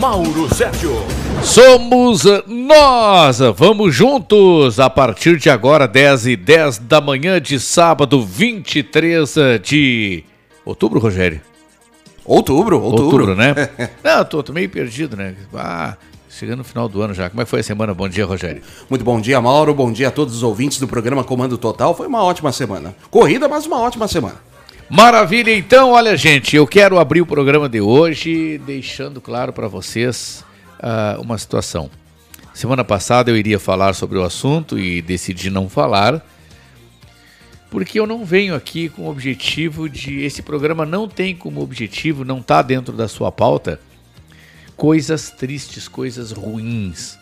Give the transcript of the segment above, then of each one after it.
Mauro Sérgio. Somos nós! Vamos juntos! A partir de agora, 10 e 10 da manhã de sábado, 23 de outubro, Rogério? Outubro, outubro. Outubro, né? Não, tô, tô meio perdido, né? Ah, chegando no final do ano já. Como é que foi a semana? Bom dia, Rogério. Muito bom dia, Mauro. Bom dia a todos os ouvintes do programa Comando Total. Foi uma ótima semana. Corrida, mas uma ótima semana. Maravilha, então, olha, gente, eu quero abrir o programa de hoje deixando claro para vocês uh, uma situação. Semana passada eu iria falar sobre o assunto e decidi não falar, porque eu não venho aqui com o objetivo de. Esse programa não tem como objetivo, não está dentro da sua pauta, coisas tristes, coisas ruins.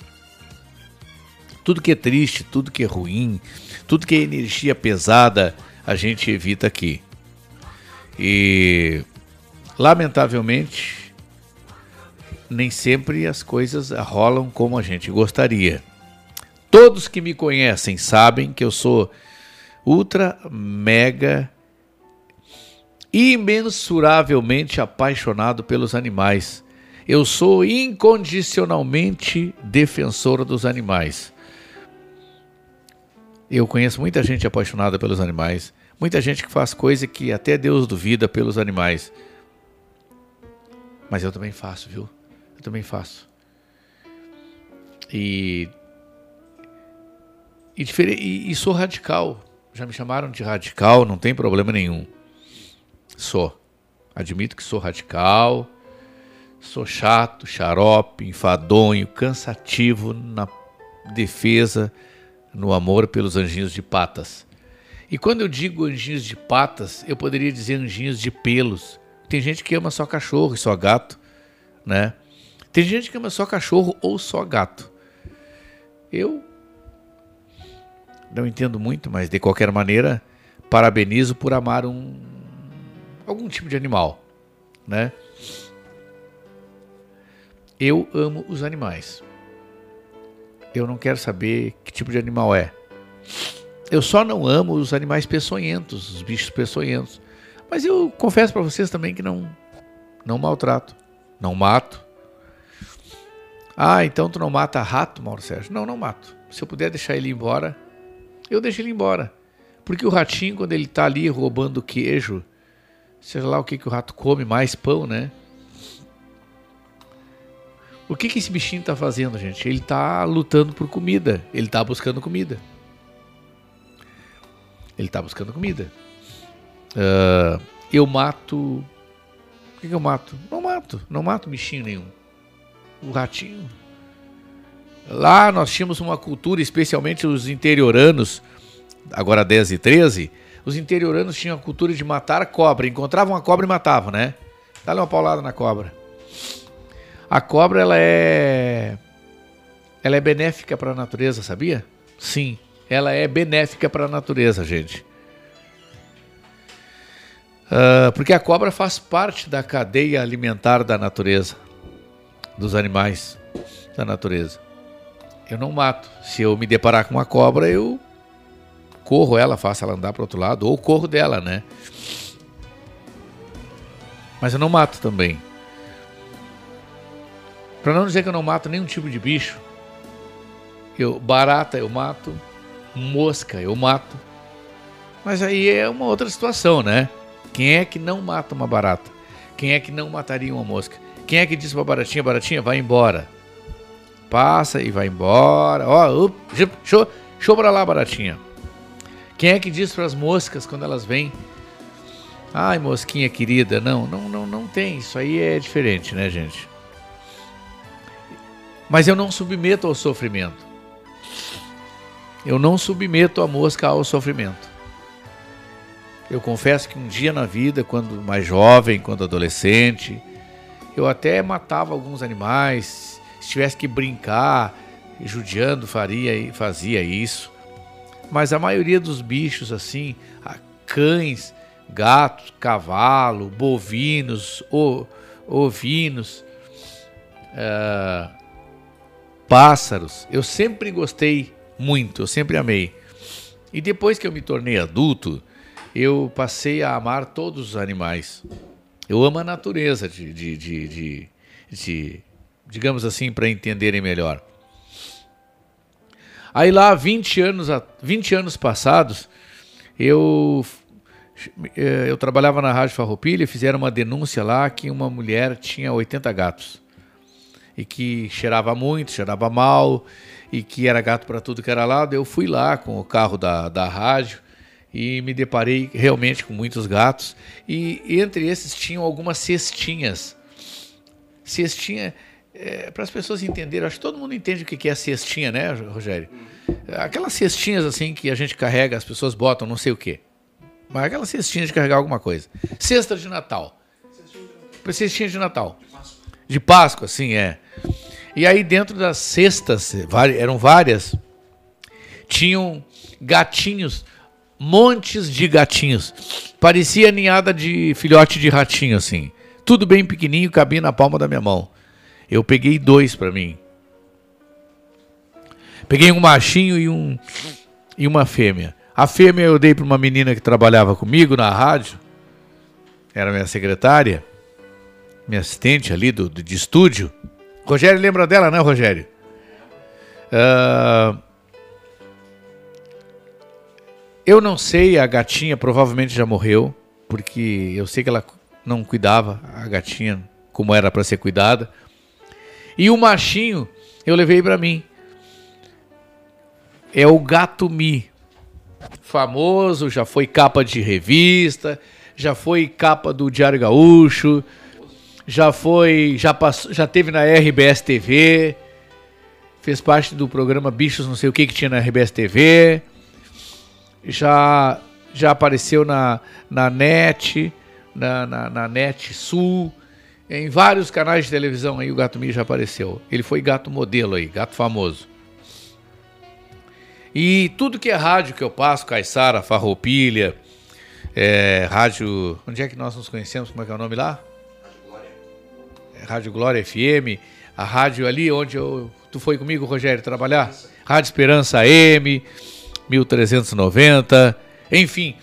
Tudo que é triste, tudo que é ruim, tudo que é energia pesada, a gente evita aqui. E lamentavelmente nem sempre as coisas rolam como a gente gostaria. Todos que me conhecem sabem que eu sou ultra mega imensuravelmente apaixonado pelos animais. Eu sou incondicionalmente defensor dos animais. Eu conheço muita gente apaixonada pelos animais. Muita gente que faz coisa que até Deus duvida pelos animais. Mas eu também faço, viu? Eu também faço. E. E, e, e sou radical. Já me chamaram de radical, não tem problema nenhum. Sou. Admito que sou radical. Sou chato, xarope, enfadonho, cansativo na defesa, no amor pelos anjinhos de patas. E quando eu digo anjinhos de patas, eu poderia dizer anjinhos de pelos. Tem gente que ama só cachorro e só gato, né? Tem gente que ama só cachorro ou só gato. Eu não entendo muito, mas de qualquer maneira, parabenizo por amar um algum tipo de animal, né? Eu amo os animais. Eu não quero saber que tipo de animal é. Eu só não amo os animais peçonhentos, os bichos peçonhentos. Mas eu confesso para vocês também que não não maltrato, não mato. Ah, então tu não mata rato, Mauro Sérgio? Não, não mato. Se eu puder deixar ele embora, eu deixo ele embora. Porque o ratinho, quando ele está ali roubando queijo, seja lá o que, que o rato come, mais pão, né? O que, que esse bichinho está fazendo, gente? Ele está lutando por comida, ele está buscando comida. Ele está buscando comida. Uh, eu mato. Por que, que eu mato? Não mato. Não mato bichinho nenhum. O ratinho. Lá nós tínhamos uma cultura, especialmente os interioranos, agora 10 e 13, os interioranos tinham a cultura de matar cobra. Encontravam a cobra e matavam, né? Dá-lhe uma paulada na cobra. A cobra, ela é. Ela é benéfica para a natureza, sabia? Sim ela é benéfica para a natureza, gente. Uh, porque a cobra faz parte da cadeia alimentar da natureza, dos animais da natureza. Eu não mato. Se eu me deparar com uma cobra, eu corro ela, faço ela andar para outro lado, ou corro dela, né? Mas eu não mato também. Para não dizer que eu não mato nenhum tipo de bicho, eu barata eu mato, mosca, eu mato. Mas aí é uma outra situação, né? Quem é que não mata uma barata? Quem é que não mataria uma mosca? Quem é que diz pra baratinha, baratinha, vai embora? Passa e vai embora. Ó, oh, show, show pra lá, baratinha. Quem é que diz para as moscas quando elas vêm? Ai, mosquinha querida, não, não, não, não tem. Isso aí é diferente, né, gente? Mas eu não submeto ao sofrimento. Eu não submeto a mosca ao sofrimento. Eu confesso que um dia na vida, quando mais jovem, quando adolescente, eu até matava alguns animais, se tivesse que brincar, judiando, faria, fazia isso. Mas a maioria dos bichos, assim, cães, gatos, cavalo, bovinos, ovinos, uh, pássaros, eu sempre gostei muito, eu sempre amei. E depois que eu me tornei adulto, eu passei a amar todos os animais. Eu amo a natureza, de, de, de, de, de digamos assim, para entenderem melhor. Aí lá, 20 anos, 20 anos passados, eu, eh, eu trabalhava na Rádio Farroupilha, fizeram uma denúncia lá que uma mulher tinha 80 gatos. E que cheirava muito, cheirava mal, e que era gato para tudo que era lado. Eu fui lá com o carro da, da rádio e me deparei realmente com muitos gatos. E entre esses tinham algumas cestinhas. Cestinha, é, para as pessoas entenderem, acho que todo mundo entende o que é cestinha, né, Rogério? Aquelas cestinhas assim que a gente carrega, as pessoas botam não sei o quê. Mas aquelas cestinhas de carregar alguma coisa. Cesta de Natal. Cestinha de Natal. De Páscoa, sim, é. E aí dentro das cestas, eram várias, tinham gatinhos, montes de gatinhos. Parecia ninhada de filhote de ratinho, assim. Tudo bem pequenininho, cabia na palma da minha mão. Eu peguei dois para mim. Peguei um machinho e, um, e uma fêmea. A fêmea eu dei para uma menina que trabalhava comigo na rádio. Era minha secretária, minha assistente ali do, de estúdio. Rogério lembra dela, né, Rogério? Uh, eu não sei, a gatinha provavelmente já morreu, porque eu sei que ela não cuidava, a gatinha, como era para ser cuidada. E o machinho eu levei para mim. É o Gato Mi. Famoso, já foi capa de revista, já foi capa do Diário Gaúcho, já foi, já passou, já teve na RBS TV, fez parte do programa Bichos não sei o que que tinha na RBS TV, já já apareceu na, na NET, na, na, na NET Sul, em vários canais de televisão aí o Gato Mi já apareceu. Ele foi gato modelo aí, gato famoso. E tudo que é rádio que eu passo, Caiçara, Farroupilha, é, rádio... Onde é que nós nos conhecemos? Como é que é o nome lá? Rádio Glória FM, a rádio ali onde eu, tu foi comigo, Rogério, trabalhar? Rádio Esperança AM, 1390, enfim,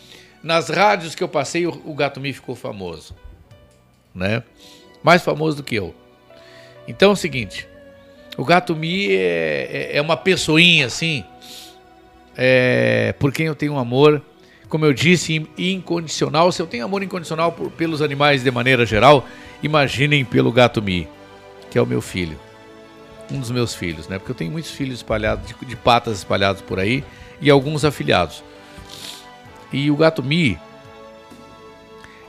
nas rádios que eu passei, o, o Gato Mi ficou famoso, né? Mais famoso do que eu. Então é o seguinte, o Gato Mi é, é, é uma pessoinha assim, é, por quem eu tenho um amor, como eu disse, incondicional. Se eu tenho amor incondicional por, pelos animais de maneira geral, Imaginem pelo gato Mi, que é o meu filho. Um dos meus filhos, né? Porque eu tenho muitos filhos espalhados, de, de patas espalhados por aí e alguns afilhados. E o gato Mi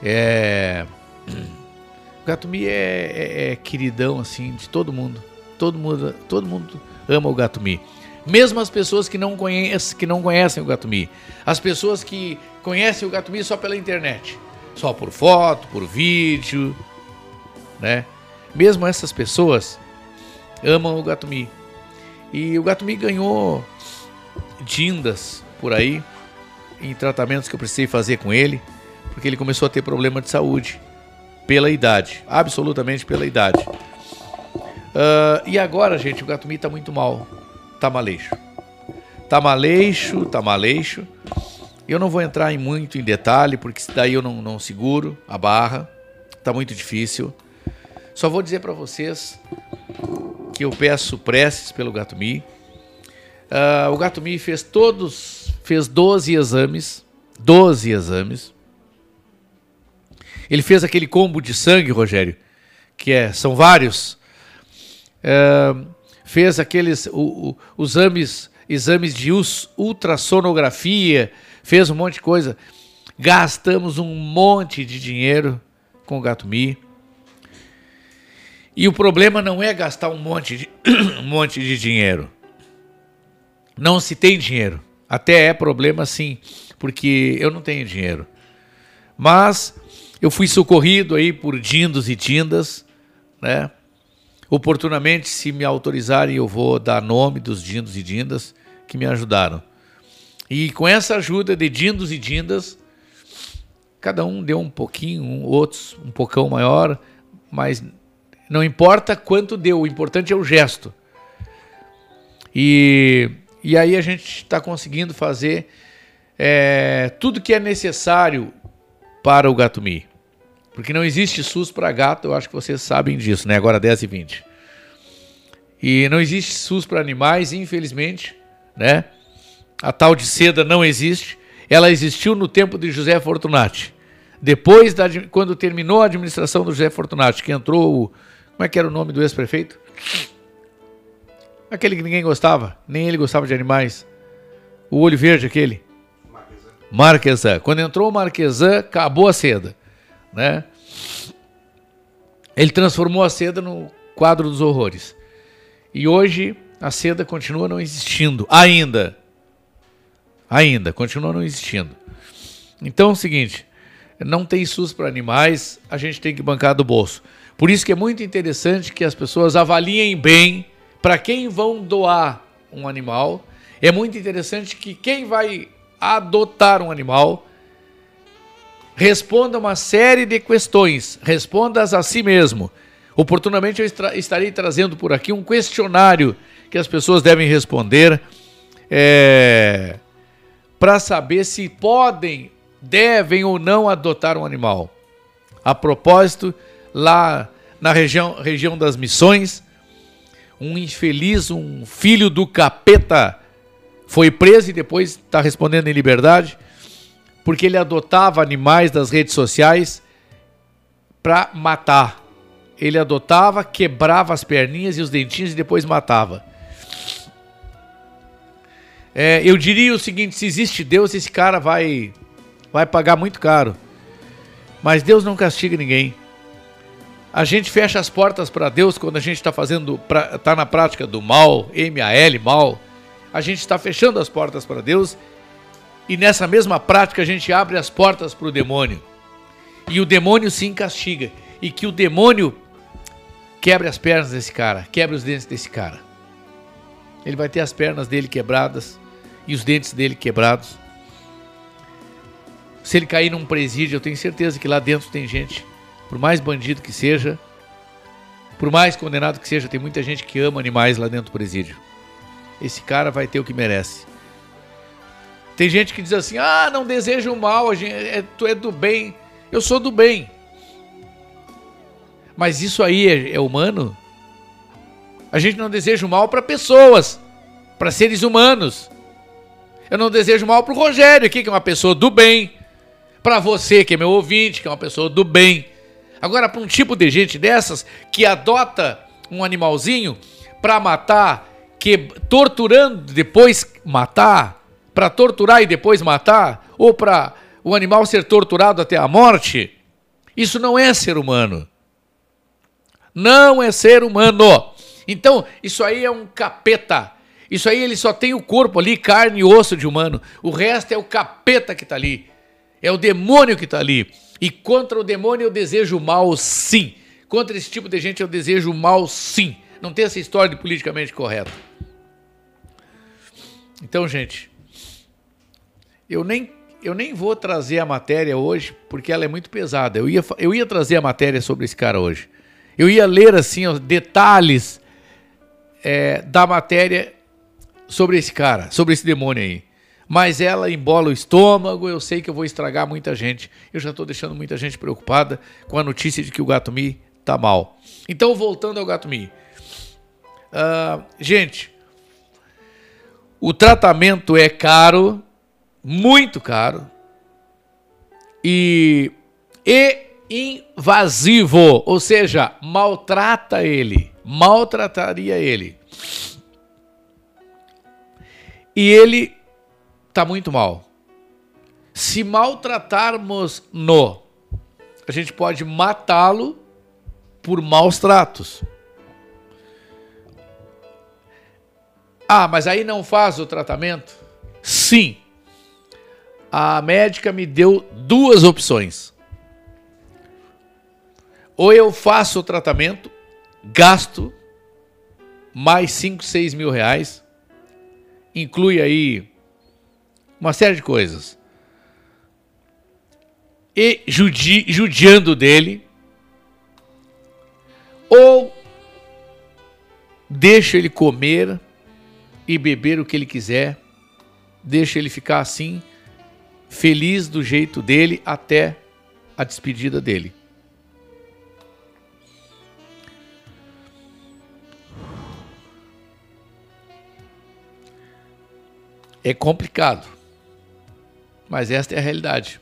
é. O gato Mi é, é, é, queridão, assim, de todo mundo. Todo mundo, todo mundo ama o gato Mi. Mesmo as pessoas que não, conhecem, que não conhecem o gato Mi. As pessoas que conhecem o gato Mi só pela internet. Só por foto, por vídeo, né? Mesmo essas pessoas amam o Gatumi. E o Gatumi ganhou dindas por aí em tratamentos que eu precisei fazer com ele, porque ele começou a ter problema de saúde pela idade, absolutamente pela idade. Uh, e agora, gente, o Gatumi tá muito mal, tá maleixo. Tá maleixo, tá maleixo. Eu não vou entrar em muito em detalhe, porque daí eu não, não seguro a barra, tá muito difícil. Só vou dizer para vocês que eu peço preces pelo Gato Mi. Uh, o Gato Mi fez todos, fez 12 exames, 12 exames. Ele fez aquele combo de sangue, Rogério, que é, são vários. Uh, fez aqueles o, o, os exames, exames de ultrassonografia, fez um monte de coisa. Gastamos um monte de dinheiro com o Gato Mi. E o problema não é gastar um monte de, um monte de dinheiro. Não se tem dinheiro. Até é problema sim, porque eu não tenho dinheiro. Mas eu fui socorrido aí por dindos e dindas, né? Oportunamente, se me autorizarem, eu vou dar nome dos dindos e dindas que me ajudaram. E com essa ajuda de dindos e dindas, cada um deu um pouquinho, um, outros um pocão maior, mas não importa quanto deu, o importante é o gesto. E, e aí a gente está conseguindo fazer é, tudo que é necessário para o Gatumi. Porque não existe SUS para gato, eu acho que vocês sabem disso, né? Agora 10 e 20. E não existe SUS para animais, infelizmente, né? A tal de seda não existe. Ela existiu no tempo de José Fortunati. Depois, da, quando terminou a administração do José Fortunati, que entrou o. Como é que era o nome do ex-prefeito? Aquele que ninguém gostava, nem ele gostava de animais. O olho verde, aquele. Marquesan. Quando entrou o Marquesan, acabou a seda né? Ele transformou a seda no quadro dos horrores. E hoje a seda continua não existindo, ainda. Ainda, continua não existindo. Então é o seguinte, não tem SUS para animais, a gente tem que bancar do bolso. Por isso que é muito interessante que as pessoas avaliem bem para quem vão doar um animal. É muito interessante que quem vai adotar um animal responda uma série de questões, responda-as a si mesmo. Oportunamente eu estarei trazendo por aqui um questionário que as pessoas devem responder é, para saber se podem, devem ou não adotar um animal. A propósito, lá na região, região das missões, um infeliz, um filho do capeta, foi preso e depois está respondendo em liberdade porque ele adotava animais das redes sociais para matar. Ele adotava, quebrava as perninhas e os dentinhos e depois matava. É, eu diria o seguinte: se existe Deus, esse cara vai, vai pagar muito caro. Mas Deus não castiga ninguém. A gente fecha as portas para Deus quando a gente está fazendo, está na prática do mal, M-A-L, mal. A gente está fechando as portas para Deus e nessa mesma prática a gente abre as portas para o demônio. E o demônio sim castiga. E que o demônio quebre as pernas desse cara, quebre os dentes desse cara. Ele vai ter as pernas dele quebradas e os dentes dele quebrados. Se ele cair num presídio, eu tenho certeza que lá dentro tem gente, por mais bandido que seja, por mais condenado que seja, tem muita gente que ama animais lá dentro do presídio. Esse cara vai ter o que merece. Tem gente que diz assim: ah, não deseja o mal, é, tu é do bem. Eu sou do bem. Mas isso aí é, é humano? A gente não deseja o mal para pessoas, para seres humanos. Eu não desejo mal para o Rogério aqui, que é uma pessoa do bem. Para você, que é meu ouvinte, que é uma pessoa do bem. Agora, para um tipo de gente dessas que adota um animalzinho para matar, que torturando depois matar, para torturar e depois matar, ou para o animal ser torturado até a morte, isso não é ser humano. Não é ser humano. Então, isso aí é um capeta. Isso aí ele só tem o corpo ali, carne e osso de humano. O resto é o capeta que está ali. É o demônio que está ali. E contra o demônio eu desejo mal, sim. Contra esse tipo de gente eu desejo mal, sim. Não tem essa história de politicamente correto. Então, gente, eu nem, eu nem vou trazer a matéria hoje, porque ela é muito pesada. Eu ia, eu ia trazer a matéria sobre esse cara hoje. Eu ia ler assim os detalhes é, da matéria sobre esse cara, sobre esse demônio aí. Mas ela embola o estômago, eu sei que eu vou estragar muita gente. Eu já estou deixando muita gente preocupada com a notícia de que o Gato Mi tá mal. Então, voltando ao Gato Mi. Uh, gente, o tratamento é caro, muito caro e, e invasivo, ou seja, maltrata ele, maltrataria ele. E ele está muito mal. Se maltratarmos no, a gente pode matá-lo por maus tratos. Ah, mas aí não faz o tratamento? Sim a médica me deu duas opções. Ou eu faço o tratamento gasto mais 5, 6 mil reais. Inclui aí uma série de coisas. E judi, judiando dele. Ou deixa ele comer e beber o que ele quiser. Deixa ele ficar assim, feliz do jeito dele até a despedida dele. É complicado. Mas esta é a realidade.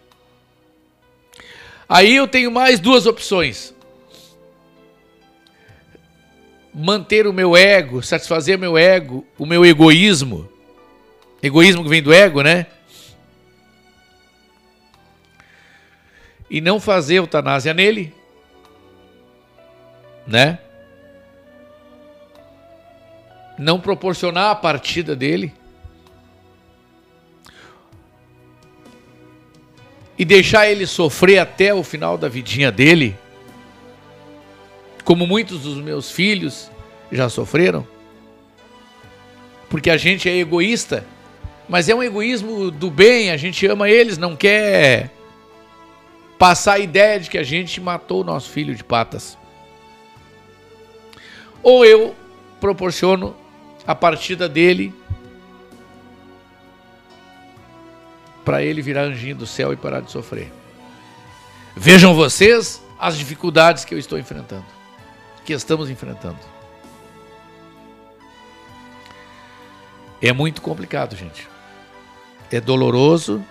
Aí eu tenho mais duas opções. Manter o meu ego, satisfazer o meu ego, o meu egoísmo. Egoísmo que vem do ego, né? E não fazer eutanásia nele, né? Não proporcionar a partida dele e deixar ele sofrer até o final da vidinha dele, como muitos dos meus filhos já sofreram, porque a gente é egoísta, mas é um egoísmo do bem, a gente ama eles, não quer passar a ideia de que a gente matou o nosso filho de patas. Ou eu proporciono a partida dele para ele virar anjinho do céu e parar de sofrer. Vejam vocês as dificuldades que eu estou enfrentando, que estamos enfrentando. É muito complicado, gente. É doloroso.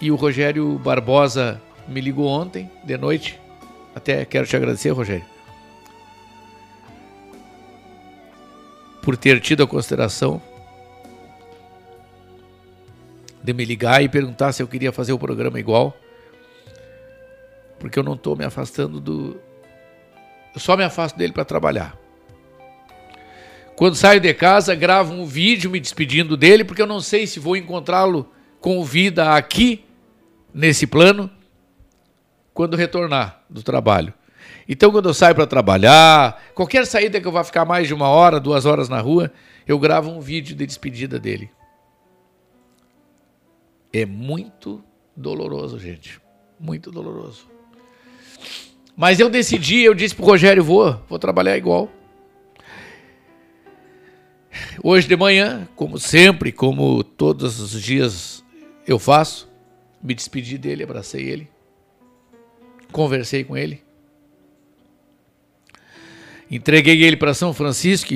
E o Rogério Barbosa me ligou ontem, de noite. Até quero te agradecer, Rogério. Por ter tido a consideração de me ligar e perguntar se eu queria fazer o programa igual. Porque eu não estou me afastando do. Eu só me afasto dele para trabalhar. Quando saio de casa, gravo um vídeo me despedindo dele, porque eu não sei se vou encontrá-lo com vida aqui, nesse plano, quando retornar do trabalho. Então, quando eu saio para trabalhar, qualquer saída que eu vá ficar mais de uma hora, duas horas na rua, eu gravo um vídeo de despedida dele. É muito doloroso, gente. Muito doloroso. Mas eu decidi, eu disse pro Rogério, vou, vou trabalhar igual. Hoje de manhã, como sempre, como todos os dias eu faço, me despedi dele, abracei ele, conversei com ele, entreguei ele para São Francisco,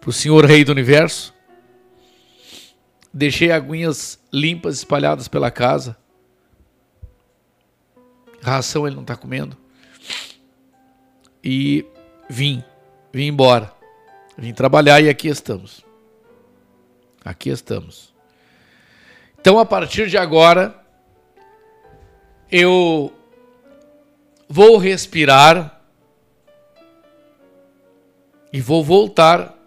para o Senhor Rei do Universo, Deixei aguinhas limpas espalhadas pela casa. Ração ele não está comendo. E vim, vim embora. Vim trabalhar e aqui estamos. Aqui estamos. Então, a partir de agora, eu vou respirar e vou voltar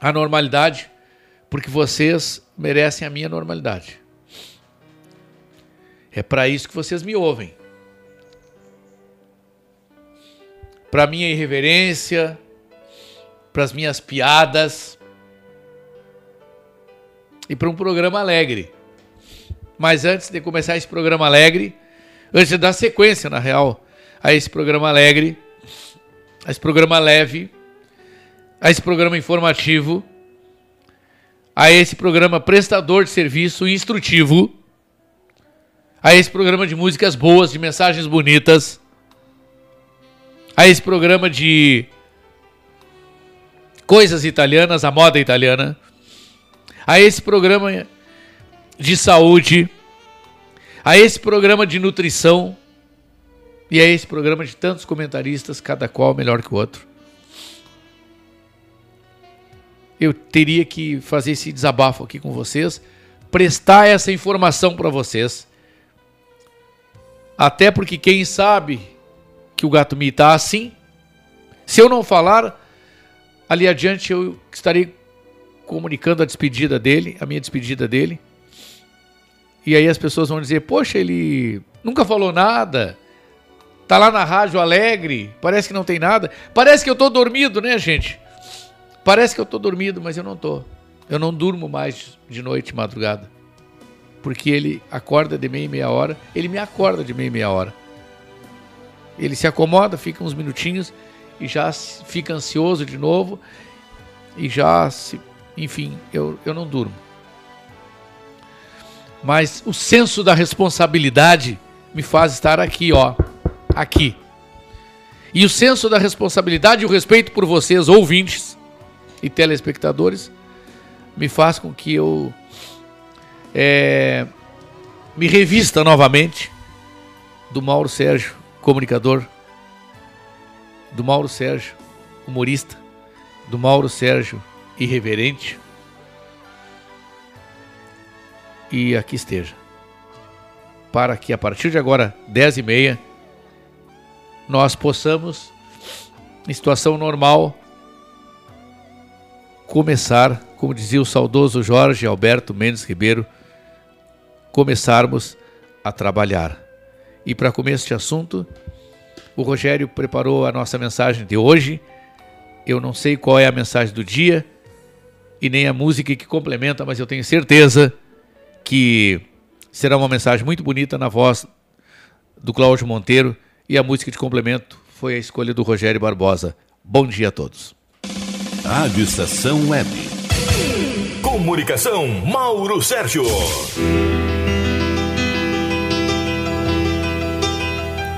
à normalidade porque vocês merecem a minha normalidade. É para isso que vocês me ouvem. Para minha irreverência, para as minhas piadas e para um programa alegre. Mas antes de começar esse programa alegre, antes de dar sequência, na real, a esse programa alegre, a esse programa leve, a esse programa informativo, a esse programa prestador de serviço instrutivo, a esse programa de músicas boas, de mensagens bonitas, a esse programa de coisas italianas, a moda italiana, a esse programa de saúde, a esse programa de nutrição e a esse programa de tantos comentaristas, cada qual melhor que o outro. Eu teria que fazer esse desabafo aqui com vocês, prestar essa informação para vocês. Até porque quem sabe que o gato me está assim, se eu não falar, ali adiante eu estarei comunicando a despedida dele, a minha despedida dele. E aí as pessoas vão dizer: "Poxa, ele nunca falou nada. tá lá na rádio alegre, parece que não tem nada. Parece que eu tô dormido, né, gente? Parece que eu tô dormido, mas eu não tô. Eu não durmo mais de noite, madrugada. Porque ele acorda de meia e meia hora, ele me acorda de meia e meia hora. Ele se acomoda, fica uns minutinhos e já fica ansioso de novo e já se, enfim, eu, eu não durmo. Mas o senso da responsabilidade me faz estar aqui, ó, aqui. E o senso da responsabilidade e o respeito por vocês, ouvintes e telespectadores, me faz com que eu é, me revista novamente do Mauro Sérgio, comunicador, do Mauro Sérgio, humorista, do Mauro Sérgio, irreverente. E aqui esteja. Para que a partir de agora, 10 e meia, nós possamos, em situação normal, começar, como dizia o saudoso Jorge Alberto Mendes Ribeiro, começarmos a trabalhar. E para começo de assunto, o Rogério preparou a nossa mensagem de hoje. Eu não sei qual é a mensagem do dia e nem a música que complementa, mas eu tenho certeza que será uma mensagem muito bonita na voz do Cláudio Monteiro e a música de complemento foi a escolha do Rogério Barbosa. Bom dia a todos. Rádio Estação Web. Comunicação Mauro Sérgio.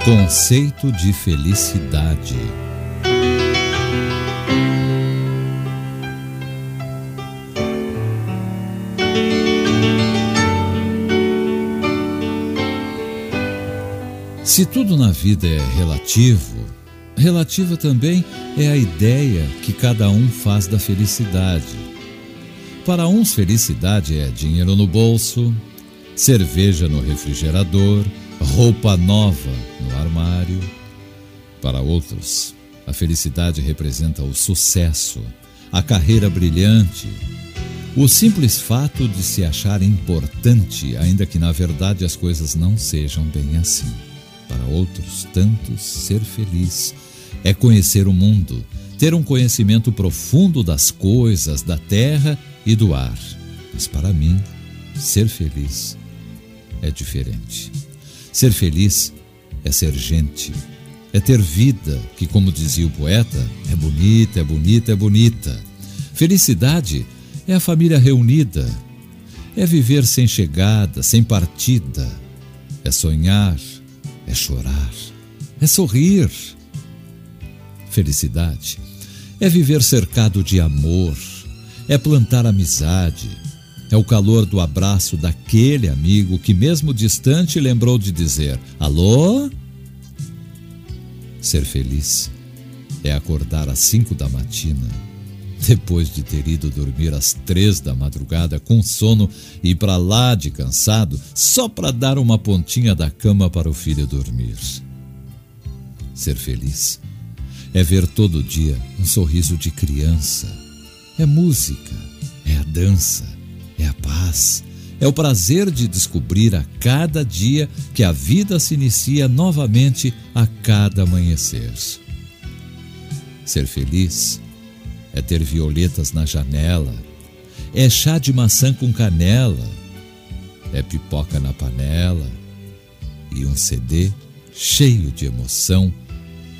Conceito de felicidade. Se tudo na vida é relativo, relativa também é a ideia que cada um faz da felicidade. Para uns, felicidade é dinheiro no bolso, cerveja no refrigerador, roupa nova no armário. Para outros, a felicidade representa o sucesso, a carreira brilhante, o simples fato de se achar importante, ainda que na verdade as coisas não sejam bem assim. Para outros tantos, ser feliz é conhecer o mundo, ter um conhecimento profundo das coisas, da terra e do ar. Mas para mim, ser feliz é diferente. Ser feliz é ser gente, é ter vida, que, como dizia o poeta, é bonita, é bonita, é bonita. Felicidade é a família reunida, é viver sem chegada, sem partida, é sonhar, é chorar, é sorrir. Felicidade é viver cercado de amor, é plantar amizade, é o calor do abraço daquele amigo que, mesmo distante, lembrou de dizer: Alô? Ser feliz é acordar às cinco da matina, depois de ter ido dormir às três da madrugada com sono e para lá de cansado, só para dar uma pontinha da cama para o filho dormir. Ser feliz é ver todo dia um sorriso de criança, é música, é a dança é a paz, é o prazer de descobrir a cada dia que a vida se inicia novamente a cada amanhecer. Ser feliz é ter violetas na janela, é chá de maçã com canela, é pipoca na panela. E um CD cheio de emoção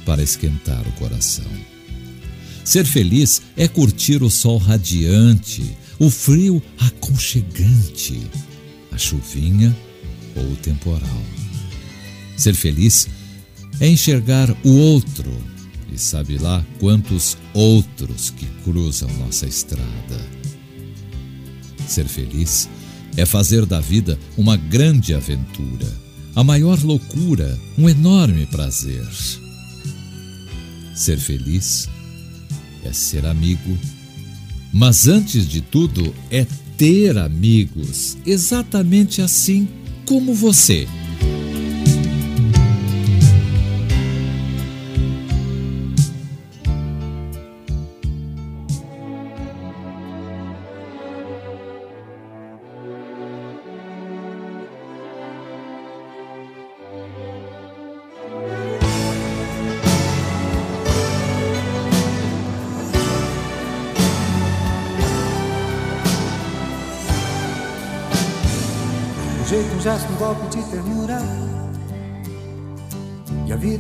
para esquentar o coração. Ser feliz é curtir o sol radiante, o frio aconchegante, a chuvinha ou o temporal. Ser feliz é enxergar o outro e sabe lá quantos outros que cruzam nossa estrada. Ser feliz é fazer da vida uma grande aventura, a maior loucura, um enorme prazer. Ser feliz é ser amigo mas antes de tudo, é ter amigos, exatamente assim como você.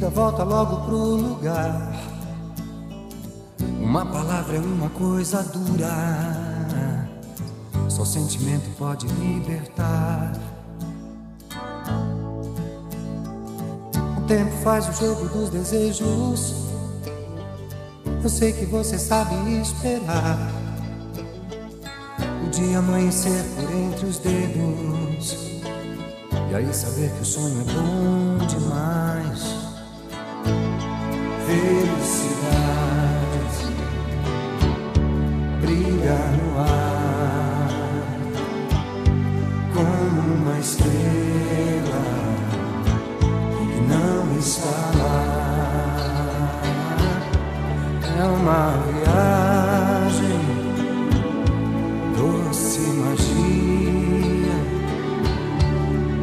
Vida volta logo pro lugar. Uma palavra é uma coisa dura. Só sentimento pode libertar. O tempo faz o jogo dos desejos. Eu sei que você sabe esperar. O dia amanhecer por entre os dedos. E aí saber que o sonho é bom demais. Felicidade brilha no ar como uma estrela que não está lá. É uma viagem, doce magia,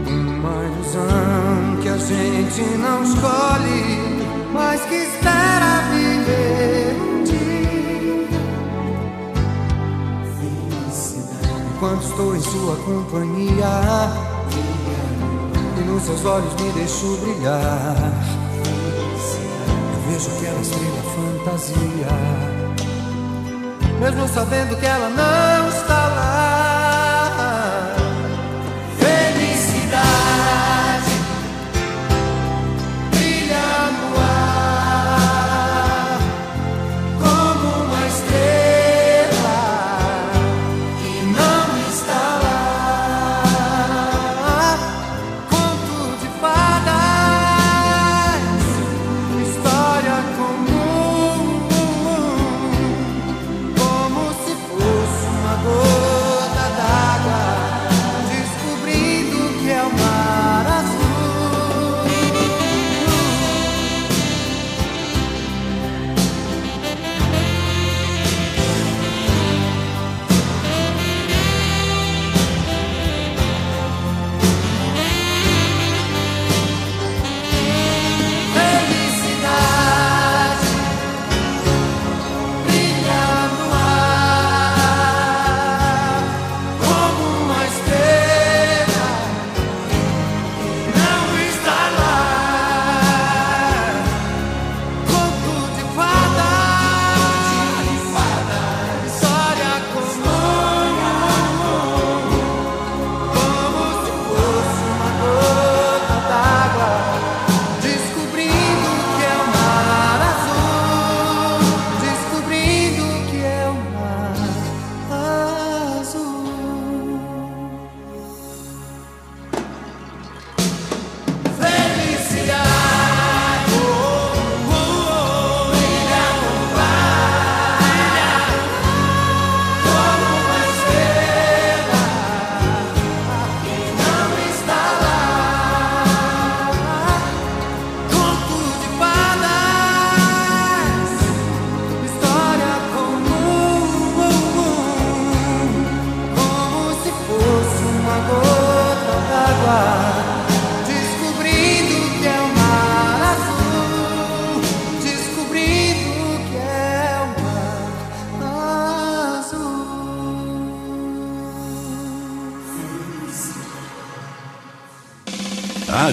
uma ilusão que a gente não escolhe, mas que espera viver um dia. Enquanto estou em sua companhia E nos seus olhos me deixo brilhar Eu vejo aquela estrela fantasia Mesmo sabendo que ela não está lá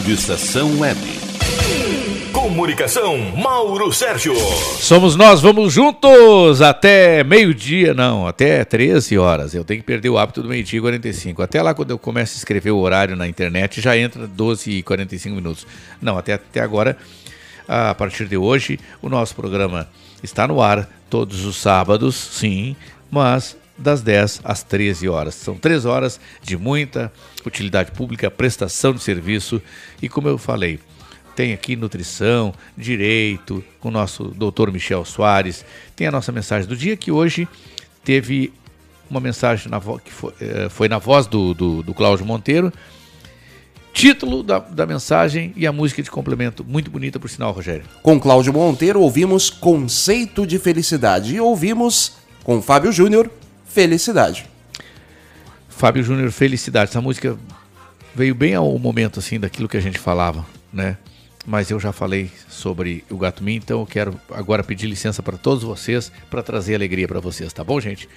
Rádio Estação Web. Comunicação, Mauro Sérgio. Somos nós, vamos juntos até meio-dia, não, até 13 horas. Eu tenho que perder o hábito do meio-dia e 45. Até lá, quando eu começo a escrever o horário na internet, já entra 12 e 45 minutos. Não, até, até agora, a partir de hoje, o nosso programa está no ar todos os sábados, sim, mas das 10 às 13 horas. São três horas de muita utilidade pública, prestação de serviço e, como eu falei, tem aqui nutrição, direito, com o nosso doutor Michel Soares. Tem a nossa mensagem do dia, que hoje teve uma mensagem na que foi, eh, foi na voz do, do, do Cláudio Monteiro. Título da, da mensagem e a música de complemento. Muito bonita, por sinal, Rogério. Com Cláudio Monteiro ouvimos Conceito de Felicidade e ouvimos com Fábio Júnior Felicidade. Fábio Júnior, felicidade. Essa música veio bem ao momento assim daquilo que a gente falava, né? Mas eu já falei sobre o Gato Min, então eu quero agora pedir licença para todos vocês para trazer alegria para vocês, tá bom, gente?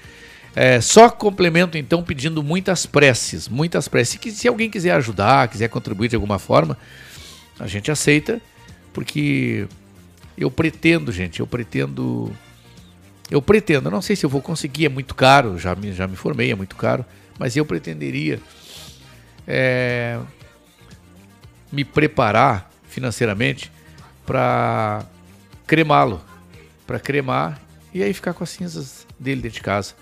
É, só complemento então pedindo muitas preces, muitas preces. Que se alguém quiser ajudar, quiser contribuir de alguma forma, a gente aceita, porque eu pretendo, gente, eu pretendo. Eu pretendo, não sei se eu vou conseguir, é muito caro, já me, já me formei, é muito caro, mas eu pretenderia é, me preparar financeiramente para cremá-lo, para cremar e aí ficar com as cinzas dele dentro de casa.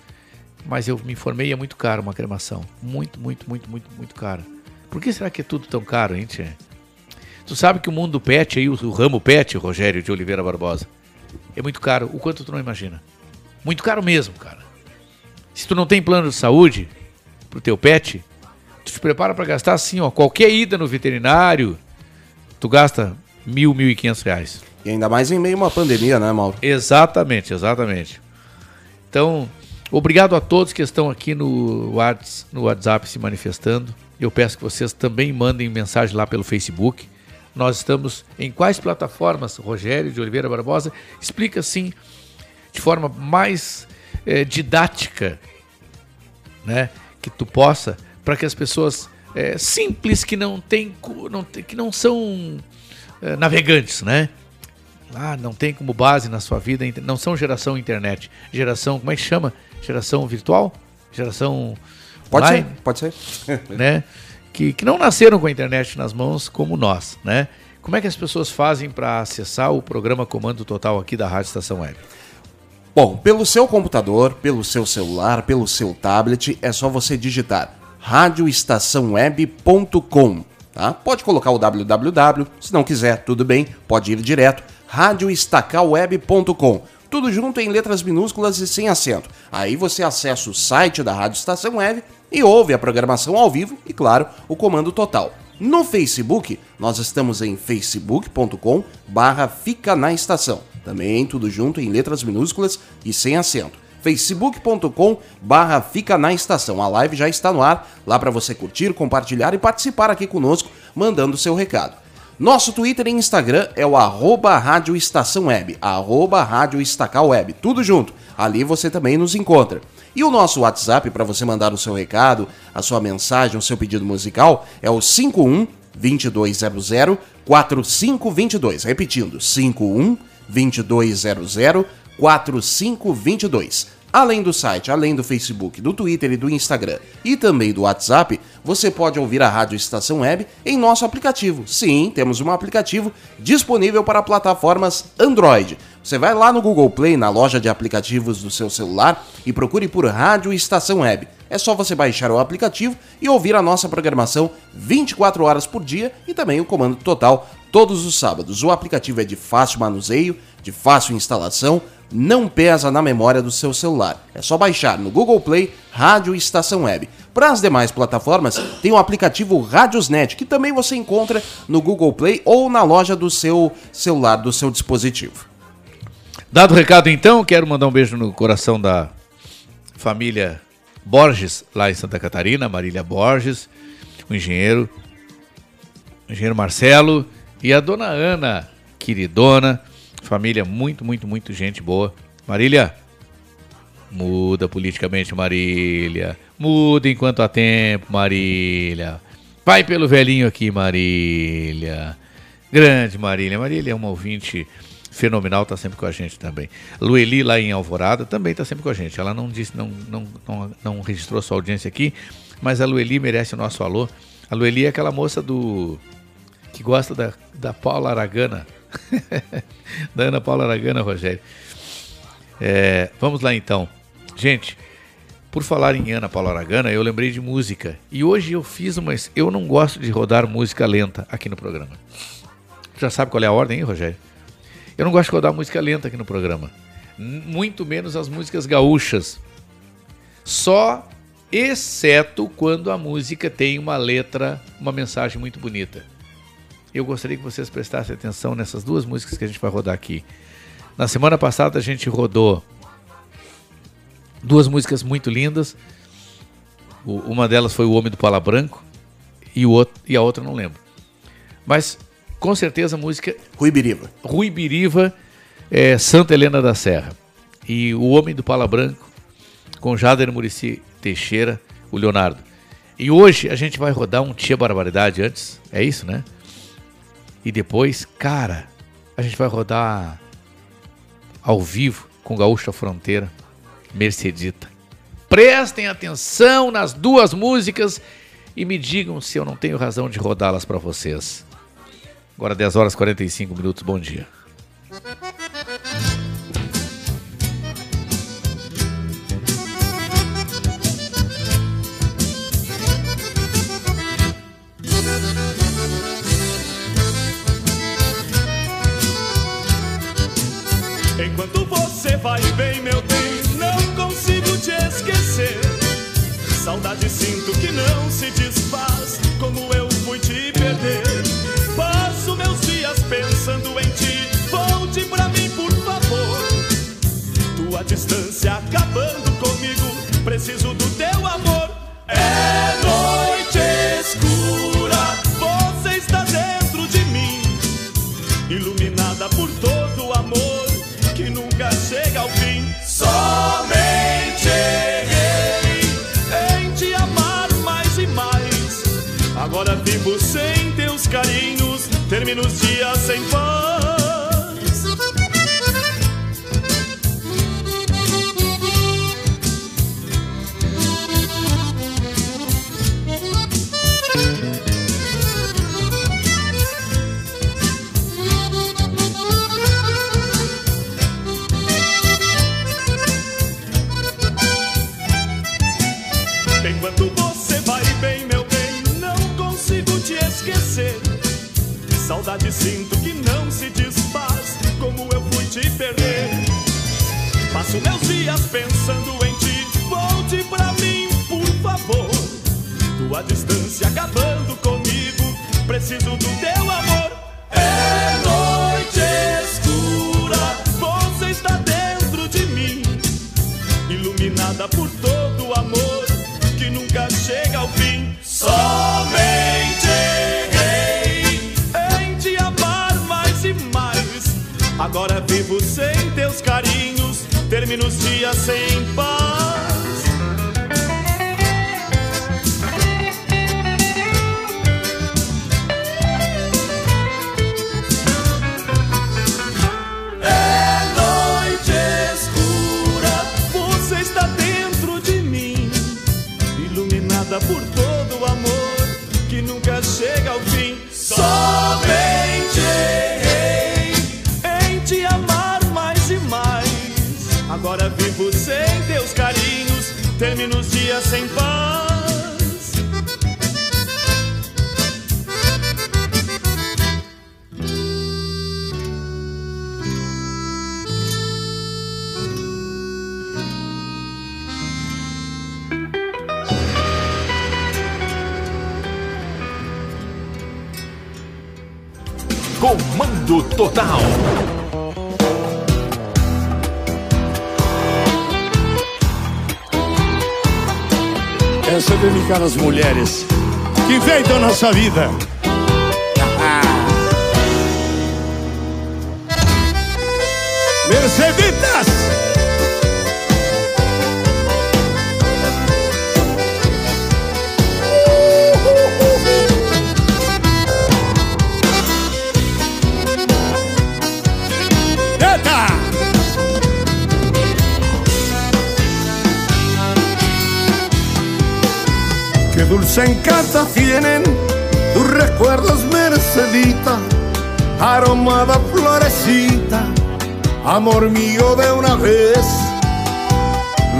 Mas eu me informei, é muito caro uma cremação. Muito, muito, muito, muito, muito caro. Por que será que é tudo tão caro, hein, Tchê? Tu sabe que o mundo pet aí, o, o ramo pet, Rogério de Oliveira Barbosa, é muito caro. O quanto tu não imagina. Muito caro mesmo, cara. Se tu não tem plano de saúde pro teu pet, tu te prepara para gastar assim, ó, qualquer ida no veterinário, tu gasta mil, mil e quinhentos reais. E ainda mais em meio a uma pandemia, né, Mauro? Exatamente, exatamente. Então, obrigado a todos que estão aqui no WhatsApp, no WhatsApp se manifestando. Eu peço que vocês também mandem mensagem lá pelo Facebook. Nós estamos em quais plataformas, Rogério de Oliveira Barbosa? Explica assim, de forma mais é, didática, né? Que tu possa, para que as pessoas é, simples que não tem, não, que não são é, navegantes, né? Ah, não tem como base na sua vida, não são geração internet, geração, como é que chama? Geração virtual? Geração Pode online, ser, pode ser. né? Que, que não nasceram com a internet nas mãos como nós, né? Como é que as pessoas fazem para acessar o programa Comando Total aqui da Rádio Estação Web? Bom, pelo seu computador, pelo seu celular, pelo seu tablet, é só você digitar radioestaçãoweb.com, tá? Pode colocar o www, se não quiser, tudo bem, pode ir direto, radioestacalweb.com. Tudo junto em letras minúsculas e sem acento. Aí você acessa o site da Rádio Estação Web e ouve a programação ao vivo e, claro, o comando total. No Facebook, nós estamos em facebook.com barra Fica na Estação. Também tudo junto em letras minúsculas e sem acento. facebook.com barra Fica na Estação. A live já está no ar, lá para você curtir, compartilhar e participar aqui conosco, mandando seu recado. Nosso Twitter e Instagram é o arroba Rádio Estação Web, arroba Rádio Estacal Web, tudo junto. Ali você também nos encontra. E o nosso WhatsApp para você mandar o seu recado, a sua mensagem, o seu pedido musical é o 51 2200 4522. Repetindo, 51 2200 4522. Além do site, além do Facebook, do Twitter e do Instagram e também do WhatsApp, você pode ouvir a Rádio Estação Web em nosso aplicativo. Sim, temos um aplicativo disponível para plataformas Android. Você vai lá no Google Play, na loja de aplicativos do seu celular e procure por Rádio Estação Web. É só você baixar o aplicativo e ouvir a nossa programação 24 horas por dia e também o comando total todos os sábados. O aplicativo é de fácil manuseio, de fácil instalação, não pesa na memória do seu celular. É só baixar no Google Play Rádio Estação Web. Para as demais plataformas, tem o aplicativo Radiosnet, que também você encontra no Google Play ou na loja do seu celular, do seu dispositivo. Dado o recado então, quero mandar um beijo no coração da família Borges, lá em Santa Catarina, Marília Borges, o engenheiro, o engenheiro Marcelo e a dona Ana, queridona, família muito, muito, muito gente boa. Marília, muda politicamente, Marília. Muda enquanto há tempo, Marília. Vai pelo velhinho aqui, Marília. Grande Marília. Marília é uma ouvinte fenomenal, tá sempre com a gente também. Lueli lá em Alvorada também tá sempre com a gente. Ela não disse, não, não, não, não registrou sua audiência aqui, mas a Lueli merece o nosso alô. A Lueli é aquela moça do que gosta da, da Paula Aragana. da Ana Paula Aragana, Rogério. É, vamos lá então. Gente, por falar em Ana Paula Aragana, eu lembrei de música. E hoje eu fiz uma. Eu não gosto de rodar música lenta aqui no programa. Já sabe qual é a ordem, hein, Rogério? Eu não gosto de rodar música lenta aqui no programa. Muito menos as músicas gaúchas. Só exceto quando a música tem uma letra, uma mensagem muito bonita. Eu gostaria que vocês prestassem atenção nessas duas músicas que a gente vai rodar aqui. Na semana passada a gente rodou duas músicas muito lindas. Uma delas foi O Homem do Pala Branco e, o outro, e a outra não lembro. Mas com certeza a música Rui Biriva. Rui Biriva, é, Santa Helena da Serra. E O Homem do Pala Branco com Jader Murici Teixeira, o Leonardo. E hoje a gente vai rodar um Tia Barbaridade antes, é isso, né? E depois, cara, a gente vai rodar ao vivo com Gaúcha Fronteira, Mercedita. Prestem atenção nas duas músicas e me digam se eu não tenho razão de rodá-las para vocês. Agora 10 horas e 45 minutos, bom dia. Vai bem, meu bem, não consigo te esquecer. Saudade sinto que não se desfaz, carinhos, termino os dias sem paz. Saudade sinto que não se desfaz, como eu fui te perder. Passo meus dias pensando em ti, volte pra mim, por favor. Tua distância acabando comigo, preciso do teu amor. É noite escura, você está dentro de mim, iluminada por todo o amor que nunca chega ao fim. Somente Agora vivo sem teus carinhos, termino os dias sem paz. É noite escura, você está dentro de mim, iluminada por todo o amor que nunca chega ao fim. Somente errei termino os dias sem paz. Comando Total. Essa é dedicada às mulheres que enfeitam nossa vida. Dulce encanto tienen tus recuerdos, Mercedita, aromada florecita, amor mío de una vez.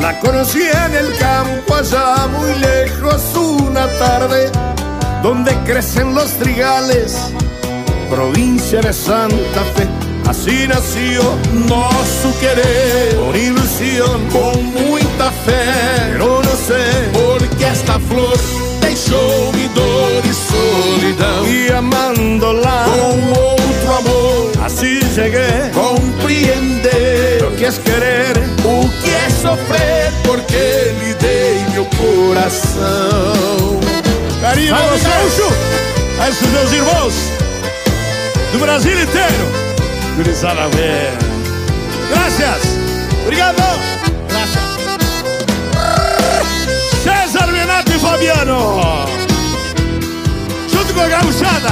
La conocí en el campo allá muy lejos una tarde, donde crecen los trigales, provincia de Santa Fe. Así nació no su querer, con ilusión, con muita fé, pero no sé por qué esta flor deixou mi dor e solidão. E amándola com outro amor, assim cheguei compreender o que é querer, o que é sofrer, porque lhe dei meu coração. Carinho você, Ucho! A esses meus irmãos do Brasil inteiro. Gurizada velha. Graças! Obrigado! Fabiano. Junto com a gaúchada.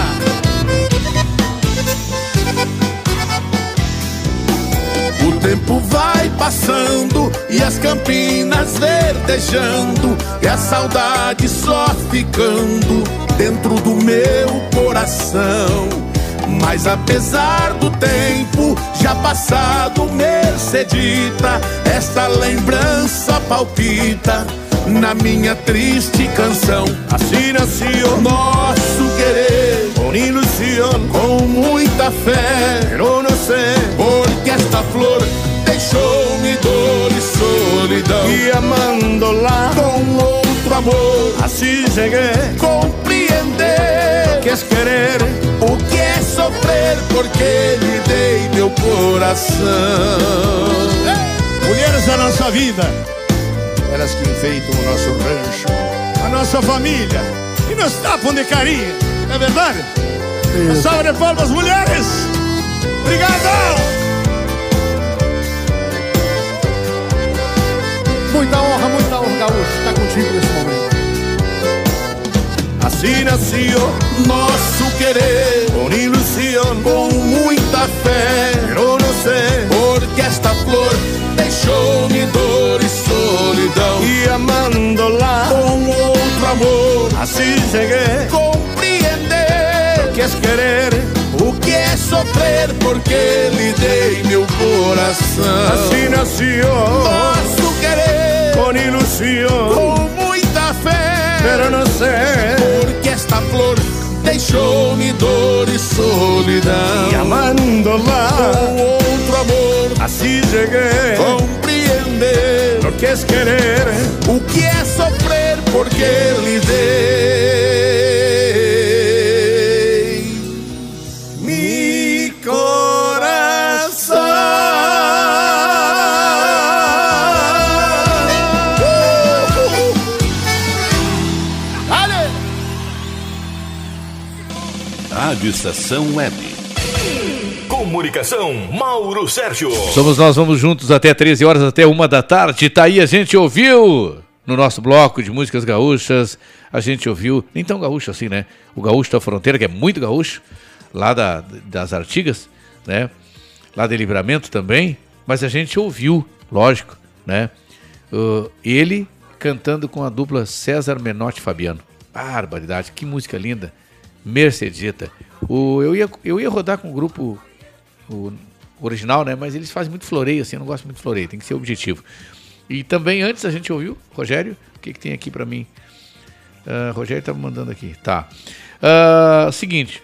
O tempo vai passando e as campinas verdejando e a saudade só ficando dentro do meu coração. Mas apesar do tempo já passado, Mercedita, esta lembrança palpita na minha triste canção. Assim nasceu nosso querer, com ilusión, com muita fé. Não sei porque esta flor deixou-me dor e solidão. E amando lá com outro amor, assim cheguei compreender o que é querer, o que é sofrer, porque lhe dei meu coração. Mulheres da nossa vida, elas que enfeitam o nosso rancho, a nossa família e nos tapam de carinho, não é verdade? Uma salva de palmas, mulheres! Obrigado! Muita honra, muita honra, Gaúcho, estar contigo nesse momento. Assim nasceu nosso querer, com ilusão, com muita fé. Sei porque esta flor deixou-me dor e solidão. E amando lá com outro amor, assim cheguei compreender o que é querer, o que é sofrer, porque lhe dei meu coração. Assim nasceu nosso querer, com ilusão, com muita fé. Pero não sei porque esta flor deixou-me dor e solidão. E amando lá com outro amor, assim cheguei. Compreender o que é querer, o que é sofrer, porque lhe Rádio Estação Web. Comunicação, Mauro Sérgio. Somos nós, vamos juntos até 13 horas, até uma da tarde. Tá aí, a gente ouviu no nosso bloco de músicas gaúchas. A gente ouviu, nem tão gaúcho assim, né? O Gaúcho da Fronteira, que é muito gaúcho, lá da, das Artigas, né? Lá de Livramento também. Mas a gente ouviu, lógico, né? Uh, ele cantando com a dupla César Menotti e Fabiano. Barbaridade, que música linda. Mercedita. O, eu, ia, eu ia rodar com o grupo o original, né? Mas eles fazem muito floreio, assim, eu não gosto muito de floreio, tem que ser objetivo. E também antes a gente ouviu, Rogério, o que, que tem aqui pra mim? Ah, Rogério tá me mandando aqui, tá. Ah, seguinte,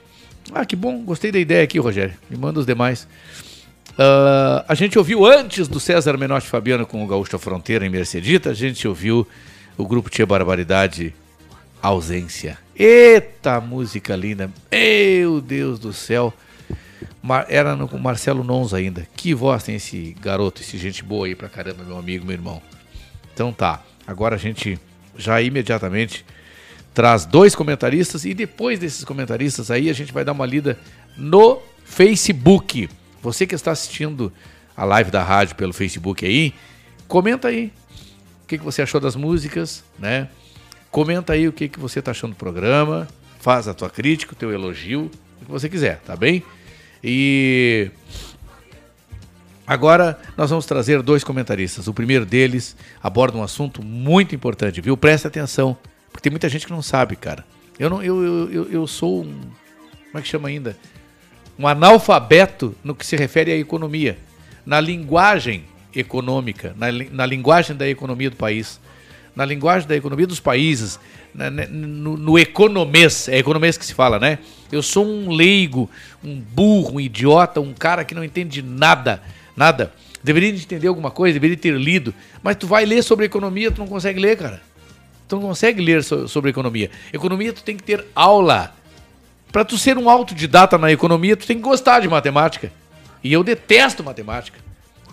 ah, que bom, gostei da ideia aqui, Rogério, me manda os demais. Ah, a gente ouviu antes do César Menotti Fabiano com o Gaúcho Fronteira em Mercedita, a gente ouviu o grupo Tia Barbaridade Ausência. Eita música linda, meu Deus do céu. Era no, com Marcelo Nons ainda. Que voz tem esse garoto, esse gente boa aí pra caramba, meu amigo, meu irmão. Então tá, agora a gente já imediatamente traz dois comentaristas e depois desses comentaristas aí a gente vai dar uma lida no Facebook. Você que está assistindo a live da rádio pelo Facebook aí, comenta aí o que, que você achou das músicas, né? Comenta aí o que, que você está achando do programa, faz a tua crítica, o teu elogio, o que você quiser, tá bem? E agora nós vamos trazer dois comentaristas. O primeiro deles aborda um assunto muito importante, viu? Presta atenção, porque tem muita gente que não sabe, cara. Eu não, eu, eu, eu, eu sou um, como é que chama ainda? Um analfabeto no que se refere à economia, na linguagem econômica, na, na linguagem da economia do país, na linguagem da economia dos países, na- na- no, no economês, é economês que se fala, né? Eu sou um leigo, um burro, um idiota, um cara que não entende nada, nada. Deveria entender alguma coisa, deveria ter lido, mas tu vai ler sobre economia, tu não consegue ler, cara. Tu não consegue ler so- sobre economia. Economia tu tem que ter aula. Para tu ser um autodidata na economia, tu tem que gostar de matemática. E eu detesto matemática.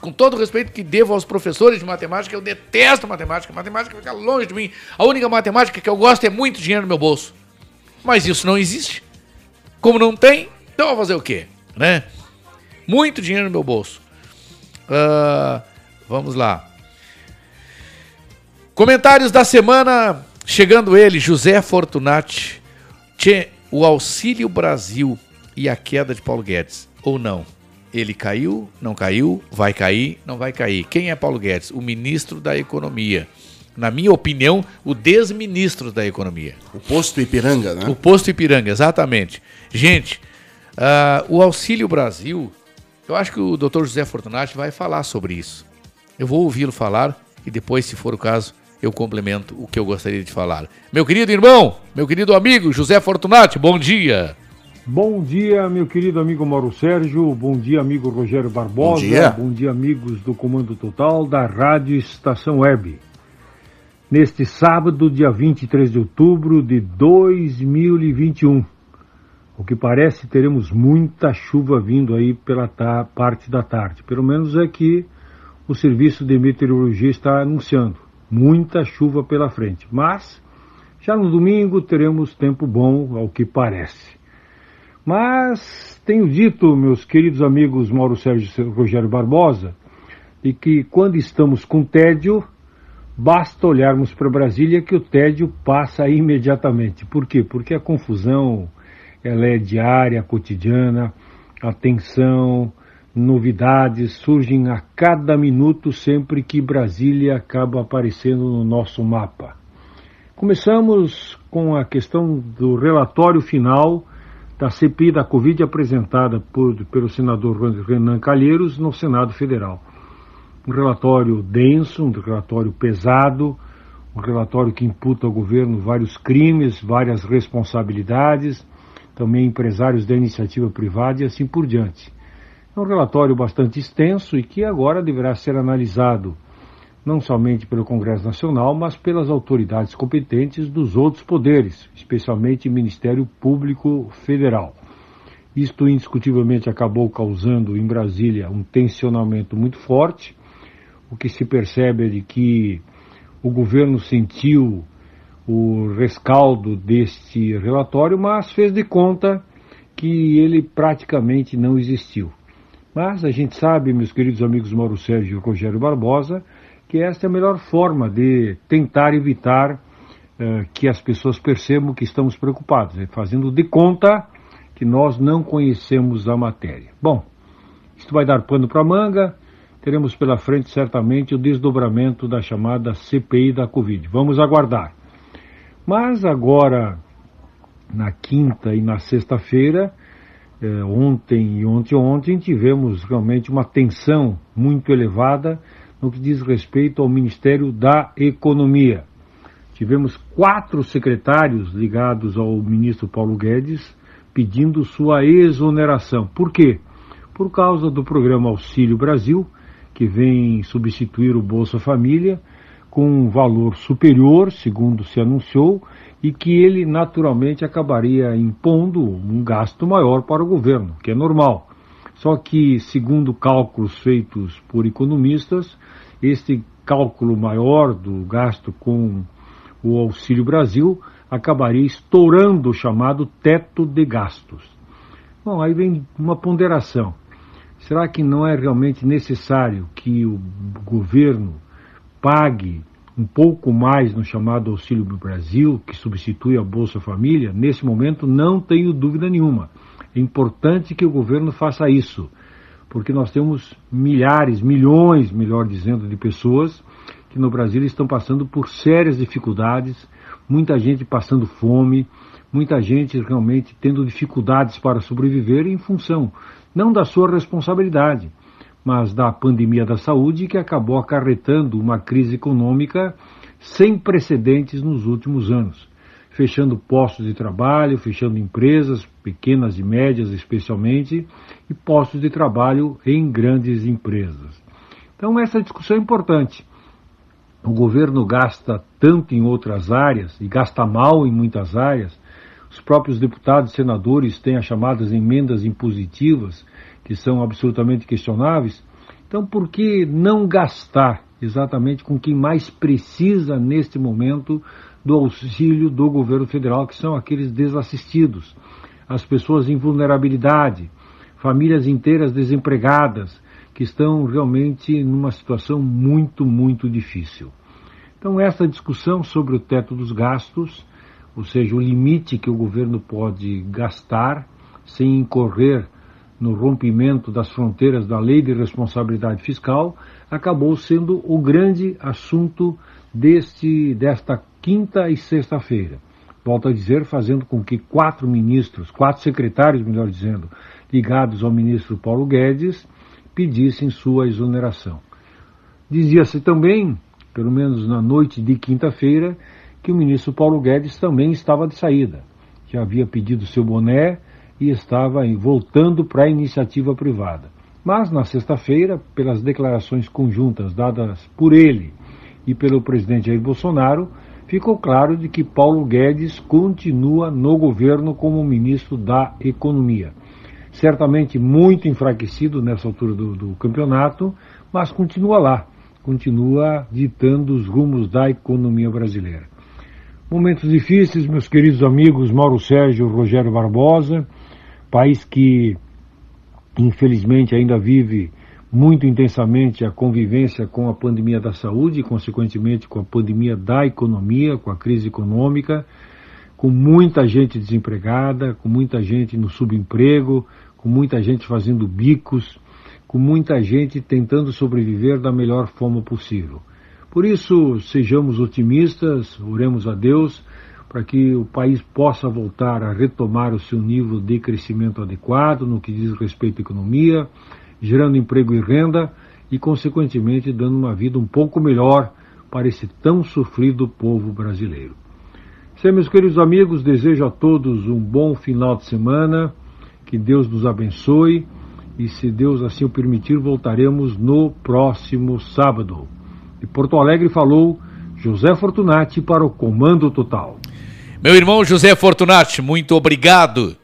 Com todo o respeito que devo aos professores de matemática, eu detesto matemática. Matemática fica longe de mim. A única matemática que eu gosto é muito dinheiro no meu bolso. Mas isso não existe. Como não tem, então eu vou fazer o quê? Né? Muito dinheiro no meu bolso. Ah, vamos lá. Comentários da semana. Chegando ele, José Fortunati. Tchê, o Auxílio Brasil e a queda de Paulo Guedes. Ou não? Ele caiu, não caiu, vai cair, não vai cair. Quem é Paulo Guedes? O ministro da Economia. Na minha opinião, o desministro da Economia. O posto Ipiranga, né? O posto Ipiranga, exatamente. Gente, uh, o Auxílio Brasil, eu acho que o doutor José Fortunati vai falar sobre isso. Eu vou ouvi-lo falar e depois, se for o caso, eu complemento o que eu gostaria de falar. Meu querido irmão, meu querido amigo José Fortunati, bom dia. Bom dia, meu querido amigo Mauro Sérgio. Bom dia, amigo Rogério Barbosa. Bom dia. Bom dia, amigos do Comando Total da Rádio Estação Web. Neste sábado, dia 23 de outubro de 2021. O que parece teremos muita chuva vindo aí pela ta parte da tarde. Pelo menos é que o serviço de meteorologia está anunciando. Muita chuva pela frente. Mas já no domingo teremos tempo bom, ao que parece. Mas tenho dito, meus queridos amigos Mauro Sérgio e Rogério Barbosa, de que quando estamos com tédio, basta olharmos para Brasília que o tédio passa imediatamente. Por quê? Porque a confusão ela é diária, cotidiana, a tensão, novidades surgem a cada minuto sempre que Brasília acaba aparecendo no nosso mapa. Começamos com a questão do relatório final da CPI da Covid apresentada por, pelo senador Renan Calheiros no Senado Federal. Um relatório denso, um relatório pesado, um relatório que imputa ao governo vários crimes, várias responsabilidades, também empresários da iniciativa privada e assim por diante. É um relatório bastante extenso e que agora deverá ser analisado não somente pelo Congresso Nacional, mas pelas autoridades competentes dos outros poderes, especialmente Ministério Público Federal. Isto indiscutivelmente acabou causando em Brasília um tensionamento muito forte. O que se percebe é de que o governo sentiu o rescaldo deste relatório, mas fez de conta que ele praticamente não existiu. Mas a gente sabe, meus queridos amigos Mauro Sérgio e Rogério Barbosa, que esta é a melhor forma de tentar evitar uh, que as pessoas percebam que estamos preocupados, né? fazendo de conta que nós não conhecemos a matéria. Bom, isto vai dar pano para manga, teremos pela frente certamente o desdobramento da chamada CPI da Covid. Vamos aguardar. Mas agora, na quinta e na sexta-feira, eh, ontem e ontem ontem, tivemos realmente uma tensão muito elevada no que diz respeito ao Ministério da Economia. Tivemos quatro secretários ligados ao ministro Paulo Guedes pedindo sua exoneração. Por quê? Por causa do programa Auxílio Brasil, que vem substituir o Bolsa Família com um valor superior, segundo se anunciou, e que ele naturalmente acabaria impondo um gasto maior para o governo, que é normal. Só que, segundo cálculos feitos por economistas, este cálculo maior do gasto com o Auxílio Brasil acabaria estourando o chamado teto de gastos. Bom, aí vem uma ponderação. Será que não é realmente necessário que o governo pague um pouco mais no chamado Auxílio Brasil, que substitui a Bolsa Família? Nesse momento, não tenho dúvida nenhuma. É importante que o governo faça isso porque nós temos milhares, milhões, melhor dizendo, de pessoas que no Brasil estão passando por sérias dificuldades, muita gente passando fome, muita gente realmente tendo dificuldades para sobreviver em função não da sua responsabilidade, mas da pandemia da saúde que acabou acarretando uma crise econômica sem precedentes nos últimos anos. Fechando postos de trabalho, fechando empresas, pequenas e médias especialmente, e postos de trabalho em grandes empresas. Então, essa discussão é importante. O governo gasta tanto em outras áreas e gasta mal em muitas áreas. Os próprios deputados e senadores têm as chamadas emendas impositivas, que são absolutamente questionáveis. Então, por que não gastar exatamente com quem mais precisa neste momento do auxílio do governo federal, que são aqueles desassistidos, as pessoas em vulnerabilidade, famílias inteiras desempregadas, que estão realmente numa situação muito, muito difícil. Então, essa discussão sobre o teto dos gastos, ou seja, o limite que o governo pode gastar sem incorrer no rompimento das fronteiras da Lei de Responsabilidade Fiscal, acabou sendo o grande assunto deste, desta quinta e sexta-feira. Volto a dizer, fazendo com que quatro ministros, quatro secretários, melhor dizendo, ligados ao ministro Paulo Guedes, pedissem sua exoneração. Dizia-se também, pelo menos na noite de quinta-feira, que o ministro Paulo Guedes também estava de saída, que havia pedido seu boné e estava voltando para a iniciativa privada. Mas na sexta-feira, pelas declarações conjuntas dadas por ele e pelo presidente Jair Bolsonaro, ficou claro de que Paulo Guedes continua no governo como ministro da Economia. Certamente muito enfraquecido nessa altura do, do campeonato, mas continua lá, continua ditando os rumos da economia brasileira. Momentos difíceis, meus queridos amigos Mauro Sérgio Rogério Barbosa, país que infelizmente ainda vive muito intensamente a convivência com a pandemia da saúde e, consequentemente, com a pandemia da economia, com a crise econômica, com muita gente desempregada, com muita gente no subemprego, com muita gente fazendo bicos, com muita gente tentando sobreviver da melhor forma possível. Por isso, sejamos otimistas, oremos a Deus para que o país possa voltar a retomar o seu nível de crescimento adequado no que diz respeito à economia, gerando emprego e renda e, consequentemente, dando uma vida um pouco melhor para esse tão sofrido povo brasileiro. Sem meus queridos amigos, desejo a todos um bom final de semana, que Deus nos abençoe e, se Deus assim o permitir, voltaremos no próximo sábado. De Porto Alegre falou José Fortunati para o Comando Total. Meu irmão José Fortunati, muito obrigado.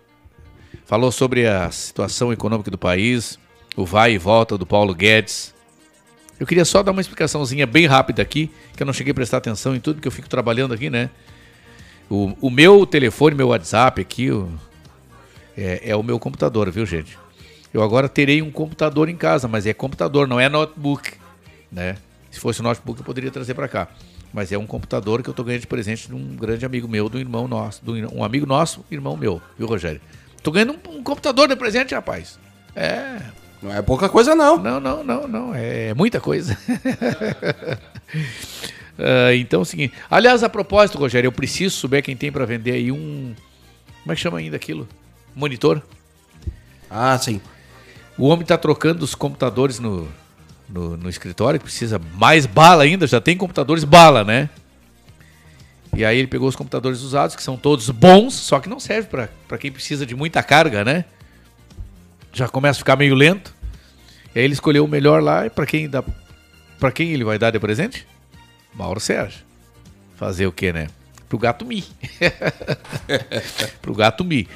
Falou sobre a situação econômica do país, o vai e volta do Paulo Guedes. Eu queria só dar uma explicaçãozinha bem rápida aqui, que eu não cheguei a prestar atenção em tudo que eu fico trabalhando aqui, né? O, o meu telefone, meu WhatsApp aqui, o, é, é o meu computador, viu, gente? Eu agora terei um computador em casa, mas é computador, não é notebook, né? Se fosse notebook, eu poderia trazer para cá. Mas é um computador que eu tô ganhando de presente de um grande amigo meu, do irmão nosso, do, um amigo nosso, irmão meu, viu, Rogério? Tô ganhando um, um computador de presente, rapaz. É. Não é pouca coisa, não. Não, não, não, não. É muita coisa. uh, então é o seguinte. Aliás, a propósito, Rogério, eu preciso saber quem tem para vender aí um. Como é que chama ainda aquilo? Monitor? Ah, sim. O homem tá trocando os computadores no, no, no escritório, que precisa mais bala ainda, já tem computadores bala, né? E aí ele pegou os computadores usados, que são todos bons, só que não serve para quem precisa de muita carga, né? Já começa a ficar meio lento. E aí ele escolheu o melhor lá, e para quem dá para quem ele vai dar de presente? Mauro Sérgio. Fazer o quê, né? Pro gato Mi. Pro gato Mi.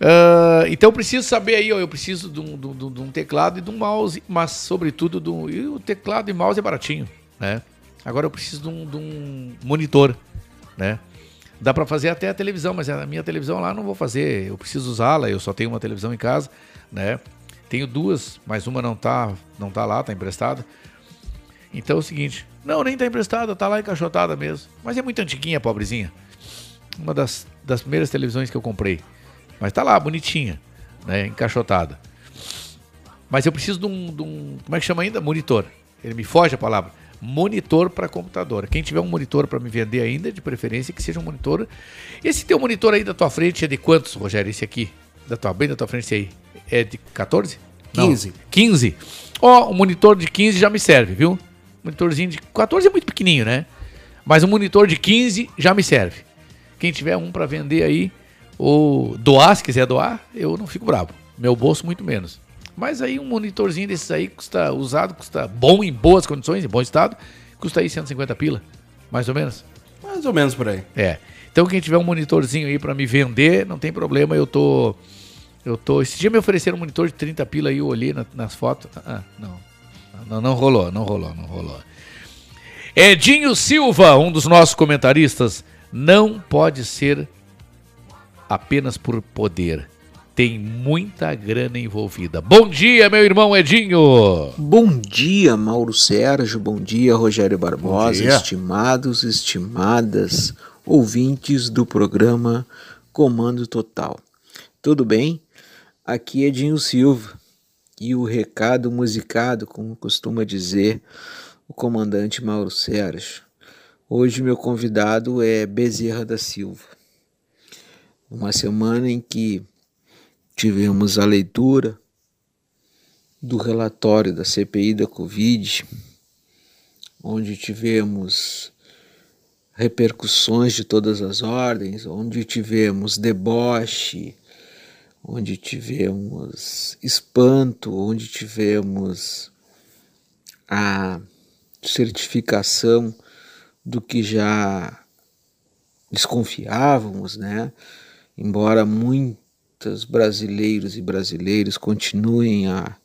Uh, então eu preciso saber aí, ó, eu preciso de um, de, de um, teclado e de um mouse, mas sobretudo do, e o teclado e mouse é baratinho, né? Agora eu preciso de um, de um monitor, né? Dá para fazer até a televisão, mas a minha televisão lá não vou fazer, eu preciso usá-la, eu só tenho uma televisão em casa, né? Tenho duas, mas uma não tá, não tá lá, tá emprestada. Então é o seguinte, não, nem tá emprestada, tá lá encaixotada mesmo. Mas é muito antiguinha, pobrezinha. Uma das, das primeiras televisões que eu comprei. Mas tá lá, bonitinha, né? Encaixotada. Mas eu preciso de um, de um, Como é que chama ainda? Monitor. Ele me foge a palavra. Monitor para computador. Quem tiver um monitor para me vender ainda, de preferência que seja um monitor. Esse teu monitor aí da tua frente é de quantos, Rogério? Esse aqui? Da tua, bem da tua frente aí. É de 14? 15. Não, 15. Ó, oh, um monitor de 15 já me serve, viu? Monitorzinho de 14 é muito pequenininho, né? Mas um monitor de 15 já me serve. Quem tiver um para vender aí, ou doar, se quiser doar, eu não fico bravo. Meu bolso, muito menos. Mas aí um monitorzinho desses aí custa usado, custa bom, em boas condições, em bom estado, custa aí 150 pila, mais ou menos. Mais ou menos por aí. É. Então quem tiver um monitorzinho aí para me vender, não tem problema, eu tô eu tô, esse dia me ofereceram um monitor de 30 pila aí, eu olhei na, nas fotos. Ah, não. não. Não rolou, não rolou, não rolou. Edinho Silva, um dos nossos comentaristas, não pode ser apenas por poder. Tem muita grana envolvida. Bom dia, meu irmão Edinho! Bom dia, Mauro Sérgio. Bom dia, Rogério Barbosa. Dia. Estimados, estimadas ouvintes do programa Comando Total. Tudo bem? Aqui é Dinho Silva e o recado musicado, como costuma dizer o comandante Mauro Sérgio. Hoje meu convidado é Bezerra da Silva. Uma semana em que tivemos a leitura do relatório da CPI da Covid, onde tivemos repercussões de todas as ordens, onde tivemos deboche, onde tivemos espanto, onde tivemos a certificação do que já desconfiávamos, né? Embora muitos brasileiros e brasileiros continuem a,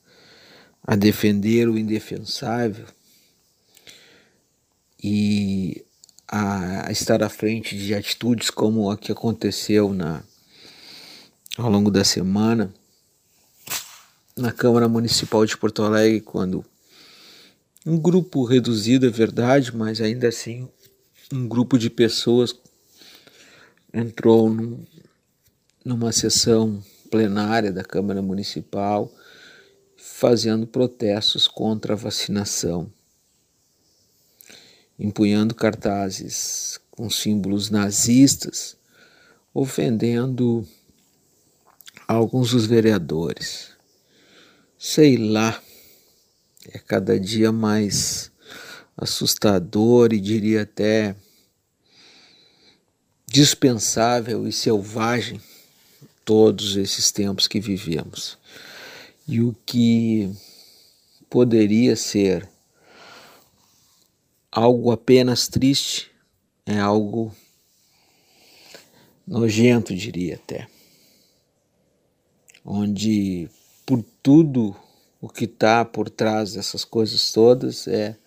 a defender o indefensável e a estar à frente de atitudes como a que aconteceu na ao longo da semana na Câmara Municipal de Porto Alegre, quando um grupo reduzido, é verdade, mas ainda assim um grupo de pessoas entrou num, numa sessão plenária da Câmara Municipal fazendo protestos contra a vacinação, empunhando cartazes com símbolos nazistas, ofendendo alguns dos vereadores. Sei lá, é cada dia mais assustador e diria até dispensável e selvagem todos esses tempos que vivemos. E o que poderia ser algo apenas triste é algo nojento, diria até onde por tudo o que está por trás dessas coisas todas é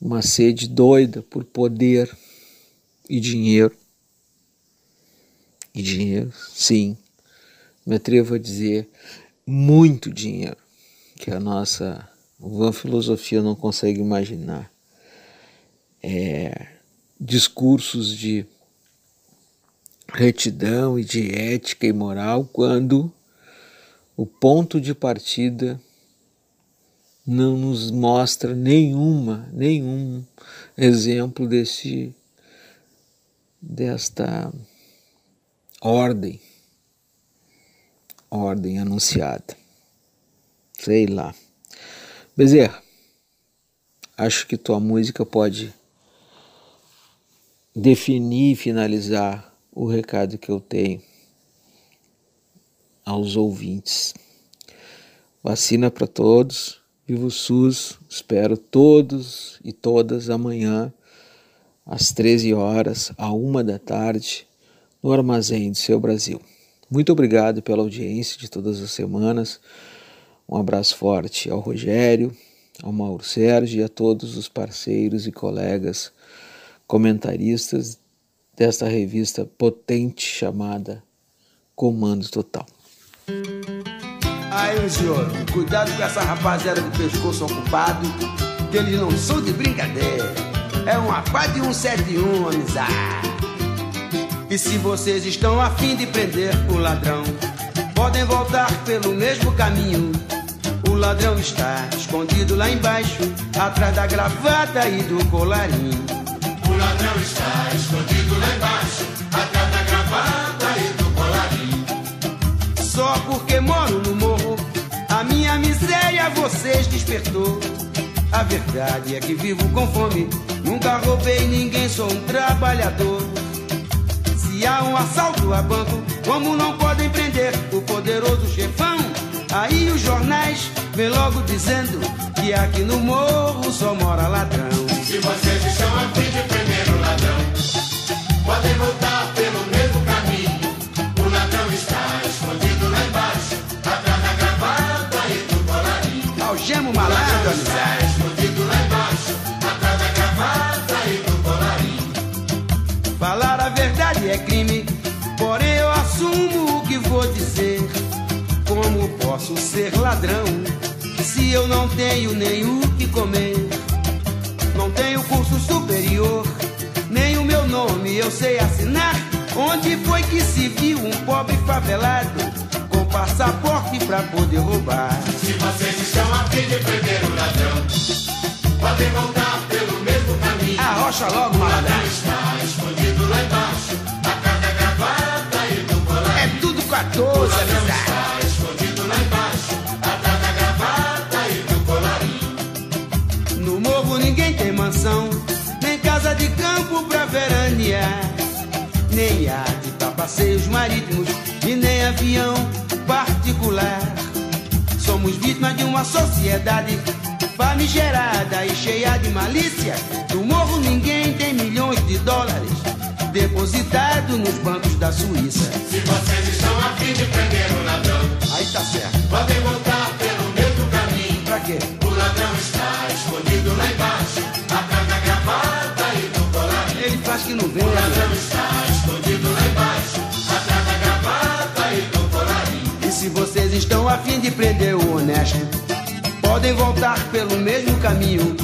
uma sede doida por poder e dinheiro. E dinheiro, sim, me atrevo a dizer, muito dinheiro, que a nossa vã filosofia não consegue imaginar. É, discursos de retidão e de ética e moral quando o ponto de partida não nos mostra nenhuma, nenhum exemplo desse desta ordem, ordem anunciada. Sei lá. Bezerra, acho que tua música pode definir e finalizar o recado que eu tenho aos ouvintes. Vacina para todos, viva o SUS, espero todos e todas amanhã às 13 horas, à uma da tarde, no Armazém do Seu Brasil. Muito obrigado pela audiência de todas as semanas. Um abraço forte ao Rogério, ao Mauro Sérgio e a todos os parceiros e colegas comentaristas desta revista potente chamada Comando Total. Aí, senhor, cuidado com essa rapaziada de pescoço ocupado, que eles não são de brincadeira. É uma pá de 171, amizade. E se vocês estão afim de prender o ladrão, podem voltar pelo mesmo caminho. O ladrão está escondido lá embaixo, atrás da gravata e do colarinho. O ladrão está escondido lá embaixo, porque moro no morro. A minha miséria vocês despertou. A verdade é que vivo com fome. Nunca roubei ninguém, sou um trabalhador. Se há um assalto a banco, como não podem prender o poderoso chefão? Aí os jornais vêm logo dizendo que aqui no morro só mora ladrão. Se vocês estão a fim de prender o ladrão, podem voltar Algema o malandro, amizade. Escondido lá embaixo, atrás da gravata e do colarinho. Falar a verdade é crime, porém eu assumo o que vou dizer. Como posso ser ladrão se eu não tenho nem o que comer? Não tenho curso superior, nem o meu nome eu sei assinar. Onde foi que se viu um pobre favelado? Passaporte pra poder roubar. Se vocês estão a fim de prender o ladrão, podem voltar pelo mesmo caminho. Arrocha logo, O ladrão está escondido lá embaixo, atrás da gravata e do colar. É tudo 14, O ladrão está escondido lá embaixo, atrás da gravata e do colarinho. No morro ninguém tem mansão, nem casa de campo pra veranear, nem iate pra passeios marítimos e nem avião particular. Somos vítimas de uma sociedade famigerada e cheia de malícia. No morro ninguém tem milhões de dólares depositados nos bancos da Suíça. Se vocês estão a fim de prender o ladrão, Aí tá certo. podem voltar pelo mesmo caminho. Pra quê? O ladrão está escondido lá embaixo, atrás da gravata e do colarinho. Ele faz que não vê. O ladrão está podem voltar pelo mesmo caminho.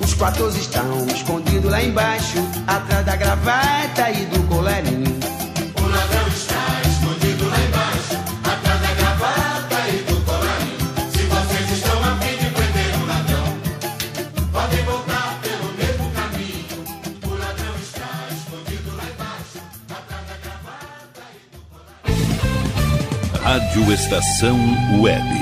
Os 14 estão escondidos lá embaixo, atrás da gravata e do colarinho. O ladrão está escondido lá embaixo, atrás da gravata e do colarinho. Se vocês estão a fim de prender o ladrão, podem voltar pelo mesmo caminho. O ladrão está escondido lá embaixo, atrás da gravata e do Rádio Estação Web.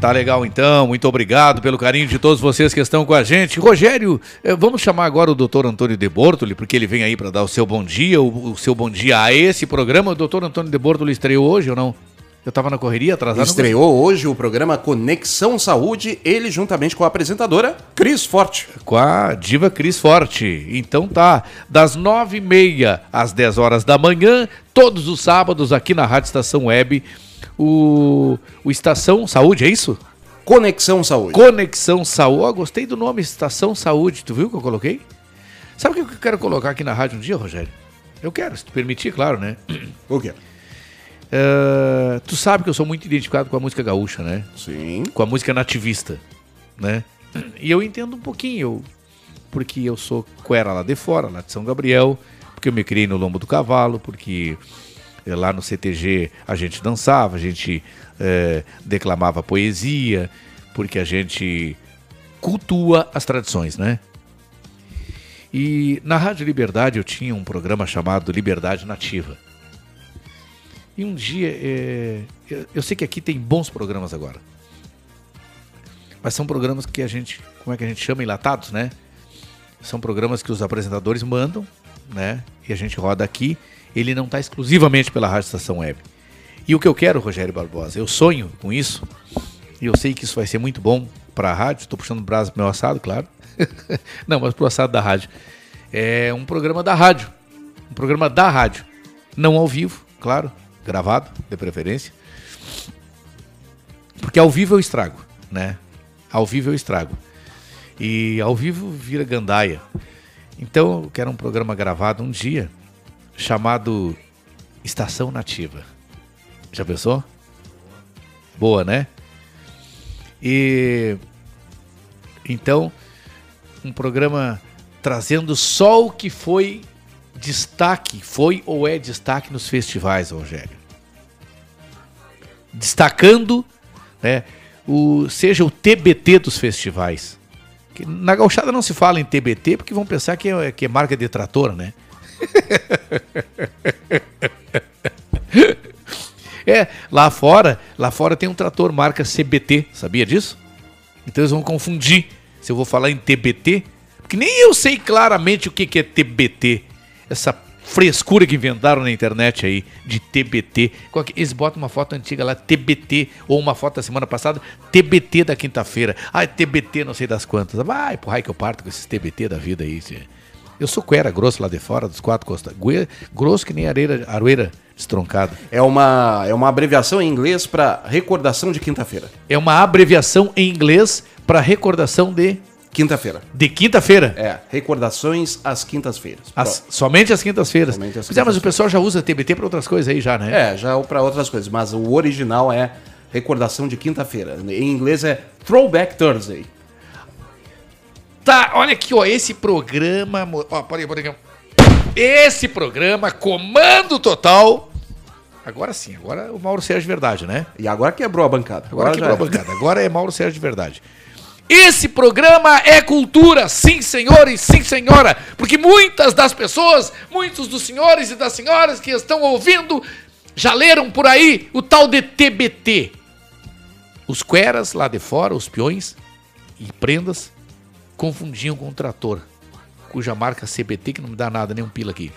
Tá legal então, muito obrigado pelo carinho de todos vocês que estão com a gente. Rogério, eh, vamos chamar agora o doutor Antônio de Bortoli, porque ele vem aí para dar o seu bom dia, o, o seu bom dia a esse programa. O doutor Antônio de Bortoli estreou hoje ou não? Eu tava na correria, atrasado. Estreou hoje o programa Conexão Saúde, ele juntamente com a apresentadora Cris Forte. Com a diva Cris Forte. Então tá, das nove e meia às 10 horas da manhã, todos os sábados aqui na Rádio Estação Web, o, o Estação Saúde, é isso? Conexão Saúde. Conexão Saúde. Ó, gostei do nome Estação Saúde. Tu viu o que eu coloquei? Sabe o que eu quero colocar aqui na rádio um dia, Rogério? Eu quero, se tu permitir, claro, né? O quê? Eh, tu sabe que eu sou muito identificado com a música gaúcha, né? Sim. Com a música nativista, né? E eu entendo um pouquinho, eu- porque eu sou coera lá de fora, lá de São Gabriel, porque eu me criei no lombo do cavalo, porque lá no CTG a gente dançava, a gente eh, declamava poesia, porque a gente cultua as tradições, né? E na Rádio Liberdade eu tinha um programa chamado Liberdade Nativa. E um dia, é, eu sei que aqui tem bons programas agora. Mas são programas que a gente, como é que a gente chama? Enlatados, né? São programas que os apresentadores mandam, né? E a gente roda aqui. Ele não está exclusivamente pela Rádio Estação Web. E o que eu quero, Rogério Barbosa, eu sonho com isso. E eu sei que isso vai ser muito bom para a rádio. Estou puxando o braço pro meu assado, claro. não, mas pro assado da rádio. É um programa da rádio. Um programa da rádio. Não ao vivo, claro. Gravado, de preferência. Porque ao vivo eu estrago, né? Ao vivo eu estrago. E ao vivo vira gandaia. Então eu quero um programa gravado um dia chamado Estação Nativa. Já pensou? Boa, né? E então um programa trazendo só o que foi destaque, foi ou é destaque nos festivais, Rogério. Destacando, né, o, seja o TBT dos festivais. Na gauchada não se fala em TBT porque vão pensar que é, que é marca de trator, né? é, lá fora, lá fora tem um trator marca CBT, sabia disso? Então eles vão confundir se eu vou falar em TBT, porque nem eu sei claramente o que é TBT. Essa frescura que inventaram na internet aí de TBT. Eles botam uma foto antiga lá, TBT, ou uma foto da semana passada, TBT da quinta-feira. Ah, TBT não sei das quantas. Vai, raio que eu parto com esses TBT da vida aí. tchê. Eu sou cuera grosso lá de fora, dos quatro costas. Grosso que nem areira, aroeira destroncada. É uma, é uma abreviação em inglês para recordação de quinta-feira. É uma abreviação em inglês para recordação de Quinta-feira. de quinta-feira. É, recordações às quintas-feiras. As- somente as quintas-feiras. Somente às Pois é, mas o quintas-feiras. pessoal já usa TBT para outras coisas aí já, né? É, já para outras coisas, mas o original é recordação de quinta-feira. Em inglês é Throwback Thursday. Tá, olha aqui, ó, esse programa, ó, pode, pode, esse programa Comando Total. Agora sim, agora o Mauro Sérgio de verdade, né? E agora quebrou a bancada. Agora, Agora quebrou a é. bancada. Agora é Mauro Sérgio de verdade. Esse programa é cultura, sim, senhor e sim, senhora, porque muitas das pessoas, muitos dos senhores e das senhoras que estão ouvindo já leram por aí o tal de TBT. Os cueras lá de fora, os peões e prendas, confundiam com o trator, cuja marca CBT, que não me dá nada, nem um pila aqui.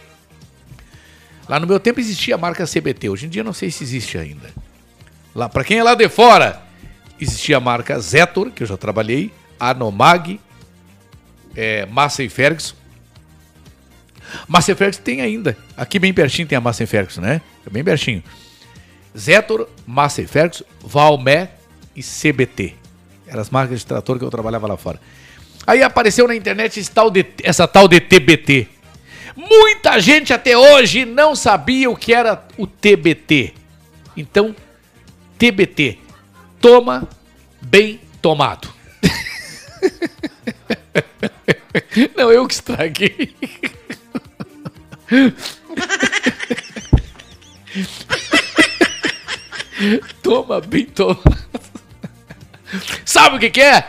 Lá no meu tempo existia a marca CBT, hoje em dia não sei se existe ainda. Lá, para quem é lá de fora, existia a marca Zetor, que eu já trabalhei, Anomag, é, Massa e Ferguson. Massa e Ferguson tem ainda. Aqui bem pertinho tem a Massa e Ferguson, né? É bem pertinho. Zetor, Massa e Ferguson, Valmé e CBT. Eram as marcas de trator que eu trabalhava lá fora. Aí apareceu na internet esse tal de- essa tal de TBT. Muita gente até hoje não sabia o que era o TBT. Então, TBT. Toma bem tomado. Não, eu que estraguei. Toma bem tomado. Sabe o que, que é?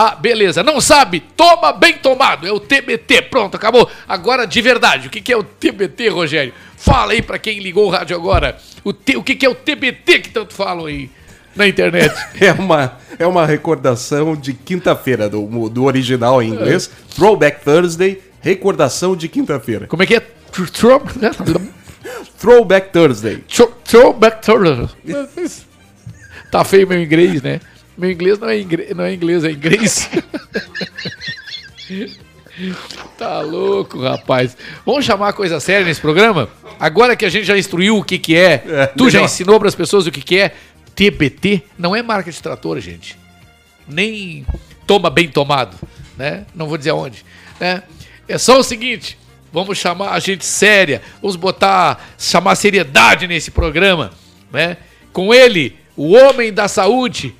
Ah, beleza. Não sabe? Toma bem tomado. É o TBT. Pronto, acabou. Agora, de verdade, o que, que é o TBT, Rogério? Fala aí pra quem ligou o rádio agora. O, o que, que é o TBT que tanto falam aí na internet? É uma, é uma recordação de quinta-feira, do, do original em inglês. Throwback Thursday, recordação de quinta-feira. Como é que é? Throw- Throwback Thursday. Throwback Thursday. Tá feio meu inglês, né? Meu inglês não é, ingre... não é inglês, é inglês. tá louco, rapaz. Vamos chamar coisa séria nesse programa? Agora que a gente já instruiu o que que é, É, tu já melhor. ensinou para as pessoas o que que é, TBT não é marca de trator, gente. Nem toma bem tomado, né? Não vou dizer aonde, né? É só o seguinte, vamos chamar a gente séria, vamos botar, chamar seriedade nesse programa, né? Com ele, o homem da saúde,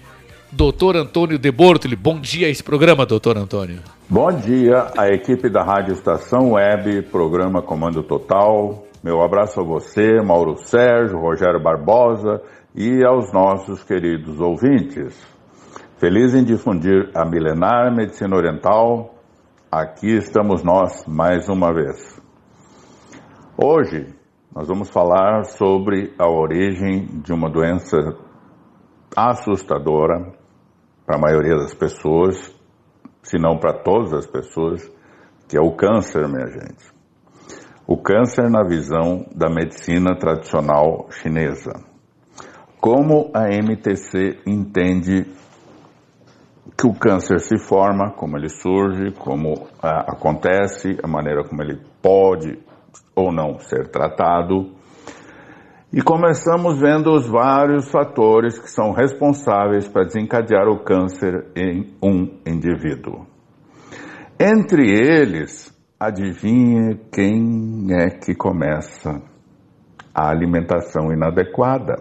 doutor Antônio de Bortoli. Bom dia a esse programa, doutor Antônio. Bom dia, a equipe da Rádio Estação Web, programa Comando Total. Meu abraço a você, Mauro Sérgio, Rogério Barbosa e aos nossos queridos ouvintes. Feliz em difundir a milenar medicina oriental. Aqui estamos nós mais uma vez. Hoje nós vamos falar sobre a origem de uma doença assustadora para a maioria das pessoas, se não para todas as pessoas, que é o câncer, minha gente. O câncer na visão da medicina tradicional chinesa. Como a MTC entende que o câncer se forma, como ele surge, como ah, acontece, a maneira como ele pode ou não ser tratado. E começamos vendo os vários fatores que são responsáveis para desencadear o câncer em um indivíduo. Entre eles, adivinhe quem é que começa a alimentação inadequada.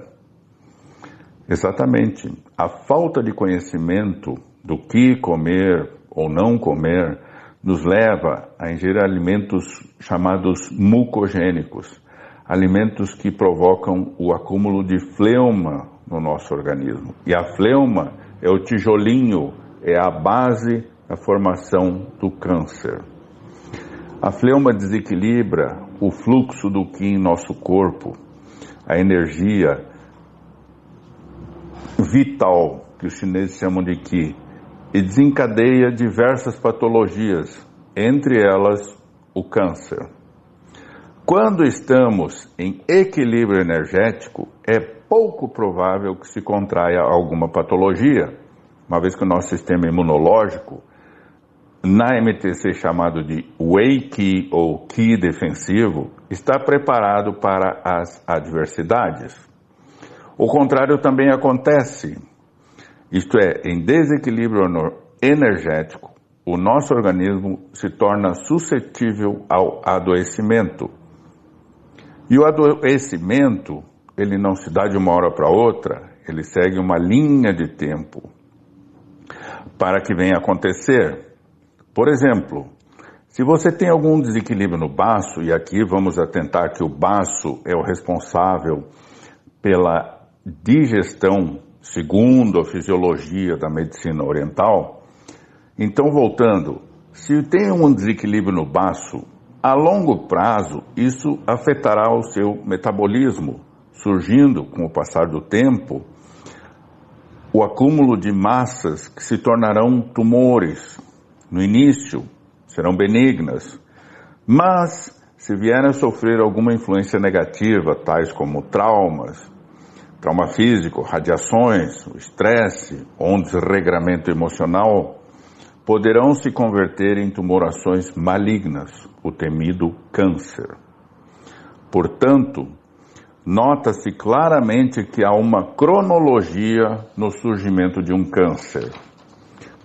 Exatamente. A falta de conhecimento do que comer ou não comer nos leva a ingerir alimentos chamados mucogênicos, alimentos que provocam o acúmulo de fleuma no nosso organismo. E a fleuma é o tijolinho, é a base da formação do câncer. A fleuma desequilibra o fluxo do que em nosso corpo, a energia vital, que os chineses chamam de Qi, e desencadeia diversas patologias, entre elas o câncer. Quando estamos em equilíbrio energético, é pouco provável que se contraia alguma patologia, uma vez que o nosso sistema imunológico, na MTC chamado de Wei Qi ou Qi defensivo, está preparado para as adversidades. O contrário também acontece. Isto é, em desequilíbrio energético, o nosso organismo se torna suscetível ao adoecimento. E o adoecimento, ele não se dá de uma hora para outra, ele segue uma linha de tempo para que venha acontecer. Por exemplo, se você tem algum desequilíbrio no baço, e aqui vamos atentar que o baço é o responsável pela digestão, segundo a fisiologia da medicina oriental, então voltando, se tem um desequilíbrio no baço, a longo prazo isso afetará o seu metabolismo, surgindo com o passar do tempo o acúmulo de massas que se tornarão tumores. No início serão benignas, mas se vierem a sofrer alguma influência negativa, tais como traumas, trauma físico, radiações, estresse ou um desregramento emocional, poderão se converter em tumorações malignas, o temido câncer. Portanto, nota-se claramente que há uma cronologia no surgimento de um câncer.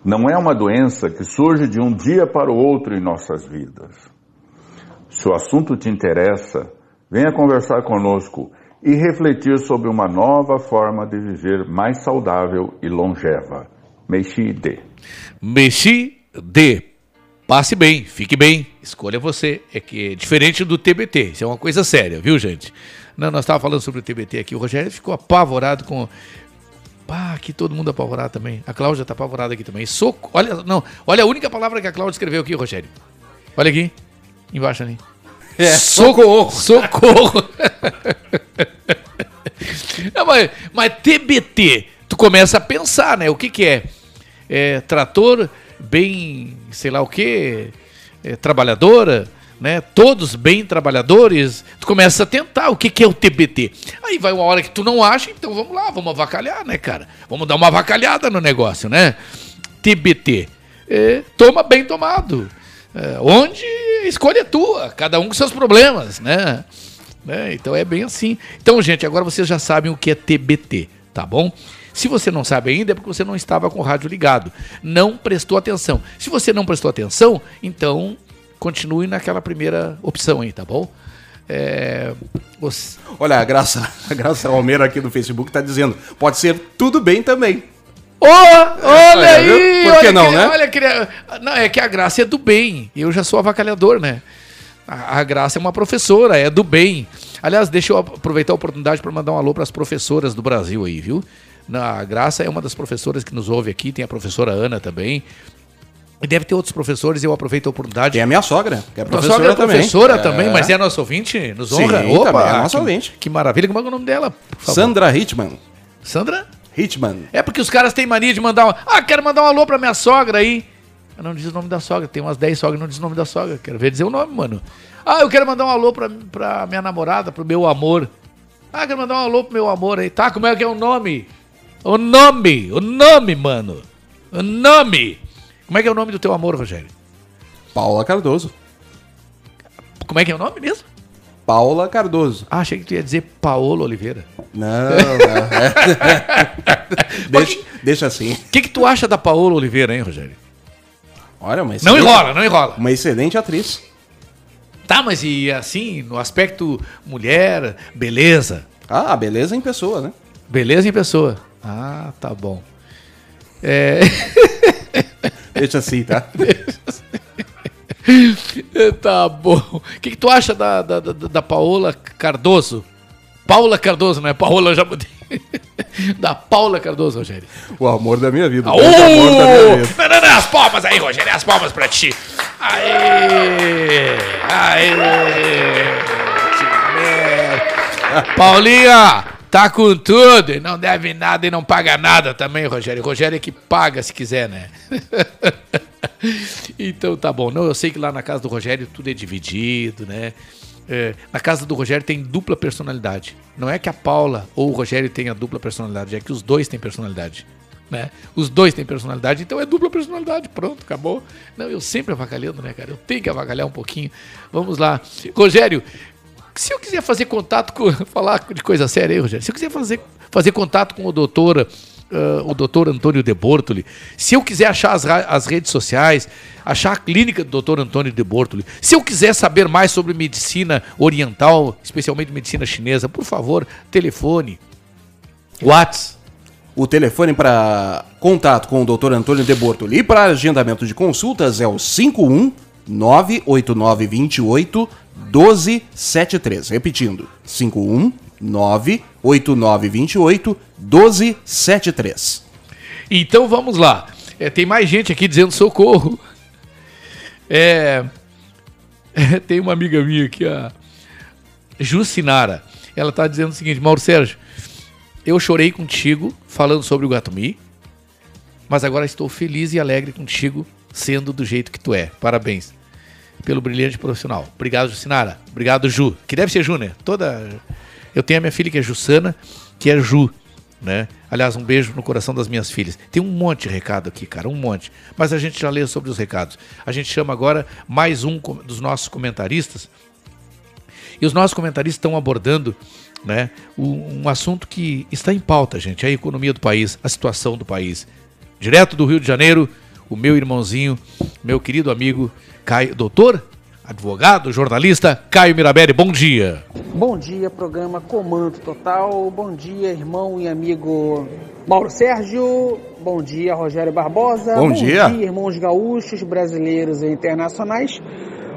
Não é uma doença que surge de um dia para o outro em nossas vidas. Se o assunto te interessa, venha conversar conosco e refletir sobre uma nova forma de viver mais saudável e longeva. Mexi D. Mexi D. Passe bem, fique bem, escolha você. É que é diferente do TBT, isso é uma coisa séria, viu, gente? Não, nós estávamos falando sobre o TBT aqui, o Rogério ficou apavorado com. Pá, aqui todo mundo apavorado também. A Cláudia está apavorada aqui também. Soco... Olha, não, olha a única palavra que a Cláudia escreveu aqui, Rogério. Olha aqui, embaixo ali. É, socorro! Socorro! Não, mas, mas TBT, tu começa a pensar, né? O que que é? É trator bem, sei lá o que, é, trabalhadora, né? Todos bem trabalhadores, tu começa a tentar o que, que é o TBT. Aí vai uma hora que tu não acha, então vamos lá, vamos avacalhar, né, cara? Vamos dar uma avacalhada no negócio, né? TBT. É, toma bem tomado. É, onde a escolha é tua, cada um com seus problemas, né? né? Então é bem assim. Então, gente, agora vocês já sabem o que é TBT, tá bom? Se você não sabe ainda, é porque você não estava com o rádio ligado. Não prestou atenção. Se você não prestou atenção, então continue naquela primeira opção aí, tá bom? É, os- Olha, a Graça, a Graça Almeida aqui no Facebook tá dizendo, pode ser tudo bem também. Ô, olha É, aí! Por que olha não, que- né? Olha que, não, é que a Graça é do bem. Eu já sou avacalhador, né? A, a Graça é uma professora, é do bem. Aliás, deixa eu aproveitar a oportunidade para mandar um alô para as professoras do Brasil aí, viu? Na, a Graça é uma das professoras que nos ouve aqui, tem a professora Ana também. E deve ter outros professores, eu aproveito a oportunidade. Tem a minha sogra, que é professora sogra é também. professora É. também, mas é nosso ouvinte? Nos Sim, honra? também é nossa que, ouvinte. Que maravilha. Como é que é o nome dela? Sandra Hitman. Sandra? Hitman. É porque os caras têm mania de mandar um. Ah, quero mandar um alô pra minha sogra aí. Eu não diz o nome da sogra. Tem umas 10 sogras não diz o nome da sogra. Quero ver dizer o nome, mano. Ah, eu quero mandar um alô pra, pra minha namorada, pro meu amor. Ah, quero mandar um alô pro meu amor aí. Tá, como é que é o nome? O nome! O nome, mano! O nome! Como é que é o nome do teu amor, Rogério? Paula Cardoso. Como é que é o nome mesmo? Paula Cardoso. Ah, achei que tu ia dizer Paola Oliveira. Não, não. é. deixa, deixa assim. O que, que tu acha da Paola Oliveira, hein, Rogério? Olha, mas Não enrola, não enrola. Uma excelente atriz. Tá, mas e assim, no aspecto mulher, beleza? Ah, beleza em pessoa, né? Beleza em pessoa. Ah, tá bom. É. Deixa assim, tá? tá bom. O que, que tu acha da, da, da, da Paola Cardoso? Paula Cardoso, não é Paola, eu já mudei. da Paula Cardoso, Rogério. O amor da minha vida. Aô! o amor da minha vida. Não, não, não, as palmas aí, Rogério, as palmas pra ti. Aê! Aê! Paulinha, tá com tudo e não deve nada e não paga nada também, Rogério. Rogério é que paga se quiser, né? então tá bom. Não, eu sei que lá na casa do Rogério tudo é dividido, né? É, na casa do Rogério tem dupla personalidade. Não é que a Paula ou o Rogério tenha dupla personalidade, é que os dois têm personalidade. Né? Os dois têm personalidade, então é dupla personalidade. Pronto, acabou. Não, eu sempre avacalhando, né, cara? Eu tenho que avacalhar um pouquinho. Vamos lá. Rogério, se eu quiser fazer contato com. Falar de coisa séria aí, Rogério. Se eu quiser fazer, fazer contato com o doutor. ah, o doutor Antônio de Bortoli, se eu quiser achar as, as redes sociais, achar a clínica do doutor Antônio de Bortoli, se eu quiser saber mais sobre medicina oriental, especialmente medicina chinesa, por favor, telefone, Whats. O telefone para contato com o Dr. Antônio de Bortoli e para agendamento de consultas é o 51 98928 1273. Repetindo, 51 98928 1273. Então vamos lá. É, tem mais gente aqui dizendo socorro. É, é, tem uma amiga minha aqui, a Jucinara. Ela está dizendo o seguinte: Mauro Sérgio, eu chorei contigo falando sobre o Gatumi, mas agora estou feliz e alegre contigo sendo do jeito que tu é. Parabéns pelo brilhante profissional. Obrigado, Jucinara. Obrigado, Ju. Que deve ser Ju, né? Toda. Eu tenho a minha filha que é Jussana, que é Ju, né? Aliás, um beijo no coração das minhas filhas. Tem um monte de recado aqui, cara, um monte. Mas a gente já leu sobre os recados. A gente chama agora mais um dos nossos comentaristas. E os nossos comentaristas estão abordando né, um assunto que está em pauta, gente, a economia do país, a situação do país. Direto do Rio de Janeiro, o meu irmãozinho, meu querido amigo Caio, doutor, advogado, jornalista, Caio Mirabelli, bom dia. Bom dia, programa Comando Total. Bom dia, irmão e amigo Mauro Sérgio. Bom dia, Rogério Barbosa. Bom dia. irmãos gaúchos, brasileiros e internacionais.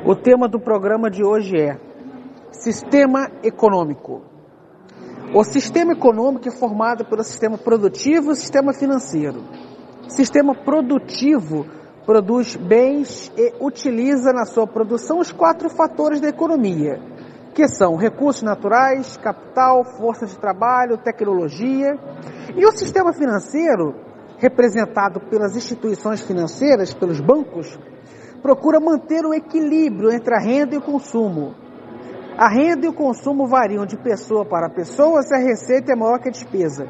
O tema do programa de hoje é Sistema Econômico. O sistema econômico é formado pelo sistema produtivo e sistema financeiro. Sistema produtivo produz bens e utiliza na sua produção os quatro fatores da economia, que são recursos naturais, capital, força de trabalho, tecnologia. E o sistema financeiro, representado pelas instituições financeiras, pelos bancos, procura manter o equilíbrio entre a renda e o consumo. A renda e o consumo variam de pessoa para pessoa se a receita é maior que a despesa.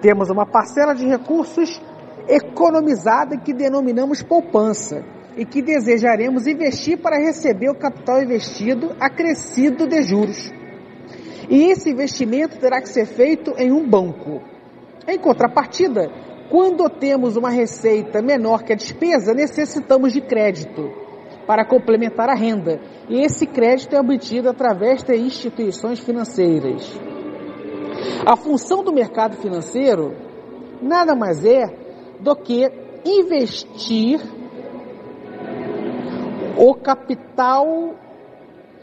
Temos uma parcela de recursos economizada que denominamos poupança e que desejaremos investir para receber o capital investido acrescido de juros. E esse investimento terá que ser feito em um banco. Em contrapartida, quando temos uma receita menor que a despesa, necessitamos de crédito para complementar a renda. E esse crédito é obtido através de instituições financeiras. A função do mercado financeiro nada mais é do que investir o capital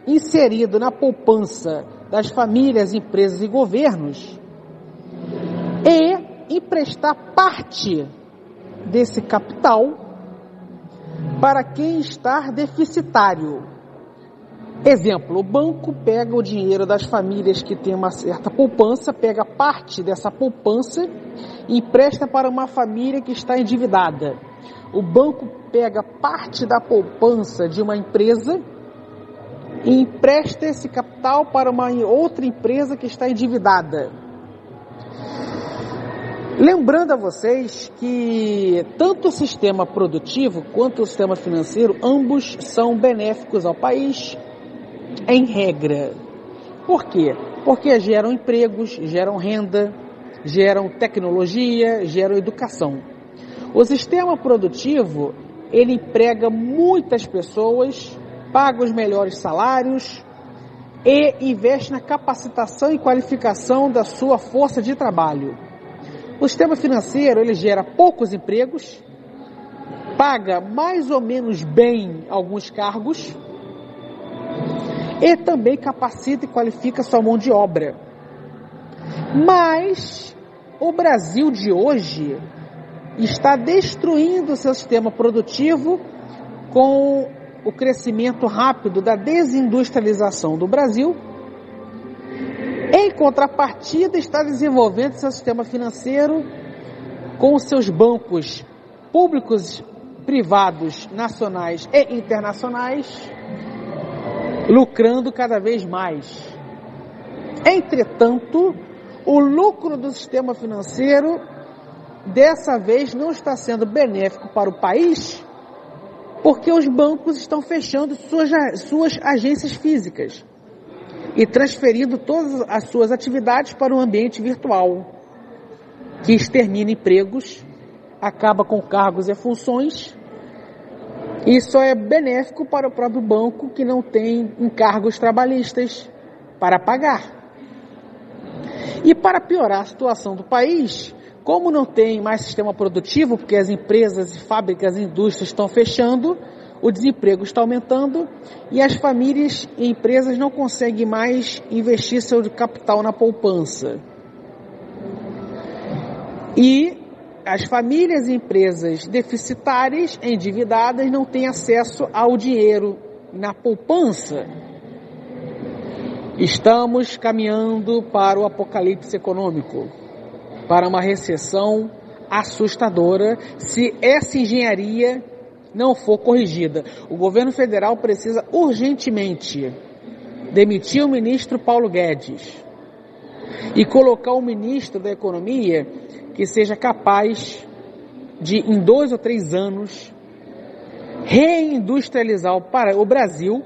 inserido na poupança das famílias, empresas e governos e emprestar parte desse capital para quem está deficitário. Exemplo, o banco pega o dinheiro das famílias que têm uma certa poupança, pega parte dessa poupança e empresta para uma família que está endividada. O banco pega parte da poupança de uma empresa e empresta esse capital para uma outra empresa que está endividada. Lembrando a vocês que tanto o sistema produtivo quanto o sistema financeiro, ambos são benéficos ao país, em regra. Por quê? Porque geram empregos, geram renda, geram tecnologia, geram educação. O sistema produtivo, ele emprega muitas pessoas, paga os melhores salários e investe na capacitação e qualificação da sua força de trabalho. O sistema financeiro ele gera poucos empregos, paga mais ou menos bem alguns cargos e também capacita e qualifica sua mão de obra. Mas o Brasil de hoje está destruindo o seu sistema produtivo com o crescimento rápido da desindustrialização do Brasil em contrapartida, está desenvolvendo seu sistema financeiro com seus bancos públicos, privados, nacionais e internacionais, lucrando cada vez mais. Entretanto, o lucro do sistema financeiro dessa vez não está sendo benéfico para o país, porque os bancos estão fechando suas, suas agências físicas e transferindo todas as suas atividades para o ambiente virtual, que extermina empregos, acaba com cargos e funções e só é benéfico para o próprio banco que não tem encargos trabalhistas para pagar. E para piorar a situação do país, como não tem mais sistema produtivo, porque as empresas, fábricas e indústrias estão fechando, o desemprego está aumentando e as famílias e empresas não conseguem mais investir seu capital na poupança. E as famílias e empresas deficitárias, endividadas, não têm acesso ao dinheiro na poupança. Estamos caminhando para o apocalipse econômico, para uma recessão assustadora, se essa engenharia não for corrigida. O governo federal precisa urgentemente demitir o ministro Paulo Guedes e colocar um ministro da Economia que seja capaz de, em dois ou três anos, reindustrializar o Brasil,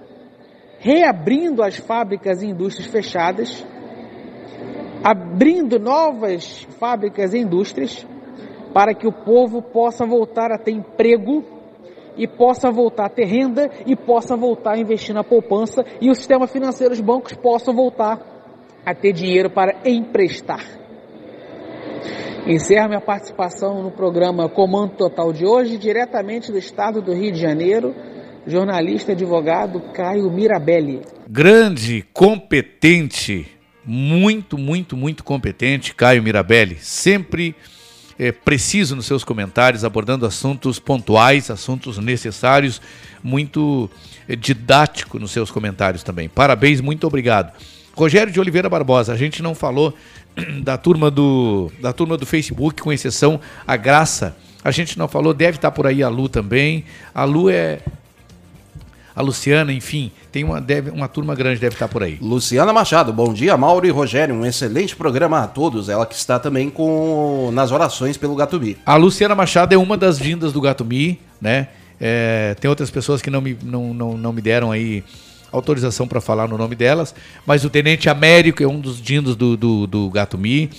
reabrindo as fábricas e indústrias fechadas, abrindo novas fábricas e indústrias, para que o povo possa voltar a ter emprego e possa voltar a ter renda e possa voltar a investir na poupança e o sistema financeiro, os bancos possam voltar a ter dinheiro para emprestar. Encerro minha participação no programa Comando Total de hoje, diretamente do estado do Rio de Janeiro, jornalista advogado Caio Mirabelli. Grande, competente, muito, muito, muito competente, Caio Mirabelli, sempre é, preciso nos seus comentários, abordando assuntos pontuais, assuntos necessários, muito é, didático nos seus comentários também. Parabéns, muito obrigado. Rogério de Oliveira Barbosa, a gente não falou da turma do, da turma do Facebook, com exceção a Graça. A gente não falou, deve estar por aí a Lu também. A Lu é a Luciana, enfim, tem uma, deve, uma turma grande deve estar por aí. Luciana Machado, bom dia, Mauro e Rogério. Um excelente programa a todos. Ela que está também com nas orações pelo Gatubi. A Luciana Machado é uma das vindas do Gatumi, né? É, tem outras pessoas que não me, não, não, não me deram aí autorização para falar no nome delas, mas o Tenente Américo é um dos dindos do, do, do Gatumi.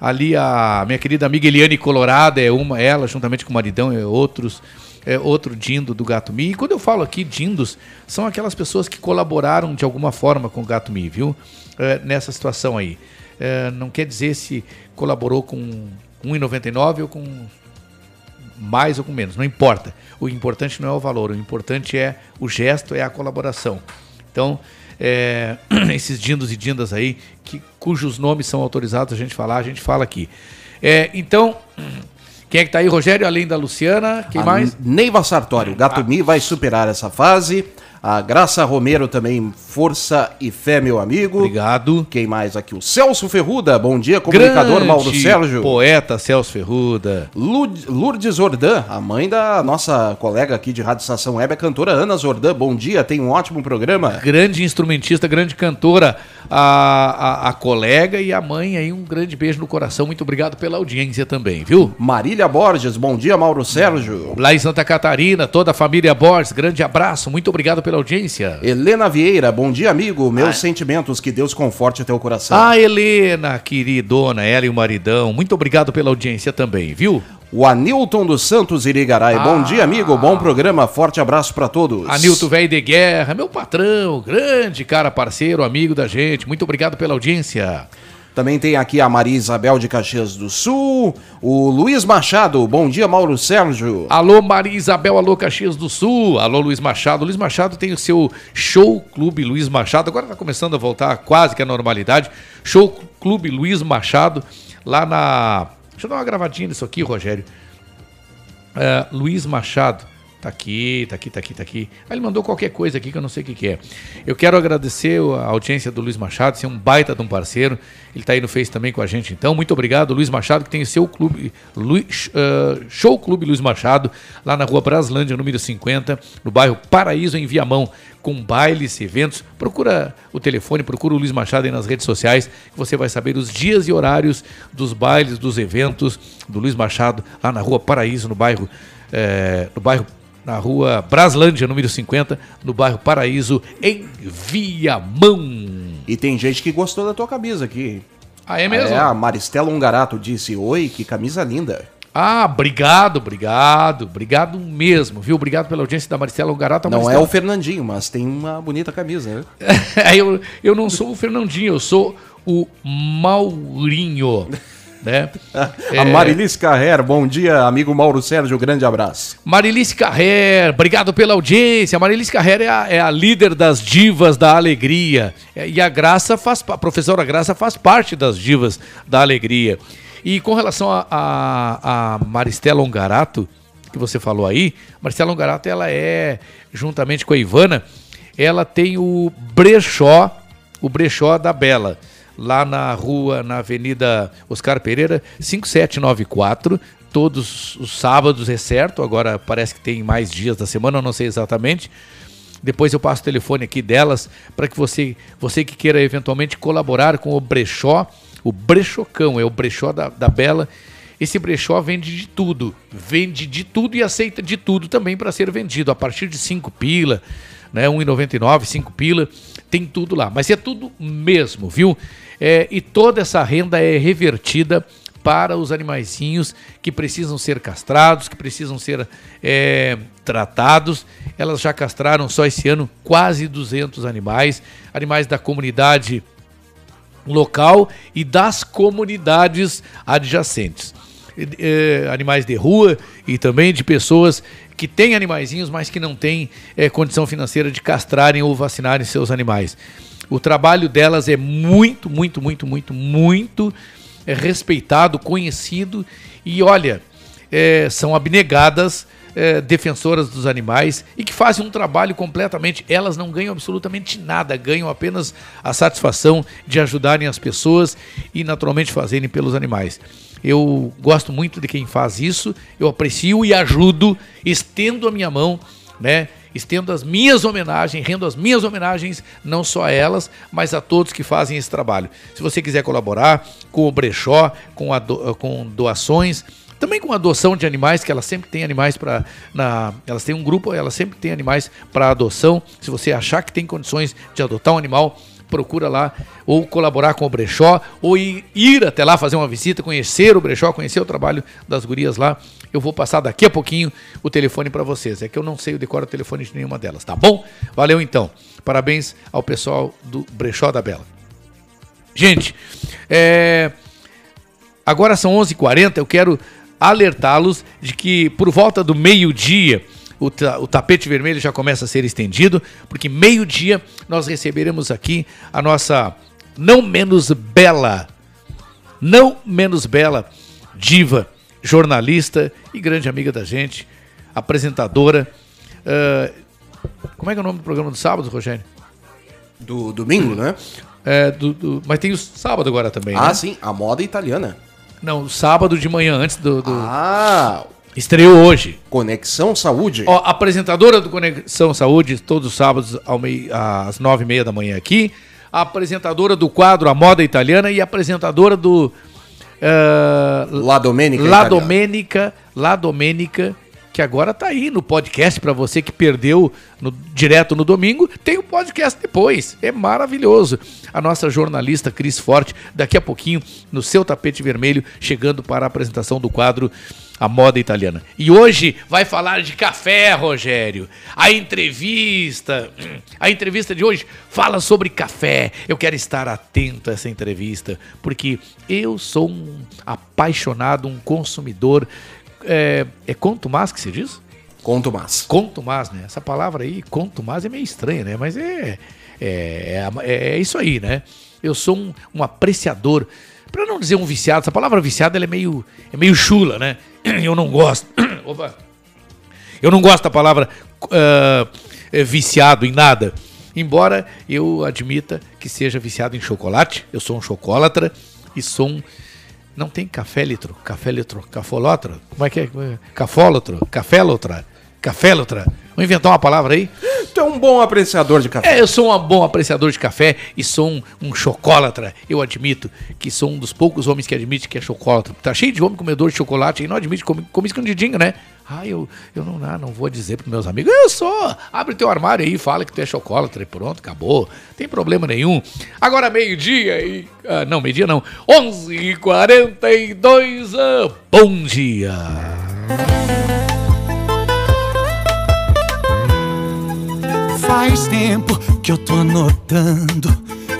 Ali a minha querida amiga Eliane Colorada é uma, ela, juntamente com o maridão, é outros é, outro dindo do Gato Mi. E quando eu falo aqui dindos, são aquelas pessoas que colaboraram de alguma forma com o Gato Mi, viu? É, nessa situação aí. É, não quer dizer se colaborou com 1,99 ou com mais ou com menos, não importa. O importante não é o valor, o importante é o gesto, é a colaboração. Então, é, esses dindos e dindas aí, que, cujos nomes são autorizados a gente falar, a gente fala aqui. É, então, quem é que tá aí, Rogério, além da Luciana? Quem A mais? Neiva Sartório. Gato Mi vai superar essa fase. A Graça Romero também, força e fé, meu amigo. Obrigado. Quem mais aqui? O Celso Ferruda. Bom dia, comunicador Grande Mauro Sérgio. Poeta Celso Ferruda. Lourdes Zordan, a mãe da nossa colega aqui de Rádio Estação Web, a cantora Ana Zordan. Bom dia, tem um ótimo programa. Grande instrumentista, grande cantora, a, a, a colega e a mãe aí, um grande beijo no coração. Muito obrigado pela audiência também, viu? Marília Borges, bom dia, Mauro Sérgio. Lá em Santa Catarina, toda a família Borges, grande abraço, muito obrigado pela audiência. Helena Vieira, bom dia, amigo. Meus sentimentos, que Deus conforte teu coração. Ah, Helena, queridona, ela e o maridão, muito obrigado pela audiência também, viu? O Anilton dos Santos Irigaray, bom Ah. dia, amigo. Bom programa, forte abraço pra todos. Anilton Velho de Guerra, meu patrão, grande cara, parceiro, amigo da gente, muito obrigado pela audiência. Também tem aqui a Maria Isabel de Caxias do Sul, o Luiz Machado, bom dia, Mauro Sérgio. Alô Maria Isabel, alô Caxias do Sul, alô Luiz Machado. Luiz Machado tem o seu show clube Luiz Machado, agora está começando a voltar quase que à normalidade. Show clube Luiz Machado, lá na. Deixa eu dar uma gravadinha nisso aqui, Rogério. É, Luiz Machado. Tá aqui, tá aqui, tá aqui, tá aqui. Aí ele mandou qualquer coisa aqui que eu não sei o que, que é. Eu quero agradecer a audiência do Luiz Machado, ser um baita de um parceiro. Ele tá aí no Face também com a gente, então. Muito obrigado, Luiz Machado, que tem o seu clube, Luiz, ah, Show Clube Luiz Machado, lá na rua Braslândia, número 50, no bairro Paraíso, em Viamão, com bailes, eventos. Procura o telefone, procura o Luiz Machado aí nas redes sociais, que você vai saber os dias e horários dos bailes, dos eventos do Luiz Machado, lá na rua Paraíso, no bairro, eh, no bairro na rua Braslândia, número 50, no bairro Paraíso, em Viamão. E tem gente que gostou da tua camisa aqui. Ah, é mesmo? É, a Maristela Ungarato disse, oi, que camisa linda. Ah, obrigado, obrigado, obrigado mesmo, viu? Obrigado pela audiência da Maristela Ongarato. Não é Maristela. o Fernandinho, mas tem uma bonita camisa, né? eu, eu não sou o Fernandinho, eu sou o Maurinho, né? A Marilis Carrer, bom dia, amigo Mauro Sérgio, grande abraço. Marilice Carrer, obrigado pela audiência. Marilice Carrer é a, é a líder das divas da alegria. É, E a Graça faz, a professora Graça faz parte das divas da alegria. E com relação a, a, a Maristela Ongarato, que você falou aí, Maristela Ongarato, ela é, juntamente com a Ivana, ela tem o brechó, o brechó da Bela, lá na rua, na Avenida Oscar Pereira, 5794, todos os sábados, é certo, agora parece que tem mais dias da semana, eu não sei exatamente. Depois eu passo o telefone aqui delas para que você, você que queira eventualmente colaborar com o brechó, o brechocão, é o brechó da, da Bela. Esse brechó vende de tudo, vende de tudo e aceita de tudo também para ser vendido, a partir de 5 pila, né, 1,99, 5 pila, tem tudo lá, mas é tudo mesmo, viu? É, e toda essa renda é revertida para os animaizinhos que precisam ser castrados, que precisam ser é, tratados. Elas já castraram só esse ano quase 200 animais, animais da comunidade local e das comunidades adjacentes. E, eh, animais de rua e também de pessoas que têm animaizinhos, mas que não têm eh, condição financeira de castrarem ou vacinarem seus animais. O trabalho delas é muito, muito, muito, muito, muito eh, respeitado, conhecido e olha, eh, são abnegadas eh, defensoras dos animais e que fazem um trabalho completamente. Elas não ganham absolutamente nada, ganham apenas a satisfação de ajudarem as pessoas e naturalmente fazerem pelos animais. Eu gosto muito de quem faz isso, eu aprecio e ajudo, estendo a minha mão, né? estendo as minhas homenagens, rendo as minhas homenagens, não só a elas, mas a todos que fazem esse trabalho. Se você quiser colaborar com o brechó, com, do, com doações, também com adoção de animais, que elas sempre têm animais para. Elas têm um grupo, elas sempre têm animais para adoção. Se você achar que tem condições de adotar um animal, procura lá ou colaborar com o brechó ou ir, até lá fazer uma visita, conhecer o brechó, conhecer o trabalho das gurias lá. Eu vou passar daqui a pouquinho o telefone para vocês. É que eu não sei o decoro o telefone de nenhuma delas, tá bom? Valeu então. Parabéns ao pessoal do brechó da Bela. Gente, é... agora são 11h40, eu quero alertá-los de que por volta do meio-dia o, ta o, tapete vermelho já começa a ser estendido, porque meio-dia nós receberemos aqui a nossa não menos bela, não menos bela diva, jornalista e grande amiga da gente, apresentadora. Uh, como é que é o nome do programa do sábado, Rogério? Do domingo, né? É, do, do, mas tem o sábado agora também. Ah, né? sim, a moda italiana. Não, sábado de manhã, antes do. do... Ah! Estreou hoje. Conexão Saúde. Ó, apresentadora do Conexão Saúde, todos os sábados ao meio, às nove e meia da manhã aqui. A apresentadora do quadro A Moda Italiana e apresentadora do. Uh, La Domenica. La Domenica. La Domenica que agora tá aí no podcast para você que perdeu no, direto no domingo, tem o podcast depois. É maravilhoso. A nossa jornalista Cris Forte, daqui a pouquinho, no seu tapete vermelho, chegando para a apresentação do quadro A Moda Italiana. E hoje vai falar de café, Rogério. A entrevista, a entrevista de hoje fala sobre café. Eu quero estar atento a essa entrevista, porque eu sou um apaixonado, um consumidor é, é contumaz que se diz? Contumaz. Contumaz, né? Essa palavra aí, contumaz, é meio estranha, né? Mas é, é, é, é isso aí, né? Eu sou um, um apreciador, para não dizer um viciado, essa palavra viciado é meio, é meio chula, né? Eu não gosto. Opa. Eu não gosto da palavra uh, viciado em nada. Embora eu admita que seja viciado em chocolate, eu sou um chocolatra e sou um não tem café litro, café litro, cafolótro, como é que é? Cafólotro, cafélotra, cafélotra. Vou inventar uma palavra aí. Tu é um bom apreciador de café. É, eu sou um bom apreciador de café e sou um, um chocólatra. Eu admito que sou um dos poucos homens que admite que é chocólatra. Tá cheio de homem comedor de chocolate e não admite come, come escondidinho, né? Ah, eu, eu não, ah, não vou dizer pros meus amigos. Eu sou. Abre teu armário aí, fala que tu é chocólatra e pronto, acabou. Tem problema nenhum. Agora meio-dia e. Ah, não, meio-dia não. 11h42. Ah, bom dia. Faz tempo que eu tô notando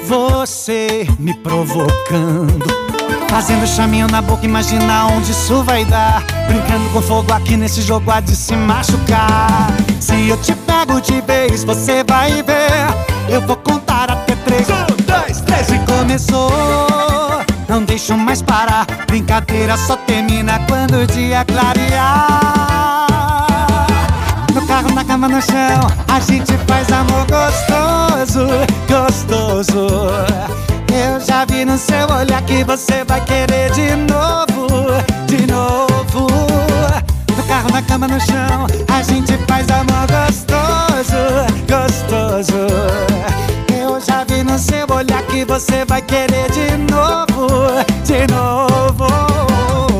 você me provocando. Fazendo chaminho na boca, imagina onde isso vai dar. Brincando com fogo aqui nesse jogo há de se machucar. Se eu te pego de vez, você vai ver. Eu vou contar até três. Um, dois, três e começou. Não deixo mais parar. Brincadeira só termina quando o dia clarear. Cama, no chão, a gente faz amor gostoso, gostoso. Eu já vi no seu olhar que você vai querer de novo, de novo. No carro, na cama, no chão, a gente faz amor gostoso, gostoso. Eu já vi no seu olhar que você vai querer de novo, de novo.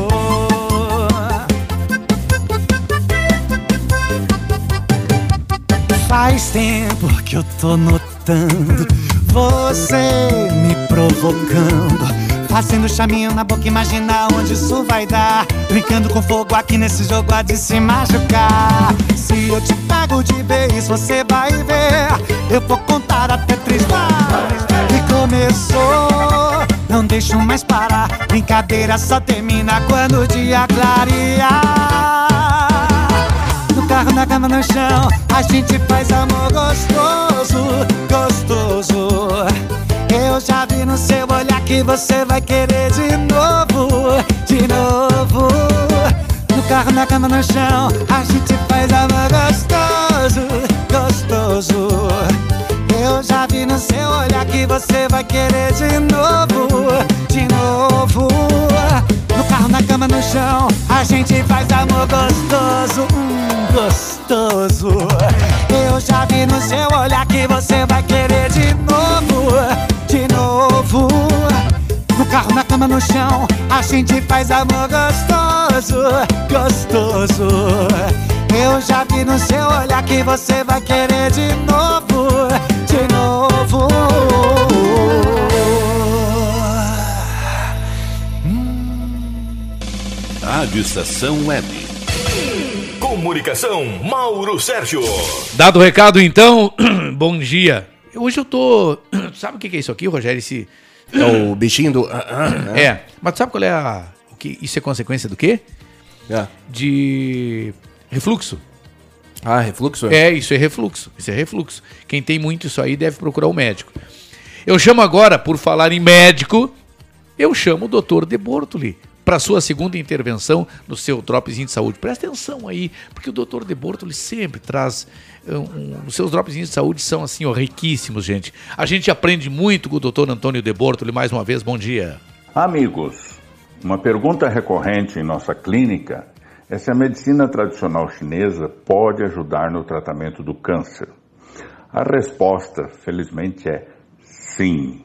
Faz tempo que eu tô notando você me provocando. Fazendo chaminho na boca, imagina onde isso vai dar. Brincando com fogo aqui nesse jogo há de se machucar. Se eu te pego de vez, você vai ver. Eu vou contar até três. E começou, não deixo mais parar. Brincadeira só termina quando o dia clarear. Carro, na cama, no chão, a gente faz amor gostoso, gostoso. Eu já vi no seu olhar que você vai querer de novo, de novo. No carro, na cama, no chão, a gente faz amor gostoso, gostoso. Eu já vi no seu olhar que você vai querer de novo, de novo. Carro, na cama, no chão, a gente faz amor gostoso, hum, gostoso. Eu já vi no seu olhar que você vai querer de novo, de novo. No carro, na cama, no chão, a gente faz amor gostoso, gostoso. Eu já vi no seu olhar que você vai querer de novo, de novo. Rádio Estação Web. Comunicação, Mauro Sérgio. Dado o recado, então, bom dia. Hoje eu tô. Sabe o que é isso aqui, Rogério? Esse. É o bichinho do. ah, ah, né? É. Mas sabe qual é a. O que... Isso é consequência do quê? De refluxo. Ah, refluxo? É, isso é refluxo. Isso é refluxo. Quem tem muito isso aí deve procurar um médico. Eu chamo agora, por falar em médico, eu chamo o doutor De Bortoli para sua segunda intervenção no seu dropzinho de saúde. Presta atenção aí, porque o doutor De Bortoli sempre traz um, um- os seus dropzinhos de saúde são assim, ó, riquíssimos, gente. A gente aprende muito com o doutor Antônio De Bortoli. Mais uma vez, bom dia. Amigos, uma pergunta recorrente em nossa clínica é se a medicina tradicional chinesa pode ajudar no tratamento do câncer. A resposta, felizmente, é sim.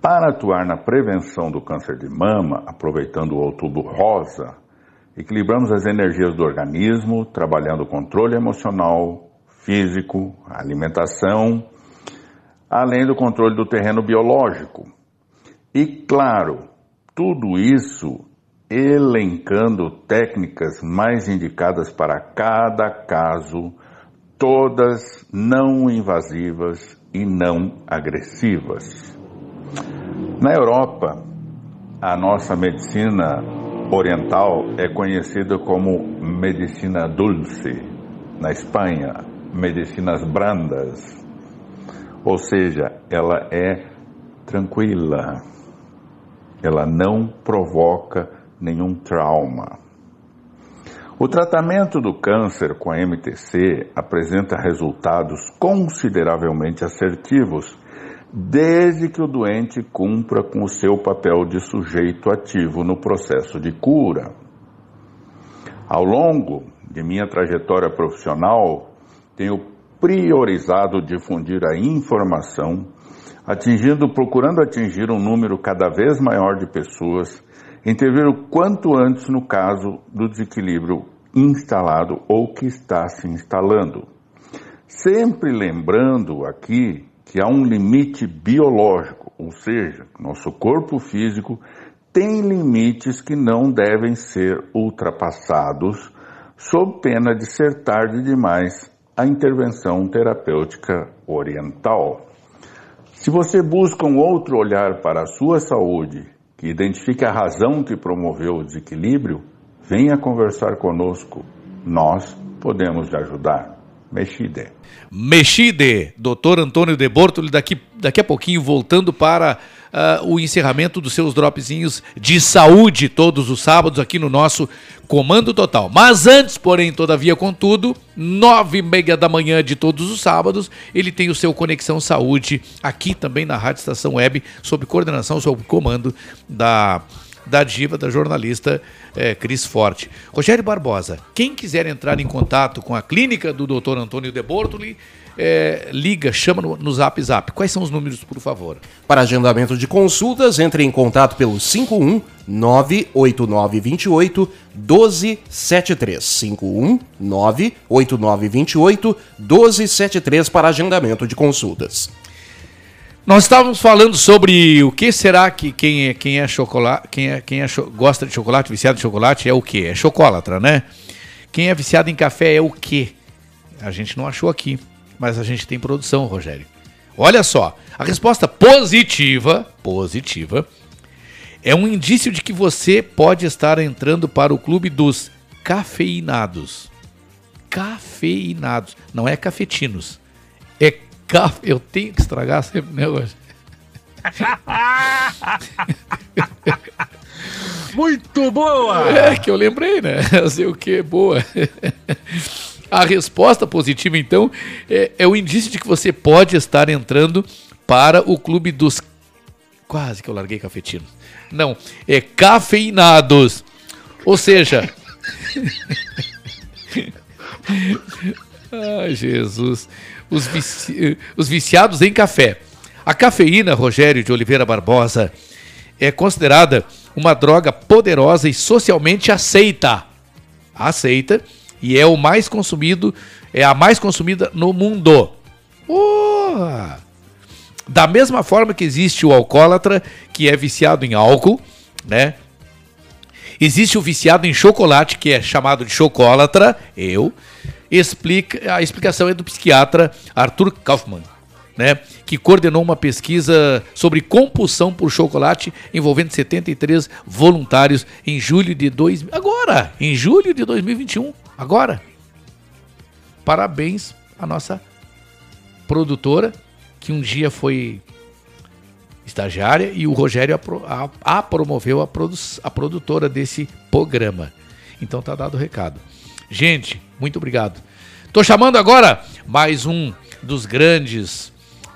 Para atuar na prevenção do câncer de mama, aproveitando o outubro rosa, equilibramos as energias do organismo, trabalhando o controle emocional, físico, alimentação, além do controle do terreno biológico. E claro, tudo isso elencando técnicas mais indicadas para cada caso, todas não invasivas e não agressivas. Na Europa, a nossa medicina oriental é conhecida como medicina dulce. Na Espanha, medicinas brandas. Ou seja, ela é tranquila. Ela não provoca nenhum trauma. O tratamento do câncer com a MTC apresenta resultados consideravelmente assertivos, desde que o doente cumpra com o seu papel de sujeito ativo no processo de cura. Ao longo de minha trajetória profissional, tenho priorizado difundir a informação, atingindo, procurando atingir um número cada vez maior de pessoas, intervir o quanto antes no caso do desequilíbrio instalado ou que está se instalando. Sempre lembrando aqui que há um limite biológico, ou seja, nosso corpo físico tem limites que não devem ser ultrapassados, sob pena de ser tarde demais a intervenção terapêutica oriental. Se você busca um outro olhar para a sua saúde, que identifique a razão que promoveu o desequilíbrio, venha conversar conosco. Nós podemos lhe ajudar. Mexide. Mexide, doutor Antônio De Bortoli, daqui, daqui a pouquinho voltando para ah, o encerramento dos seus dropzinhos de saúde todos os sábados aqui no nosso Comando Total. Mas antes, porém, todavia, contudo, nove e meia da manhã de todos os sábados, ele tem o seu Conexão Saúde aqui também na Rádio Estação Web, sob coordenação, sob comando da da diva, da jornalista eh, Cris Forte. Rogério Barbosa, quem quiser entrar em contato com a clínica do Dr. Antônio De Bortoli, eh, liga, chama no, no Zap Zap. Quais são os números, por favor? Para agendamento de consultas, entre em contato pelo 51 98928 1273. 51 98928 1273 para agendamento de consultas. Nós estávamos falando sobre o que será que quem é quem é chocolate, quem é quem é gosta de chocolate, viciado em chocolate é o quê? É chocolatra, né? Quem é viciado em café é o quê? A gente não achou aqui, mas a gente tem produção, Rogério. Olha só, a resposta positiva, positiva, é um indício de que você pode estar entrando para o clube dos cafeinados. Cafeinados, não é cafetinos. É café. Eu tenho que estragar sempre o negócio. Muito boa! É que eu lembrei, né? Fazer o que? Boa. A resposta positiva, então, é, é o indício de que você pode estar entrando para o clube dos. Quase que eu larguei cafetinos. Não, é cafeinados. Ou seja. Ai, Jesus. Os, vici- os viciados em café. A cafeína, Rogério de Oliveira Barbosa, é considerada uma droga poderosa e socialmente aceita. Aceita e é o mais consumido, é a mais consumida no mundo. Oh! Da mesma forma que existe o alcoólatra, que é viciado em álcool, né? Existe o viciado em chocolate, que é chamado de chocólatra, eu. Explica, a explicação é do psiquiatra Arthur Kaufmann, né? Que coordenou uma pesquisa sobre compulsão por chocolate envolvendo 73 voluntários em julho de dois, agora, em julho de 2021, agora. Parabéns à nossa produtora, que um dia foi estagiária e o Rogério apro- a, a promoveu a, produ- a produtora desse programa. Então tá dado o recado. Gente, muito obrigado. Tô chamando agora mais um dos grandes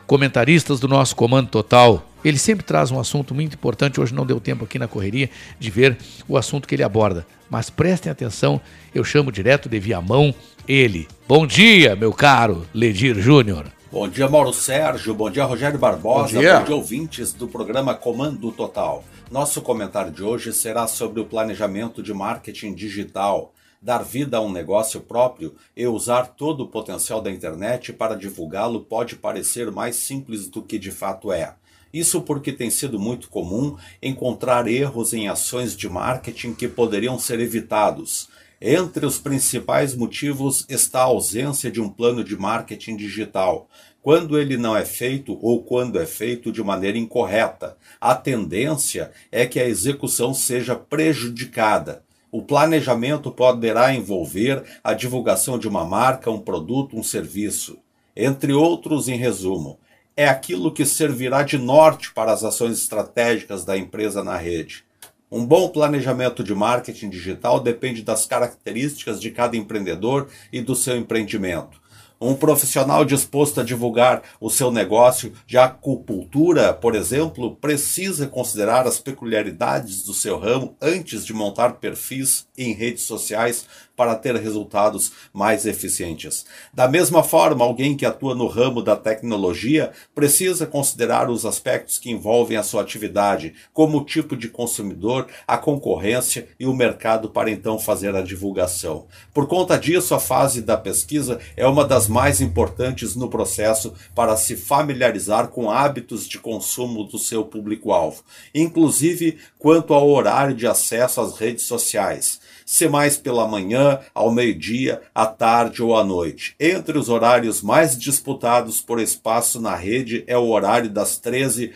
comentaristas do nosso Comando Total. Ele sempre traz um assunto muito importante. Hoje não deu tempo aqui na correria de ver o assunto que ele aborda. Mas prestem atenção, eu chamo direto de Viamão ele. Bom dia, meu caro Ledir Júnior. Bom dia, Mauro Sérgio. Bom dia, Rogério Barbosa. Bom dia. Bom dia, ouvintes do programa Comando Total. Nosso comentário de hoje será sobre o planejamento de marketing digital. Dar vida a um negócio próprio e usar todo o potencial da internet para divulgá-lo pode parecer mais simples do que de fato é. Isso porque tem sido muito comum encontrar erros em ações de marketing que poderiam ser evitados. Entre os principais motivos está a ausência de um plano de marketing digital. Quando ele não é feito ou quando é feito de maneira incorreta, a tendência é que a execução seja prejudicada. O planejamento poderá envolver a divulgação de uma marca, um produto, um serviço. Entre outros, em resumo, é aquilo que servirá de norte para as ações estratégicas da empresa na rede. Um bom planejamento de marketing digital depende das características de cada empreendedor e do seu empreendimento. Um profissional disposto a divulgar o seu negócio de acupuntura, por exemplo, precisa considerar as peculiaridades do seu ramo antes de montar perfis em redes sociais para ter resultados mais eficientes. Da mesma forma, alguém que atua no ramo da tecnologia precisa considerar os aspectos que envolvem a sua atividade, como o tipo de consumidor, a concorrência e o mercado para então fazer a divulgação. Por conta disso, a fase da pesquisa é uma das mais importantes no processo para se familiarizar com hábitos de consumo do seu público-alvo, inclusive quanto ao horário de acesso às redes sociais se mais pela manhã, ao meio-dia, à tarde ou à noite. Entre os horários mais disputados por espaço na rede é o horário das 13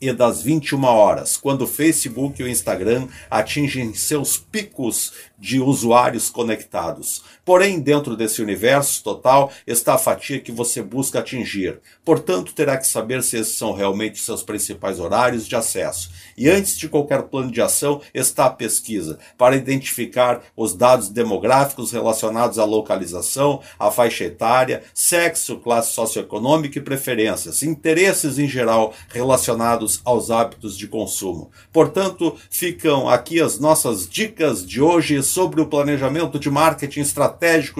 e das 21 horas, quando o Facebook e o Instagram atingem seus picos de usuários conectados. Porém, dentro desse universo total está a fatia que você busca atingir. Portanto, terá que saber se esses são realmente seus principais horários de acesso. E antes de qualquer plano de ação está a pesquisa, para identificar os dados demográficos relacionados à localização, à faixa etária, sexo, classe socioeconômica e preferências, interesses em geral relacionados aos hábitos de consumo. Portanto, ficam aqui as nossas dicas de hoje sobre o planejamento de marketing estratégico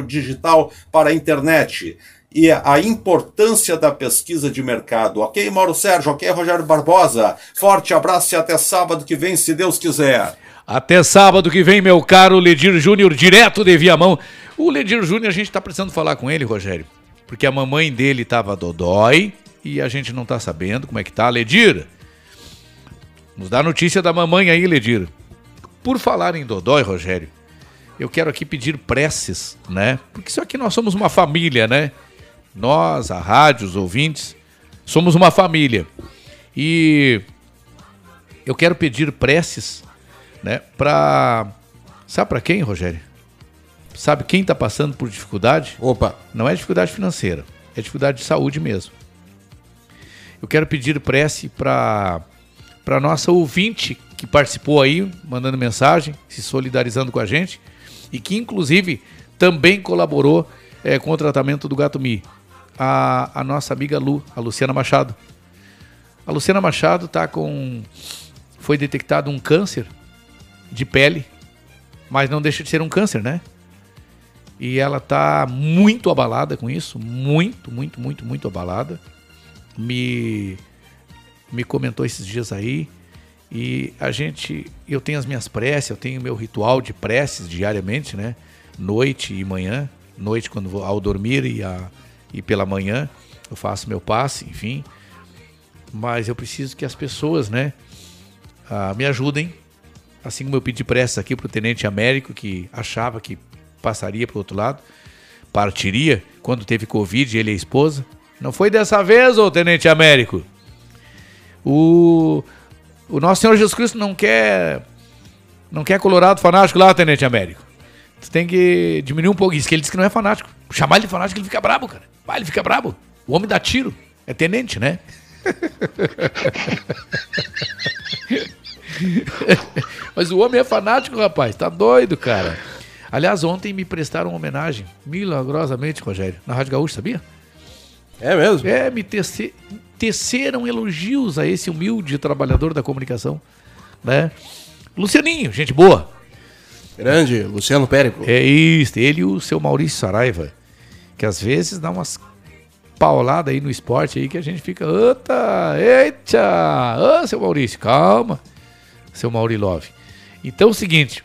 digital para a internet e a importância da pesquisa de mercado. Ok, Mauro Sérgio? Ok, Rogério Barbosa? Forte abraço e até sábado que vem, se Deus quiser. Até sábado que vem, meu caro Ledir Júnior, direto de Viamão. O Ledir Júnior, a gente tá precisando falar com ele, Rogério, porque a mamãe dele tava dodói e a gente não tá sabendo como é que tá. Ledir, nos dá notícia da mamãe aí, Ledir. Por falar em dodói, Rogério, eu quero aqui pedir preces, né? Porque isso aqui nós somos uma família, né? Nós, a rádio, os ouvintes, somos uma família. E eu quero pedir preces, né, para sabe para quem, Rogério? Sabe quem tá passando por dificuldade? Opa, não é dificuldade financeira, é dificuldade de saúde mesmo. Eu quero pedir prece para para nossa ouvinte que participou aí, mandando mensagem, se solidarizando com a gente e que inclusive também colaborou é, com o tratamento do gato Mi. A, a nossa amiga Lu, a Luciana Machado. A Luciana Machado tá com. Foi detectado um câncer de pele, mas não deixa de ser um câncer, né? E ela tá muito abalada com isso, muito, muito, muito, muito abalada. Me me comentou esses dias aí e a gente, eu tenho as minhas preces, eu tenho meu ritual de preces diariamente, né? Noite e manhã, noite quando vou ao dormir e, a, e pela manhã eu faço meu passe, enfim. Mas eu preciso que as pessoas, né, ah, me ajudem. Assim como eu pedi preces aqui para o Tenente Américo, que achava que passaria para o outro lado, partiria quando teve Covid, ele e a esposa. Não foi dessa vez, ô Tenente Américo. O, o nosso Senhor Jesus Cristo não quer não quer colorado fanático lá, Tenente Américo. Tu tem que diminuir um pouco isso, que ele disse que não é fanático. Chamar ele de fanático, ele fica brabo, cara. Vai, ele fica brabo. O homem dá tiro. É tenente, né? Mas o homem é fanático, rapaz. Tá doido, cara. Aliás, ontem me prestaram uma homenagem, milagrosamente, Rogério, na Rádio Gaúcha, sabia? É mesmo? É, me tece, teceram elogios a esse humilde trabalhador da comunicação, né? Lucianinho, gente boa. Grande, Luciano Périco. É isso, ele e o seu Maurício Saraiva, que às vezes dá umas pauladas aí no esporte aí que a gente fica, eita, eita, ô seu Maurício, calma, seu Mauri Love. Então é o seguinte,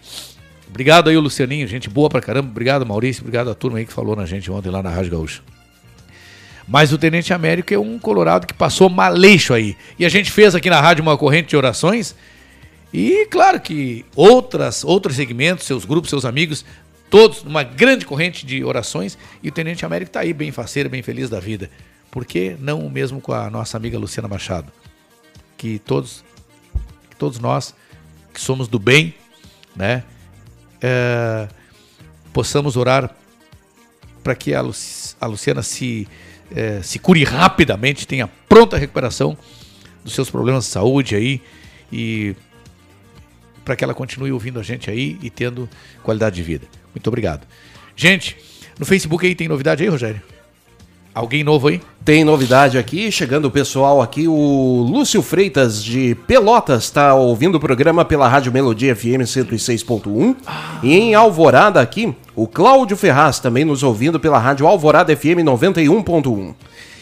obrigado aí o Lucianinho, gente boa pra caramba, obrigado Maurício, obrigado a turma aí que falou na gente ontem lá na Rádio Gaúcha. Mas o Tenente Américo é um colorado que passou maleixo aí. E a gente fez aqui na rádio uma corrente de orações. E claro que outras, outros segmentos, seus grupos, seus amigos, todos numa grande corrente de orações. E o Tenente Américo está aí bem faceiro, bem feliz da vida. Por que não o mesmo com a nossa amiga Luciana Machado? Que todos, que todos nós que somos do bem, né, é, possamos orar para que a, a Luciana se é, se cure rapidamente, tenha pronta recuperação dos seus problemas de saúde aí e para que ela continue ouvindo a gente aí e tendo qualidade de vida. Muito obrigado. Gente, no Facebook aí tem novidade aí, Rogério? Alguém novo aí? Tem novidade aqui, chegando o pessoal aqui, o Lúcio Freitas de Pelotas está ouvindo o programa pela Rádio Melodia FM 106.1 Ah. e em Alvorada aqui, o Cláudio Ferraz também nos ouvindo pela Rádio Alvorada FM 91.1.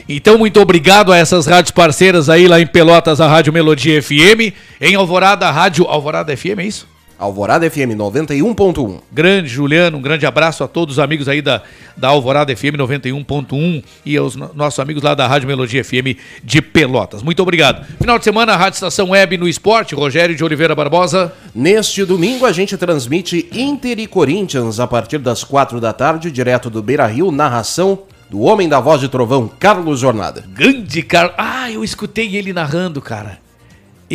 Então, muito obrigado a essas rádios parceiras aí lá em Pelotas, a Rádio Melodia FM. Em Alvorada, a Rádio Alvorada FM, é isso? Alvorada FM 91.1. Grande Juliano, um grande abraço a todos os amigos aí da, da Alvorada FM 91.1 e aos no- nossos amigos lá da Rádio Melodia FM de Pelotas. Muito obrigado. Final de semana, Rádio Estação Web no Esporte, Rogério de Oliveira Barbosa. Neste domingo a gente transmite Inter e Corinthians a partir das quatro da tarde, direto do Beira Rio, narração do Homem da Voz de Trovão, Carlos Jornada. Grande Carlos. Ah, eu escutei ele narrando, cara.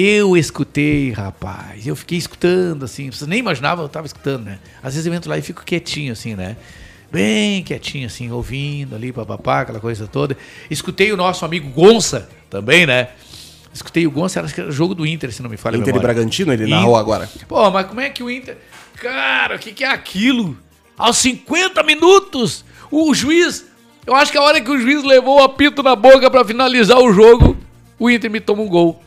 Eu escutei, rapaz. Eu fiquei escutando, assim. Vocês nem imaginavam, eu tava escutando, né? Às vezes eu entro lá e fico quietinho, assim, né? Bem quietinho, assim, ouvindo ali, papapá, aquela coisa toda. Escutei o nosso amigo Gonça também, né? Escutei o Gonça, acho que era jogo do Inter, se não me falha Inter e. Bragantino, ele narrou agora. Pô, mas como é que o Inter. Cara, o que, que é aquilo? Aos 50 minutos, o juiz. Eu acho que a hora que o juiz levou o apito na boca pra finalizar o jogo, o Inter me toma um gol.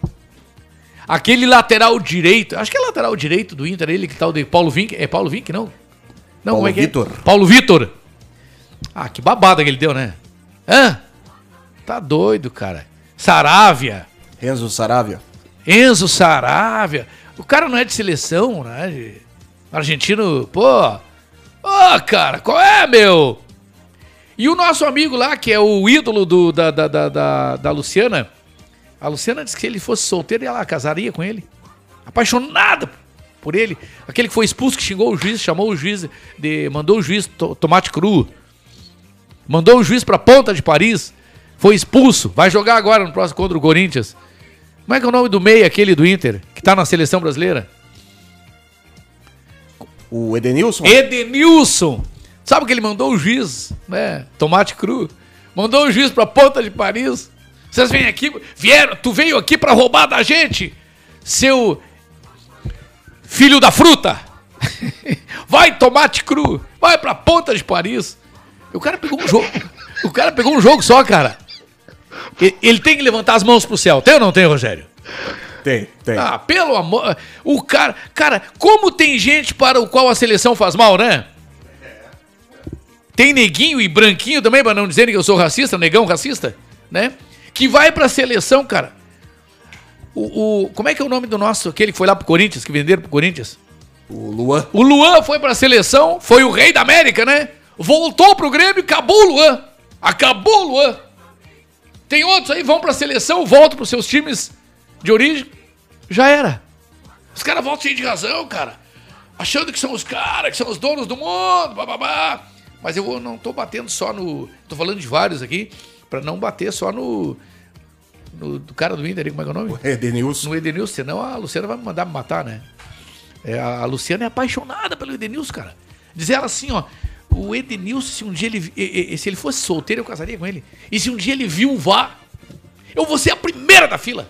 Aquele lateral direito, acho que é lateral direito do Inter, ele que tá o de Paulo Vink. É Paulo Vink, não? Não, Paulo como é que Vitor. é? Paulo Vitor. Ah, que babada que ele deu, né? Hã? Tá doido, cara. Saravia. Enzo Saravia. Enzo Saravia. O cara não é de seleção, né? De- Argentino, pô. Ô, cara, qual é, meu? E o nosso amigo lá, que é o ídolo do, da, da, da, da, da Luciana. A Luciana disse que se ele fosse solteiro, ela casaria com ele. Apaixonada por ele. Aquele que foi expulso, que xingou o juiz, chamou o juiz, de, mandou o juiz to- tomate cru. Mandou o juiz pra ponta de Paris. Foi expulso. Vai jogar agora no próximo contra o Corinthians. Como é que é o nome do meia aquele do Inter, que tá na seleção brasileira? O Edenilson? Edenilson. Sabe que ele mandou o juiz, né? Tomate cru. Mandou o juiz pra ponta de Paris. Vocês vêm aqui, vieram, tu veio aqui pra roubar da gente, seu filho da fruta. Vai tomate cru, vai pra ponta de Paris. O cara pegou um jogo, o cara pegou um jogo só, cara. Ele tem que levantar as mãos pro céu. Tem ou não tem, Rogério? Tem, tem. Ah, pelo amor. O cara. Cara, como tem gente para o qual a seleção faz mal, né? tem neguinho e branquinho também, pra não dizerem que eu sou racista, negão racista, né? Que vai pra seleção, cara. O, o- como é que é o nome do nosso, aquele que foi lá pro Corinthians, que venderam pro Corinthians? O Luan. O Luan foi pra seleção, foi o rei da América, né? Voltou pro Grêmio e acabou o Luan. Acabou o Luan. Tem outros aí, vão pra seleção, voltam pros seus times de origem. Já era. Os caras voltam cheios de razão, cara. Achando que são os caras, que são os donos do mundo, bababá. Mas eu não tô batendo só no. Tô falando de vários aqui, pra não bater só no. no do cara do Inter, como é que é o nome? Edenilson. No Edenilson, senão a Luciana vai me mandar me matar, né? É, a Luciana é apaixonada pelo Edenilson, cara. Diz ela assim, ó. O Edenilson, se um dia ele. Se ele fosse solteiro, eu casaria com ele. E se um dia ele viuvar, eu vou ser a primeira da fila.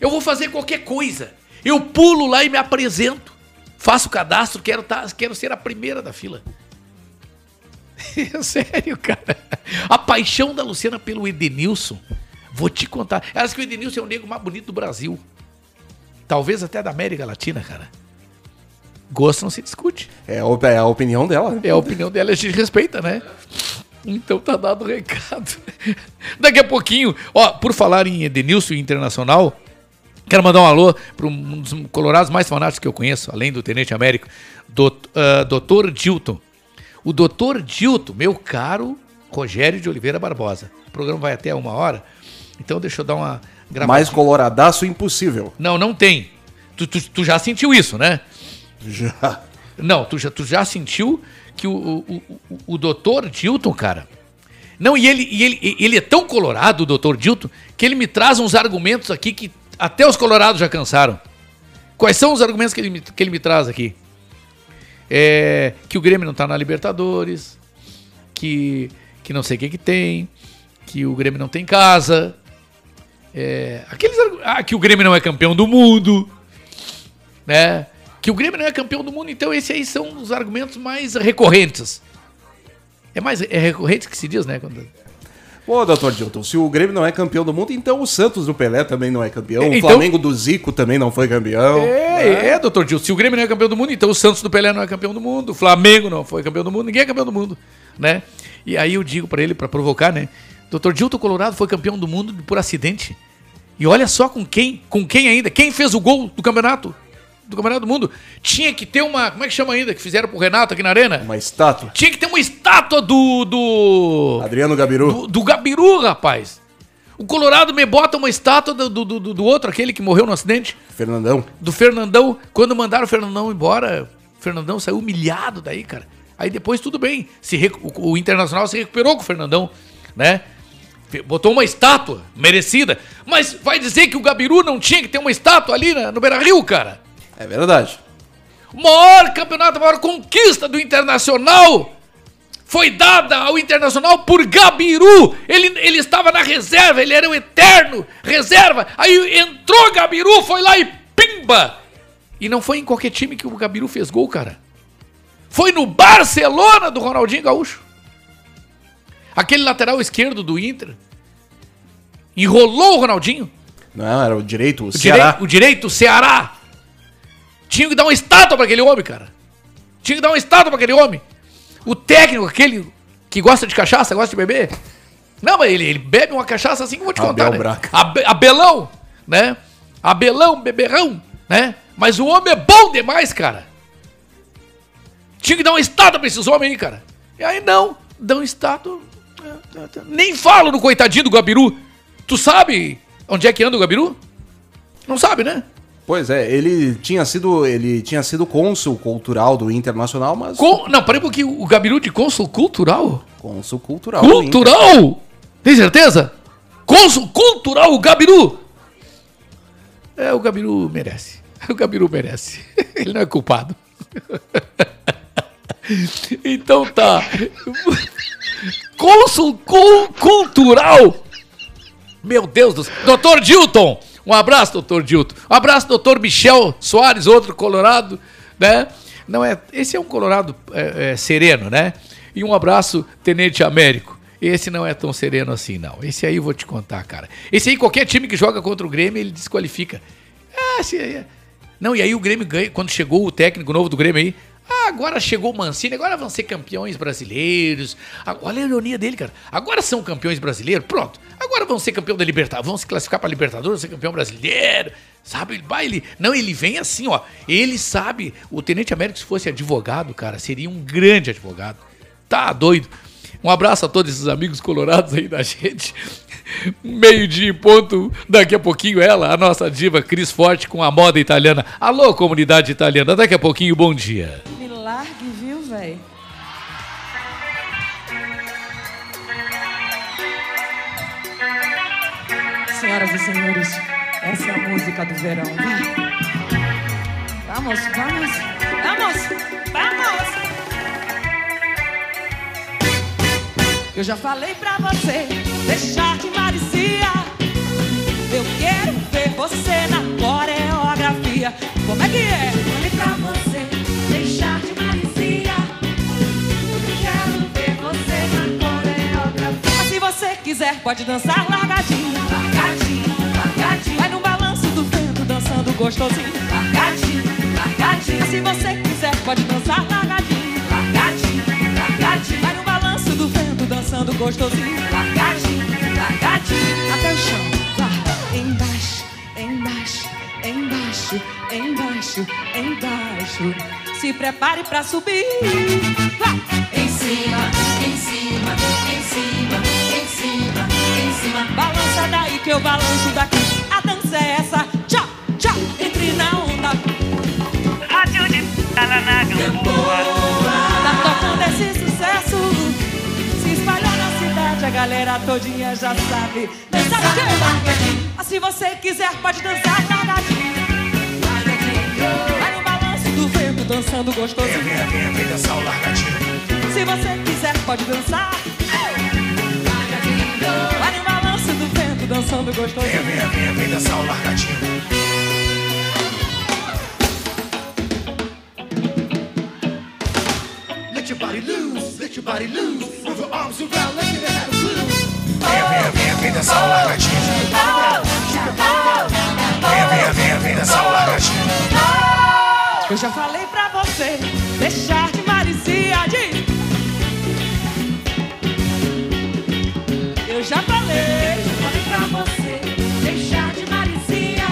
Eu vou fazer qualquer coisa. Eu pulo lá e me apresento. Faço o cadastro, quero, tá, quero ser a primeira da fila. Sério, cara. A paixão da Luciana pelo Edenilson. Vou te contar. Ela que o Edenilson é o negro mais bonito do Brasil. Talvez até da América Latina, cara. Gosto não se discute. É a, é opinião dela, né? É a opinião dela, a gente respeita, né? Então tá dado o recado. Daqui a pouquinho, ó, por falar em Edenilson Internacional, quero mandar um alô para um dos colorados mais fanáticos que eu conheço, além do Tenente Américo, Dot- ah, Dr. Dilton. O Dr. Dilton, meu caro Rogério de Oliveira Barbosa. O programa vai até uma hora, então deixa eu dar uma Mais coloradaço impossível. Não, não tem. Tu, tu, tu já sentiu isso, né? Já. Não, tu já, tu já sentiu que o, o, o, o doutor Dilton, cara. Não, e ele, e ele, ele é tão colorado, o doutor Dilton, que ele me traz uns argumentos aqui que até os colorados já cansaram. Quais são os argumentos que ele me, que ele me traz aqui? É, que o Grêmio não tá na Libertadores, que, que não sei o que que tem, que o Grêmio não tem casa, é, aqueles, ah, que o Grêmio não é campeão do mundo, né? Que o Grêmio não é campeão do mundo, então esses aí são os argumentos mais recorrentes. É mais é recorrente que se diz, né? Quando... Pô, doutor Dilton, se o Grêmio não é campeão do mundo, então o Santos do Pelé também não é campeão. É, o então- Flamengo do Zico também não foi campeão. É, é, doutor Gil. Se o Grêmio não é campeão do mundo, então o Santos do Pelé não é campeão do mundo, o Flamengo não foi campeão do mundo, ninguém é campeão do mundo, né? E aí eu digo pra ele, pra provocar, né? Doutor Dilton Colorado foi campeão do mundo por acidente. E olha só com quem, com quem ainda, quem fez o gol do campeonato, do campeonato do mundo. Tinha que ter uma, como é que chama ainda, que fizeram pro Renato aqui na arena? Uma estátua. Tinha que ter uma estátua do, do... Adriano Gabiru. Do, do Gabiru, rapaz. O Colorado me bota uma estátua do, do, do, do outro, aquele que morreu no acidente Fernandão. do Fernandão. Quando mandaram o Fernandão embora, o Fernandão saiu humilhado daí, cara. Aí depois tudo bem. Se recu- o, Internacional se recuperou com o Fernandão, né? Botou uma estátua merecida. Mas vai dizer que o Gabiru não tinha que ter uma estátua ali na- no Beira Rio, cara? É verdade. O maior campeonato, a maior conquista do Internacional foi dada ao Internacional por Gabiru. Ele, ele estava na reserva, ele era o eterno reserva. Aí entrou Gabiru, foi lá e pimba! E não foi em qualquer time que o Gabiru fez gol, cara. Foi no Barcelona do Ronaldinho Gaúcho. Aquele lateral esquerdo do Inter. Enrolou o Ronaldinho. Não, era o direito, o O, Ceará. direi- o direito, o Ceará. Tinha que dar uma estátua pra aquele homem, cara. Tinha que dar uma estátua pra aquele homem. O técnico, aquele que gosta de cachaça, gosta de beber. Não, mas ele, ele bebe uma cachaça assim que eu vou te contar. Abel Né? Braga. Abe- Abelão, né? Abelão, beberrão, né? Mas o homem é bom demais, cara. Tinha que dar uma estátua pra esses homens aí, cara. E aí não, dão estátua. Nem falo no coitadinho do Gabiru. Tu sabe onde é que anda o Gabiru? Não sabe, né? Pois é, ele tinha sido ele tinha sido cônsul cultural do Internacional, mas Com... Não, parei um pouquinho. O Gabiru de cônsul cultural? cônsul cultural. Cultural? Tem certeza? Cônsul cultural, o Gabiru? É, o Gabiru merece. O Gabiru merece. Ele não é culpado. Então tá. Cônsul cul- cultural. Meu Deus do céu. Doutor Dilton. Um abraço, doutor Dilton. Um abraço, doutor Michel Soares, outro colorado, né? Não é, esse é um colorado é, é, sereno, né? E um abraço, Tenente Américo. Esse não é tão sereno assim, não. Esse aí eu vou te contar, cara. Esse aí, qualquer time que joga contra o Grêmio, ele desqualifica. Ah, aí é- Não, e aí o Grêmio ganha. Quando chegou o técnico novo do Grêmio aí, Ah, agora chegou o Mancini, agora vão ser campeões brasileiros. Olha a ironia dele, cara. Agora são campeões brasileiros, pronto. Agora vão ser campeão da Libertadores, vão se classificar para Libertadores, ser campeão brasileiro. Sabe, ele, não, ele vem assim, ó. Ele sabe, o Tenente Américo se fosse advogado, cara, seria um grande advogado. Tá doido. Um abraço a todos esses amigos colorados aí da gente. Meio-dia em ponto, daqui a pouquinho ela, a nossa diva Cris Forte com a moda italiana. Alô, comunidade italiana, daqui a pouquinho, bom dia. Me largue, viu, velho? Senhoras e senhores, essa é a música do verão. Vai. Vamos, vamos, vamos, vamos. Eu já falei pra você deixar de maricia. Eu quero ver você na coreografia. Como é que é? Falei pra você deixar de maricia. Quero ver você na coreografia. Mas se você quiser, pode dançar largadinho. Largadinho, largadinho. Vai no balanço do vento, dançando gostosinho. Largadinho, largadinho. Se você quiser, pode dançar largadinho. Largadinho, largadinho. Vai vento, dançando gostosinho. Largadinho, largadinho. Até o chão. Vai embaixo, embaixo, embaixo, embaixo, embaixo. Se prepare pra subir. Vai. Em cima, em cima, em cima, em cima, em cima. Balança daí que eu balanço daqui. A dança é essa. Tchau, tchau. Entre na onda. Rádio de Tala na galera todinha já sabe. Dançar quê? Ah, Se você quiser, pode dançar largadinho. Vai no balanço do vento, dançando gostosinho. Vem, vem, vem dançar o largadinho. Se você quiser, pode dançar. Vai no balanço do vento, dançando gostosinho. Vem, vem, vem, dançar o largadinho. Let your body loose, let your body loose. Move your arms around like you had vem dançar o largadinho. Venha, venha, venha, vem dançar o largadinho. Eu já falei pra você deixar de maricia. Eu já falei. Pra você deixar de maricia.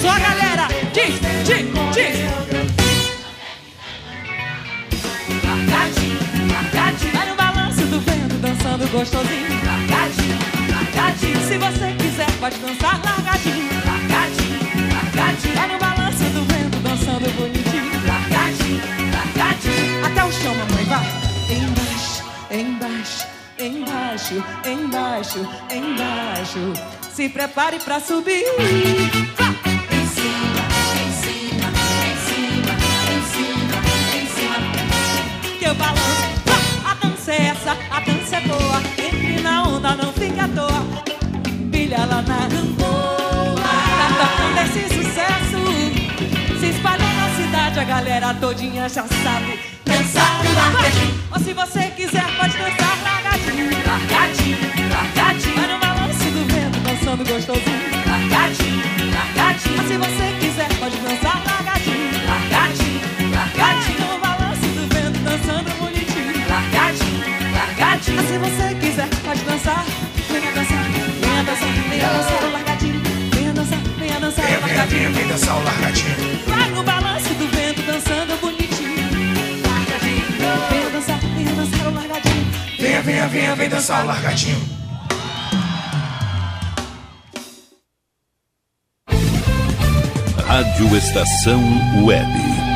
Só a galera, diz, diz, diz. Largadinho, largadinho. Vai no balanço do vento, dançando gostosinho. Largadinho. Se você quiser, pode dançar largadinho. Largadinho, largadinho. Vai no balanço do vento, dançando bonitinho. Largadinho, largadinho. Até o chão, mamãe, vai. Embaixo, embaixo, embaixo, embaixo, embaixo. Se prepare pra subir. Vai. Em cima, em cima, em cima, em cima, em cima. Que eu balanço. A dança é essa, a dança é boa. Entre na onda, não fique à toa. Pilha lá na boa. Tá tocando esse sucesso. Se espalhou na cidade, a galera todinha já sabe. Dançar largadinho. Ou se você quiser, pode dançar largadinho. Largadinho, largadinho. Vai no balanço do vento, dançando gostosinho. Largadinho, largadinho. Ou se você quiser, pode dançar largadinho. Largadinho, largadinho. No balanço do vento, dançando bonitinho. Largadinho, largadinho. Ou se você quiser, venha dançar o largadinho. Venha dançar, venha dançar o largadinho. Vem dançar o largadinho. Vai no balanço do vento, dançando bonitinho. Largadinho. Venha dançar, venha dançar o largadinho. Venha, venha, venha, vem dançar o largadinho. Rádio Estação Web.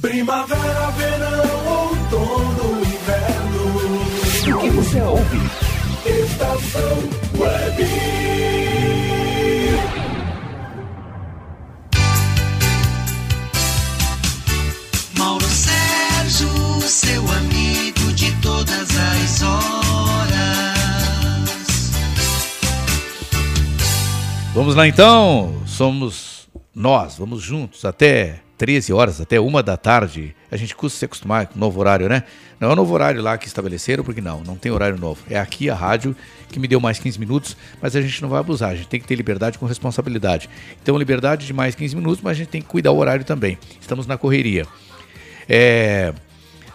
Primavera, verão, outono, inverno. O que você ouve? Estação Web. Mauro Sérgio, seu amigo de todas as horas. Vamos lá então, somos nós, vamos juntos até 13 horas, até uma da tarde. A gente custa se acostumar com o novo horário, né? Não é o novo horário lá que estabeleceram, porque não, não tem horário novo. É aqui a rádio que me deu mais 15 minutos, mas a gente não vai abusar, a gente tem que ter liberdade com responsabilidade. Então, liberdade de mais 15 minutos, mas a gente tem que cuidar o horário também. Estamos na correria. É,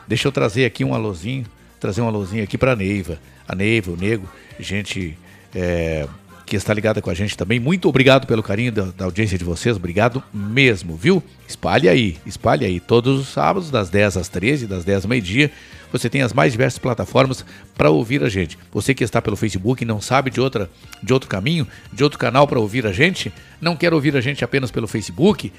deixa eu trazer aqui um alôzinho, trazer um alôzinho aqui para Neiva. A Neiva, o Nego, gente é, que está ligada com a gente também. Muito obrigado pelo carinho da, da audiência de vocês, obrigado mesmo, viu? Espalhe aí, espalhe aí. Todos os sábados, das 10 às 13, das 10 ao meio-dia, você tem as mais diversas plataformas para ouvir a gente. Você que está pelo Facebook e não sabe de, outra, de outro caminho, de outro canal para ouvir a gente, não quer ouvir a gente apenas pelo Facebook,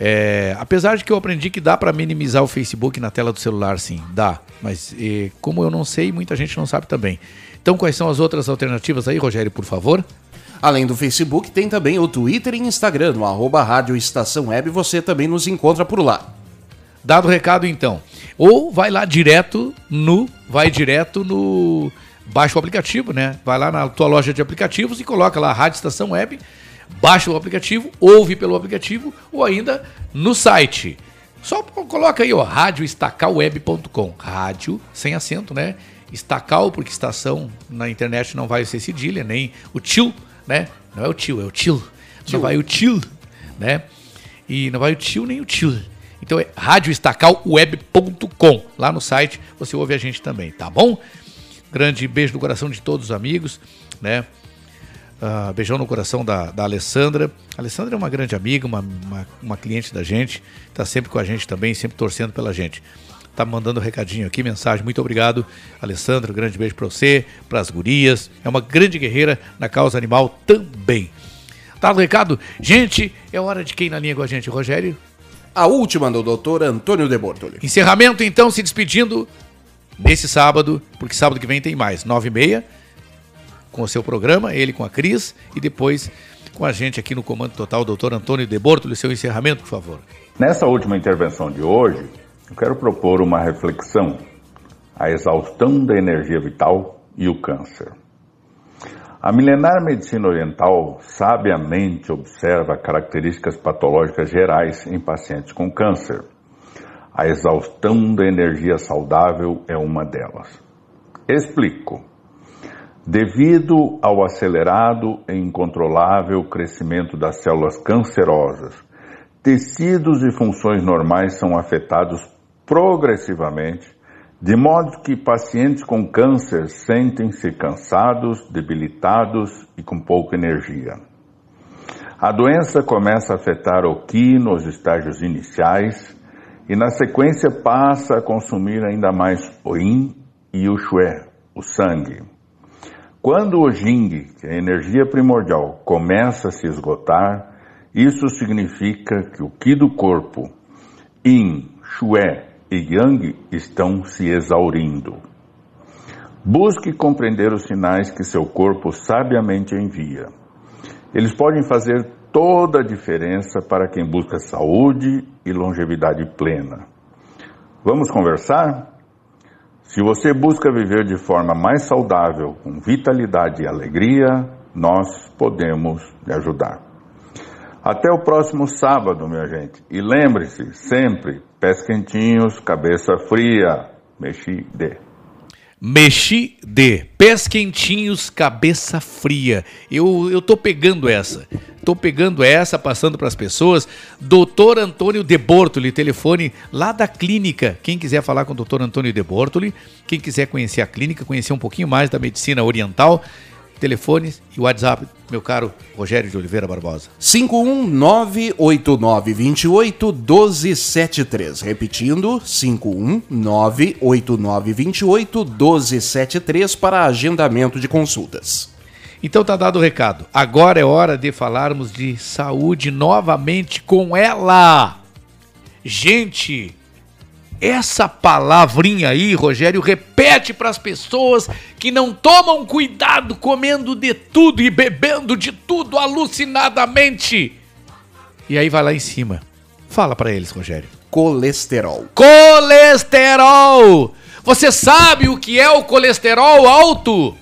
é, apesar de que eu aprendi que dá para minimizar o Facebook na tela do celular, sim, dá. Mas eh, como eu não sei, muita gente não sabe também. Então, quais são as outras alternativas aí, Rogério, por favor? Além do Facebook, tem também o Twitter e Instagram, no arroba Rádio Estação Web, você também nos encontra por lá. Dado o recado, então. Ou vai lá direto no. Vai direto no. Baixa o aplicativo, né? Vai lá na tua loja de aplicativos e coloca lá Rádio Estação Web, baixa o aplicativo, ouve pelo aplicativo ou ainda no site. Só coloca aí, ó, radioestacalweb.com. Rádio sem acento, né? Estacal, porque estação na internet não vai ser cedilha, nem o tio, né? Não é o tio, é o tio. Não vai o tio, né? E não vai o tio nem o tio. Então é radioestacalweb.com. Lá no site você ouve a gente também, tá bom? Grande beijo no coração de todos os amigos, né? Ah, beijão no coração da, da Alessandra. A Alessandra é uma grande amiga, uma, uma, uma cliente da gente, tá sempre com a gente também, sempre torcendo pela gente. Tá mandando um recadinho aqui, mensagem. Muito obrigado, Alessandra. Um grande beijo para você, para as gurias. É uma grande guerreira na causa animal também. Tá no recado? Gente, é hora de quem na linha com a gente, Rogério? A última do doutor Antônio de Bortoli. Encerramento, então, se despedindo. Nesse sábado, porque sábado que vem tem mais, 9 e meia, com o seu programa, ele com a Cris, e depois com a gente aqui no Comando Total, doutor Antônio De Bortoli, seu encerramento, por favor. Nessa última intervenção de hoje, eu quero propor uma reflexão: a exaustão da energia vital e o câncer. A milenar medicina oriental sabiamente observa características patológicas gerais em pacientes com câncer. A exaustão da energia saudável é uma delas. Explico. Devido ao acelerado e incontrolável crescimento das células cancerosas, tecidos e funções normais são afetados progressivamente, de modo que pacientes com câncer sentem-se cansados, debilitados e com pouca energia. A doença começa a afetar o qi nos estágios iniciais e, na sequência, passa a consumir ainda mais o yin e o shui, o sangue. Quando o Jing, que é a energia primordial, começa a se esgotar, isso significa que o Qi do corpo, Yin, Shui e Yang estão se exaurindo. Busque compreender os sinais que seu corpo sabiamente envia. Eles podem fazer toda a diferença para quem busca saúde e longevidade plena. Vamos conversar? Se você busca viver de forma mais saudável, com vitalidade e alegria, nós podemos lhe ajudar. Até o próximo sábado, minha gente. E lembre-se, sempre, pés quentinhos, cabeça fria, mexi de. Mexi de pés quentinhos, cabeça fria. Eu, eu tô pegando essa. Tô pegando essa, passando para as pessoas. Doutor Antônio De Bortoli, telefone lá da clínica. Quem quiser falar com o doutor Antônio De Bortoli, quem quiser conhecer a clínica, conhecer um pouquinho mais da medicina oriental, telefones e WhatsApp, meu caro Rogério de Oliveira Barbosa. 51989281273. Repetindo, 51989281273 para agendamento de consultas. Então tá dado o recado. Agora é hora de falarmos de saúde novamente com ela. Gente, essa palavrinha aí, Rogério, repete para as pessoas que não tomam cuidado comendo de tudo e bebendo de tudo alucinadamente. E aí vai lá em cima. Fala para eles, Rogério. Colesterol. Colesterol! Você sabe o que é o colesterol alto?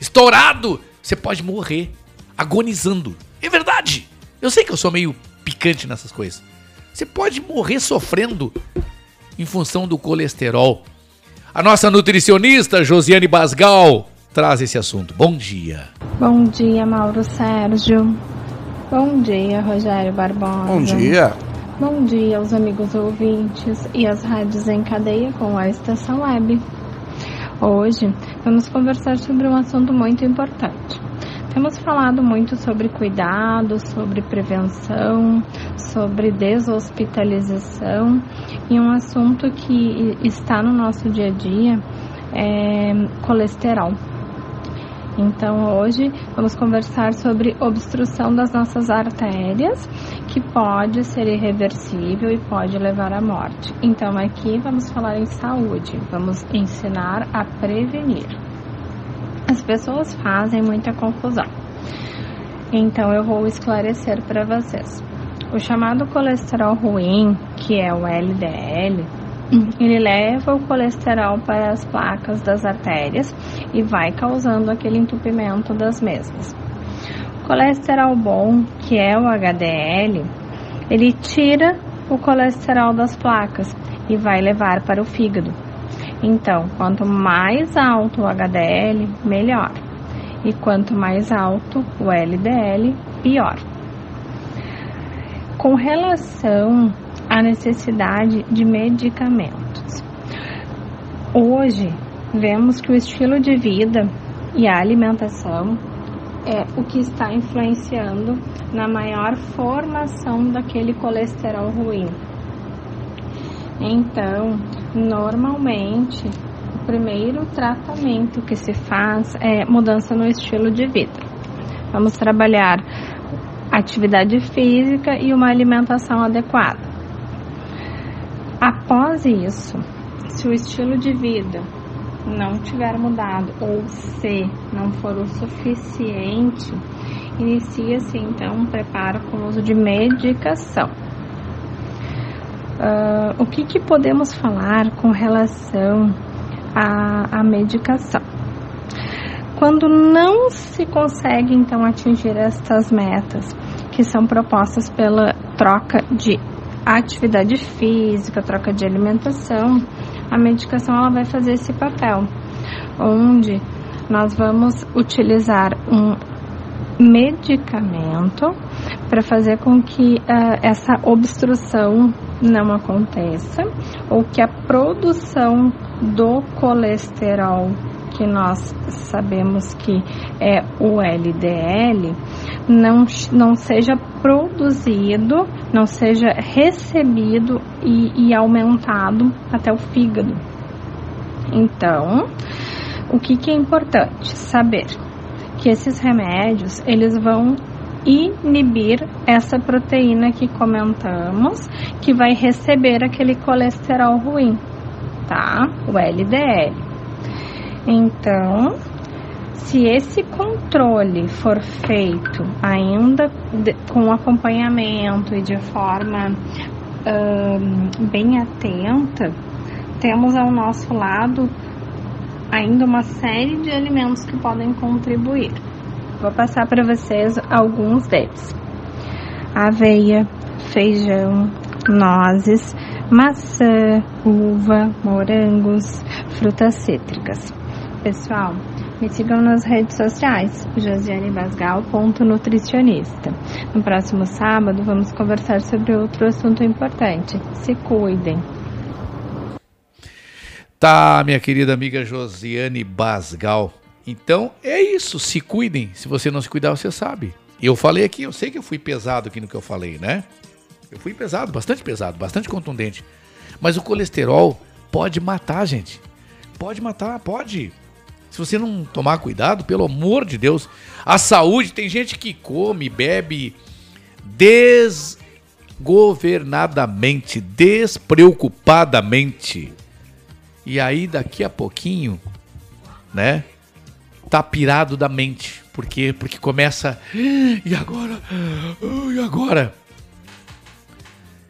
Estourado? Você pode morrer agonizando. É verdade. Eu sei que eu sou meio picante nessas coisas. Você pode morrer sofrendo em função do colesterol. A nossa nutricionista Josiane Basgal traz esse assunto. Bom dia. Bom dia, Mauro Sérgio. Bom dia, Rogério Barbosa. Bom dia. Bom dia aos amigos ouvintes e às rádios em cadeia com a Estação Web. Hoje vamos conversar sobre um assunto muito importante. Temos falado muito sobre cuidado, sobre prevenção, sobre deshospitalização e um assunto que está no nosso dia a dia é colesterol. Então hoje vamos conversar sobre obstrução das nossas artérias, que pode ser irreversível e pode levar à morte. Então aqui vamos falar em saúde, vamos ensinar a prevenir. As pessoas fazem muita confusão. Então eu vou esclarecer para vocês. O chamado colesterol ruim, que é o LDL, ele leva o colesterol para as placas das artérias e vai causando aquele entupimento das mesmas. O colesterol bom, que é o HDL, ele tira o colesterol das placas e vai levar para o fígado. Então, quanto mais alto o HDL, melhor. E quanto mais alto o LDL, pior. Com relação à necessidade de medicamentos. Hoje, vemos que o estilo de vida e a alimentação é o que está influenciando na maior formação daquele colesterol ruim. Então, normalmente, o primeiro tratamento que se faz é mudança no estilo de vida. Vamos trabalhar atividade física e uma alimentação adequada. Após isso, se o estilo de vida não tiver mudado ou se não for o suficiente, inicia-se então um preparo com o uso de medicação. Uh, o que, que podemos falar com relação à, à medicação? Quando não se consegue então atingir estas metas que são propostas pela troca de atividade física, troca de alimentação, a medicação ela vai fazer esse papel, onde nós vamos utilizar um medicamento para fazer com que uh, essa obstrução não aconteça ou que a produção do colesterol que nós sabemos que é o LDL não, não seja produzido, não seja recebido e, e aumentado até o fígado. Então, o que, que é importante saber? Que esses remédios eles vão inibir essa proteína que comentamos, que vai receber aquele colesterol ruim, tá? O LDL. Então, se esse controle for feito ainda com acompanhamento e de forma um, bem atenta, temos ao nosso lado ainda uma série de alimentos que podem contribuir. Vou passar para vocês alguns deles: aveia, feijão, nozes, maçã, uva, morangos, frutas cítricas. Pessoal, me sigam nas redes sociais, Josiane Basgal, ponto nutricionista. No próximo sábado vamos conversar sobre outro assunto importante. Se cuidem. Tá, minha querida amiga Josiane Basgal. Então é isso, se cuidem. Se você não se cuidar, você sabe. Eu falei aqui, eu sei que eu fui pesado aqui no que eu falei, né? Eu fui pesado, bastante pesado, bastante contundente. Mas o colesterol pode matar, gente. Pode matar, pode. Se você não tomar cuidado, pelo amor de Deus, a saúde, tem gente que come, bebe desgovernadamente, despreocupadamente. E aí daqui a pouquinho, né? Tá pirado da mente. Por quê? Porque começa. E agora? E agora?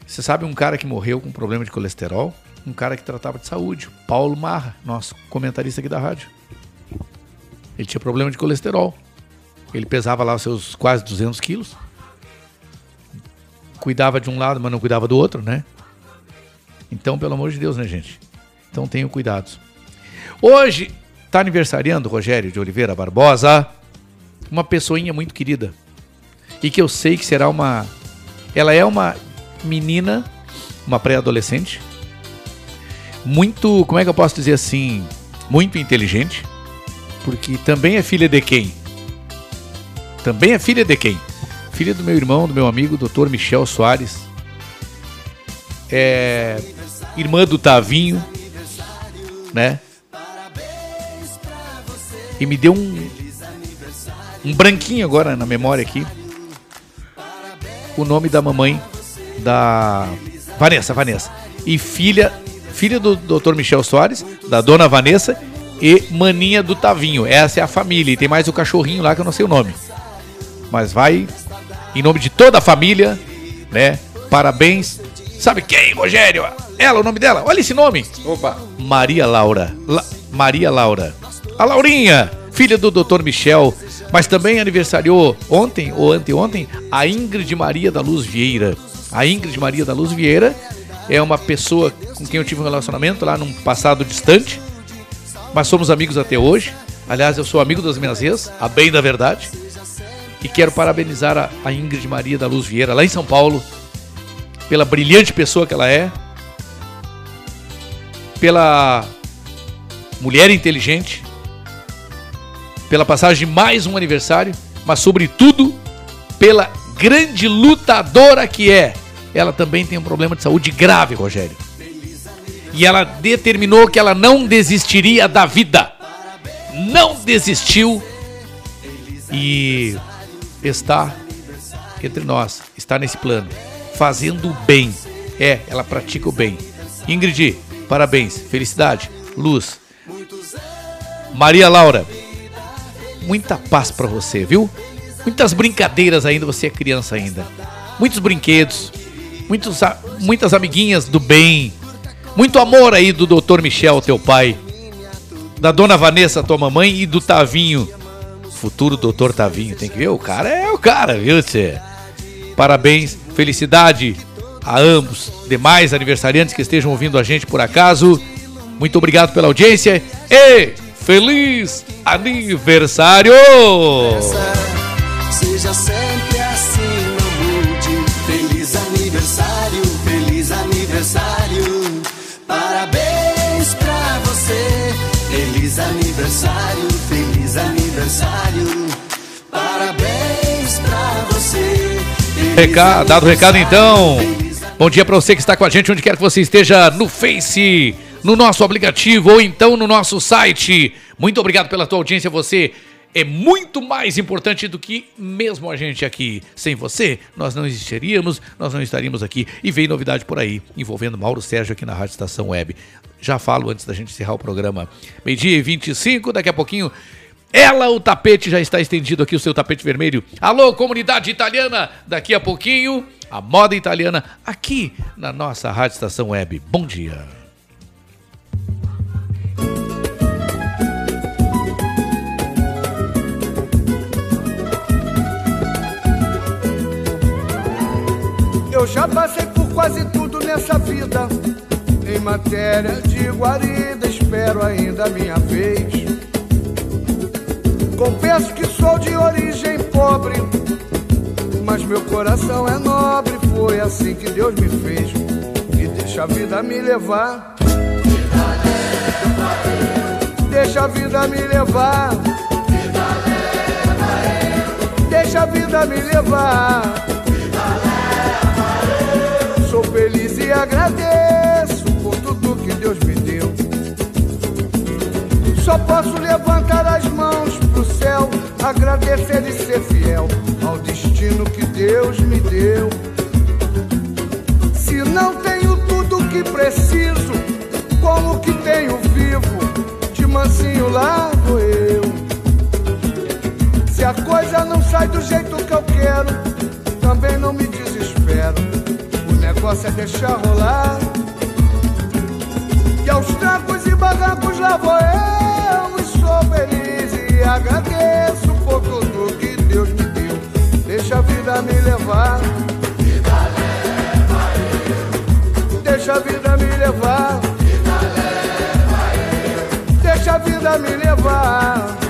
Você sabe um cara que morreu com problema de colesterol? Um cara que tratava de saúde, Paulo Marra, nosso comentarista aqui da rádio. Ele tinha problema de colesterol. Ele pesava lá seus quase 200 quilos. Cuidava de um lado, mas não cuidava do outro, né? Então, pelo amor de Deus, né, gente? Então tenham cuidados. Hoje está aniversariando Rogério de Oliveira Barbosa, uma pessoinha muito querida. E que eu sei que será uma. Ela é uma menina, uma pré-adolescente, muito, como é que eu posso dizer assim, muito inteligente, porque também é filha de quem? Também é filha de quem? Filha do meu irmão, do meu amigo, Dr. Michel Soares. É irmã do Tavinho, né? E me deu um um branquinho agora na memória aqui. O nome da mamãe da Vanessa, Vanessa. E filha filha do Dr. Michel Soares, da dona Vanessa e maninha do Tavinho. Essa é a família. E tem mais o cachorrinho lá que eu não sei o nome. Mas vai em nome de toda a família, né? Parabéns. Sabe quem, Rogério? Ela, o nome dela. Olha esse nome. Opa. Maria Laura. La Maria Laura. A Laurinha, filha do Dr. Michel, mas também aniversariou ontem ou anteontem a Ingrid Maria da Luz Vieira. A Ingrid Maria da Luz Vieira é uma pessoa com quem eu tive um relacionamento lá num passado distante, mas somos amigos até hoje. Aliás, eu sou amigo das minhas ex, a bem da verdade. E quero parabenizar a, a Ingrid Maria da Luz Vieira, lá em São Paulo, pela brilhante pessoa que ela é, pela mulher inteligente, pela passagem de mais um aniversário, mas sobretudo pela grande lutadora que é. Ela também tem um problema de saúde grave, Rogério. E ela determinou que ela não desistiria da vida. Não desistiu e está entre nós, está nesse plano, fazendo o bem. É, ela pratica o bem. Ingrid, parabéns, felicidade, luz. Maria Laura, muita paz pra você, viu? Muitas brincadeiras ainda, você é criança ainda. Muitos brinquedos, muitos, muitas amiguinhas do bem. Muito amor aí do Dr. Michel, teu pai. Da dona Vanessa, tua mamãe, e do Tavinho. Futuro doutor Tavinho, tem que ver? O cara é o cara, viu, tchê? Parabéns, felicidade a ambos, demais aniversariantes que estejam ouvindo a gente por acaso. Muito obrigado pela audiência e feliz aniversário! Seja Feliz aniversário, feliz aniversário. Parabéns pra você. Recado, dado o recado então. Bom dia pra você que está com a gente, onde quer que você esteja, no Face, no nosso aplicativo ou então no nosso site. Muito obrigado pela tua audiência, você é muito mais importante do que mesmo a gente aqui. Sem você, nós não existiríamos, nós não estaríamos aqui. E vem novidade por aí, envolvendo Mauro Sérgio aqui na Rádio Estação Web. Já falo antes da gente encerrar o programa. Meio-dia e 25, daqui a pouquinho ela, o tapete já está estendido aqui, o seu tapete vermelho. Alô, comunidade italiana! Daqui a pouquinho, a moda italiana aqui na nossa Rádio Estação Web. Bom dia. Eu já passei por quase tudo nessa vida. Em matéria de guarida, espero ainda a minha vez. Confesso que sou de origem pobre, mas meu coração é nobre. Foi assim que Deus me fez. E deixa a vida me levar. Deixa a vida me levar. Deixa a vida me levar. Agradeço por tudo que Deus me deu. Só posso levantar as mãos pro céu, agradecer e ser fiel ao destino que Deus me deu. Se não tenho tudo que preciso, como que tenho vivo? De mansinho lá vou eu. Se a coisa não sai do jeito que eu quero, também não me desespero. Negócio é deixar rolar. E aos trancos e barrancos lá vou eu. E sou feliz e agradeço por tudo que Deus me deu. Deixa a vida me levar. Deixa a vida me levar. Deixa a vida me levar.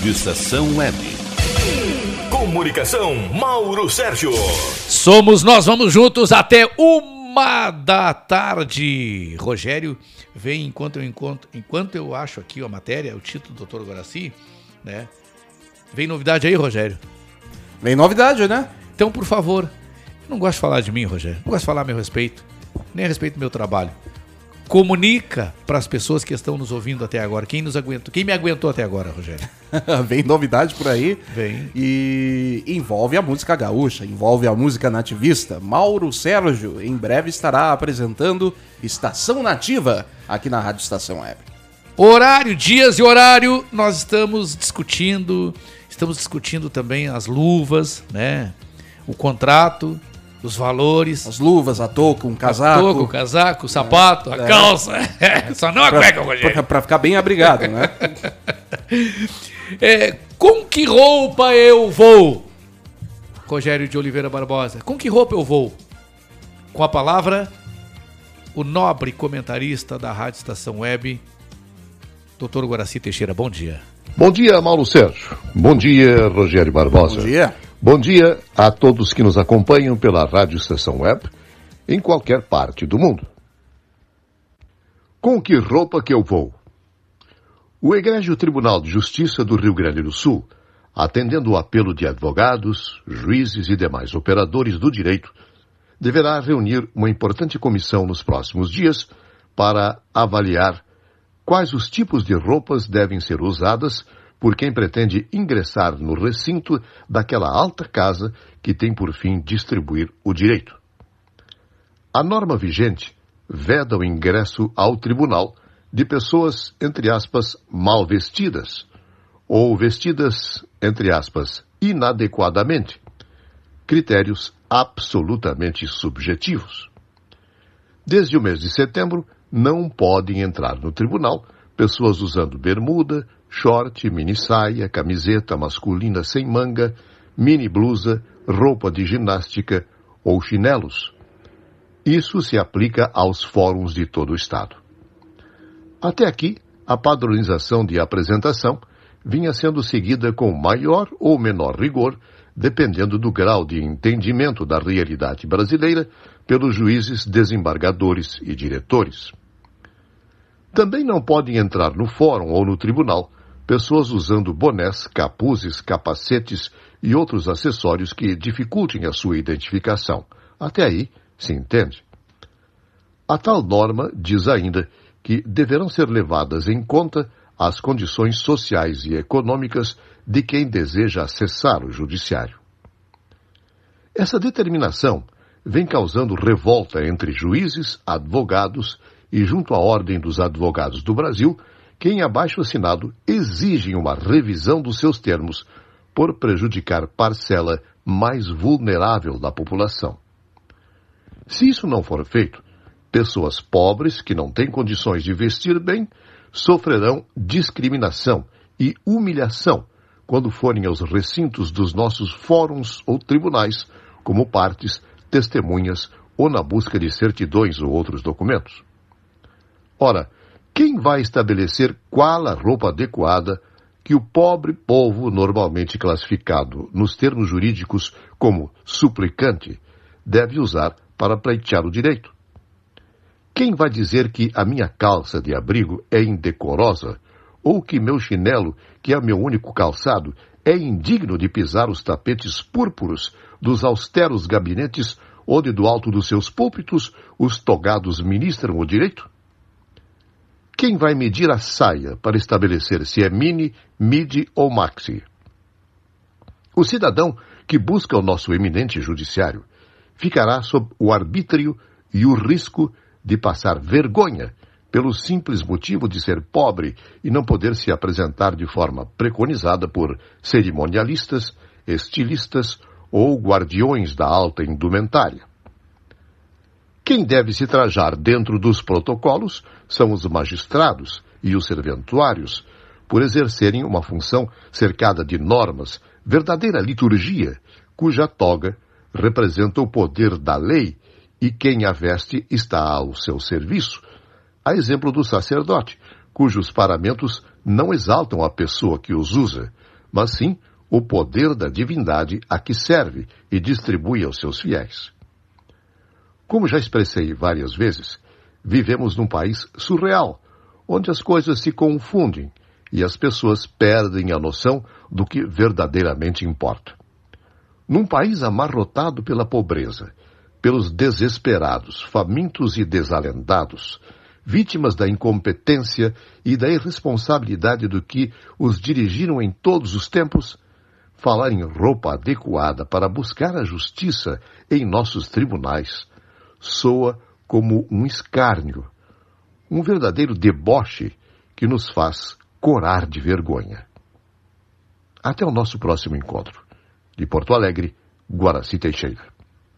Rádio Estação Web. Comunicação, Mauro Sérgio. Somos nós, vamos juntos até uma da tarde. Rogério, vem enquanto eu encontro, enquanto eu acho aqui a matéria, o título do Dr. Guaraci, né? Vem novidade aí, Rogério? Vem novidade, né? Então, por favor, não gosto de falar de mim, Rogério. Não gosto de falar a meu respeito, nem a respeito do meu trabalho. Comunica para as pessoas que estão nos ouvindo até agora. Quem nos aguentou? Quem me aguentou até agora, Rogério? Vem novidade por aí. Vem. E envolve a música gaúcha, envolve a música nativista. Mauro Sérgio em breve estará apresentando Estação Nativa aqui na Rádio Estação Web. Horário, dias e horário, nós estamos discutindo. Estamos discutindo também as luvas, né? O contrato, os valores. As luvas, a touca, um casaco. A touca, o casaco, o sapato, a É. calça. Só não a Pra- cueca, Rogério. Pra, pra ficar bem abrigado, né? É, com que roupa eu vou? Rogério de Oliveira Barbosa. Com que roupa eu vou? Com a palavra, o nobre comentarista da Rádio Estação Web, Dr. Guaraci Teixeira. Bom dia. Bom dia, Mauro Sérgio. Bom dia, Rogério Barbosa. Bom dia. Bom dia a todos que nos acompanham pela Rádio Estação Web em qualquer parte do mundo. Com que roupa que eu vou? O Egrégio Tribunal de Justiça do Rio Grande do Sul, atendendo o apelo de advogados, juízes e demais operadores do direito, deverá reunir uma importante comissão nos próximos dias para avaliar quais os tipos de roupas devem ser usadas por quem pretende ingressar no recinto daquela alta casa que tem por fim distribuir o direito. A norma vigente veda o ingresso ao tribunal de pessoas, entre aspas, mal vestidas, ou vestidas, entre aspas, inadequadamente. Critérios absolutamente subjetivos. Desde o mês de setembro, não podem entrar no tribunal pessoas usando bermuda, short, mini saia, camiseta masculina sem manga, mini blusa, roupa de ginástica ou chinelos. Isso se aplica aos fóruns de todo o Estado. Até aqui, a padronização de apresentação vinha sendo seguida com maior ou menor rigor, dependendo do grau de entendimento da realidade brasileira pelos juízes, desembargadores e diretores. Também não podem entrar no fórum ou no tribunal pessoas usando bonés, capuzes, capacetes e outros acessórios que dificultem a sua identificação. Até aí se entende. A tal norma diz ainda que deverão ser levadas em conta as condições sociais e econômicas de quem deseja acessar o judiciário. Essa determinação vem causando revolta entre juízes, advogados e junto à Ordem dos Advogados do Brasil, que em abaixo assinado exigem uma revisão dos seus termos por prejudicar parcela mais vulnerável da população. Se isso não for feito, pessoas pobres que não têm condições de vestir bem sofrerão discriminação e humilhação quando forem aos recintos dos nossos fóruns ou tribunais como partes, testemunhas ou na busca de certidões ou outros documentos. Ora, quem vai estabelecer qual a roupa adequada que o pobre povo, normalmente classificado nos termos jurídicos como suplicante, deve usar para pleitear o direito? Quem vai dizer que a minha calça de abrigo é indecorosa ou que meu chinelo, que é meu único calçado, é indigno de pisar os tapetes púrpuros dos austeros gabinetes onde do alto dos seus púlpitos os togados ministram o direito? Quem vai medir a saia para estabelecer se é mini, midi ou maxi? O cidadão que busca o nosso eminente judiciário ficará sob o arbítrio e o risco de passar vergonha pelo simples motivo de ser pobre e não poder se apresentar de forma preconizada por cerimonialistas, estilistas ou guardiões da alta indumentária. Quem deve se trajar dentro dos protocolos são os magistrados e os serventuários, por exercerem uma função cercada de normas, verdadeira liturgia, cuja toga representa o poder da lei e quem a veste está ao seu serviço, a exemplo do sacerdote, cujos paramentos não exaltam a pessoa que os usa, mas sim o poder da divindade a que serve e distribui aos seus fiéis. Como já expressei várias vezes, vivemos num país surreal, onde as coisas se confundem e as pessoas perdem a noção do que verdadeiramente importa. Num país amarrotado pela pobreza, pelos desesperados, famintos e desalentados, vítimas da incompetência e da irresponsabilidade do que os dirigiram em todos os tempos, falar em roupa adequada para buscar a justiça em nossos tribunais soa como um escárnio, um verdadeiro deboche que nos faz corar de vergonha. Até o nosso próximo encontro. De Porto Alegre, Guaraci Teixeira.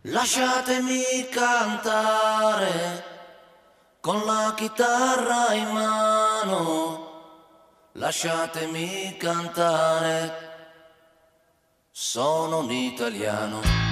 Lasciatemi cantare con la chitarra in mano. Lasciatemi cantare, sono un italiano.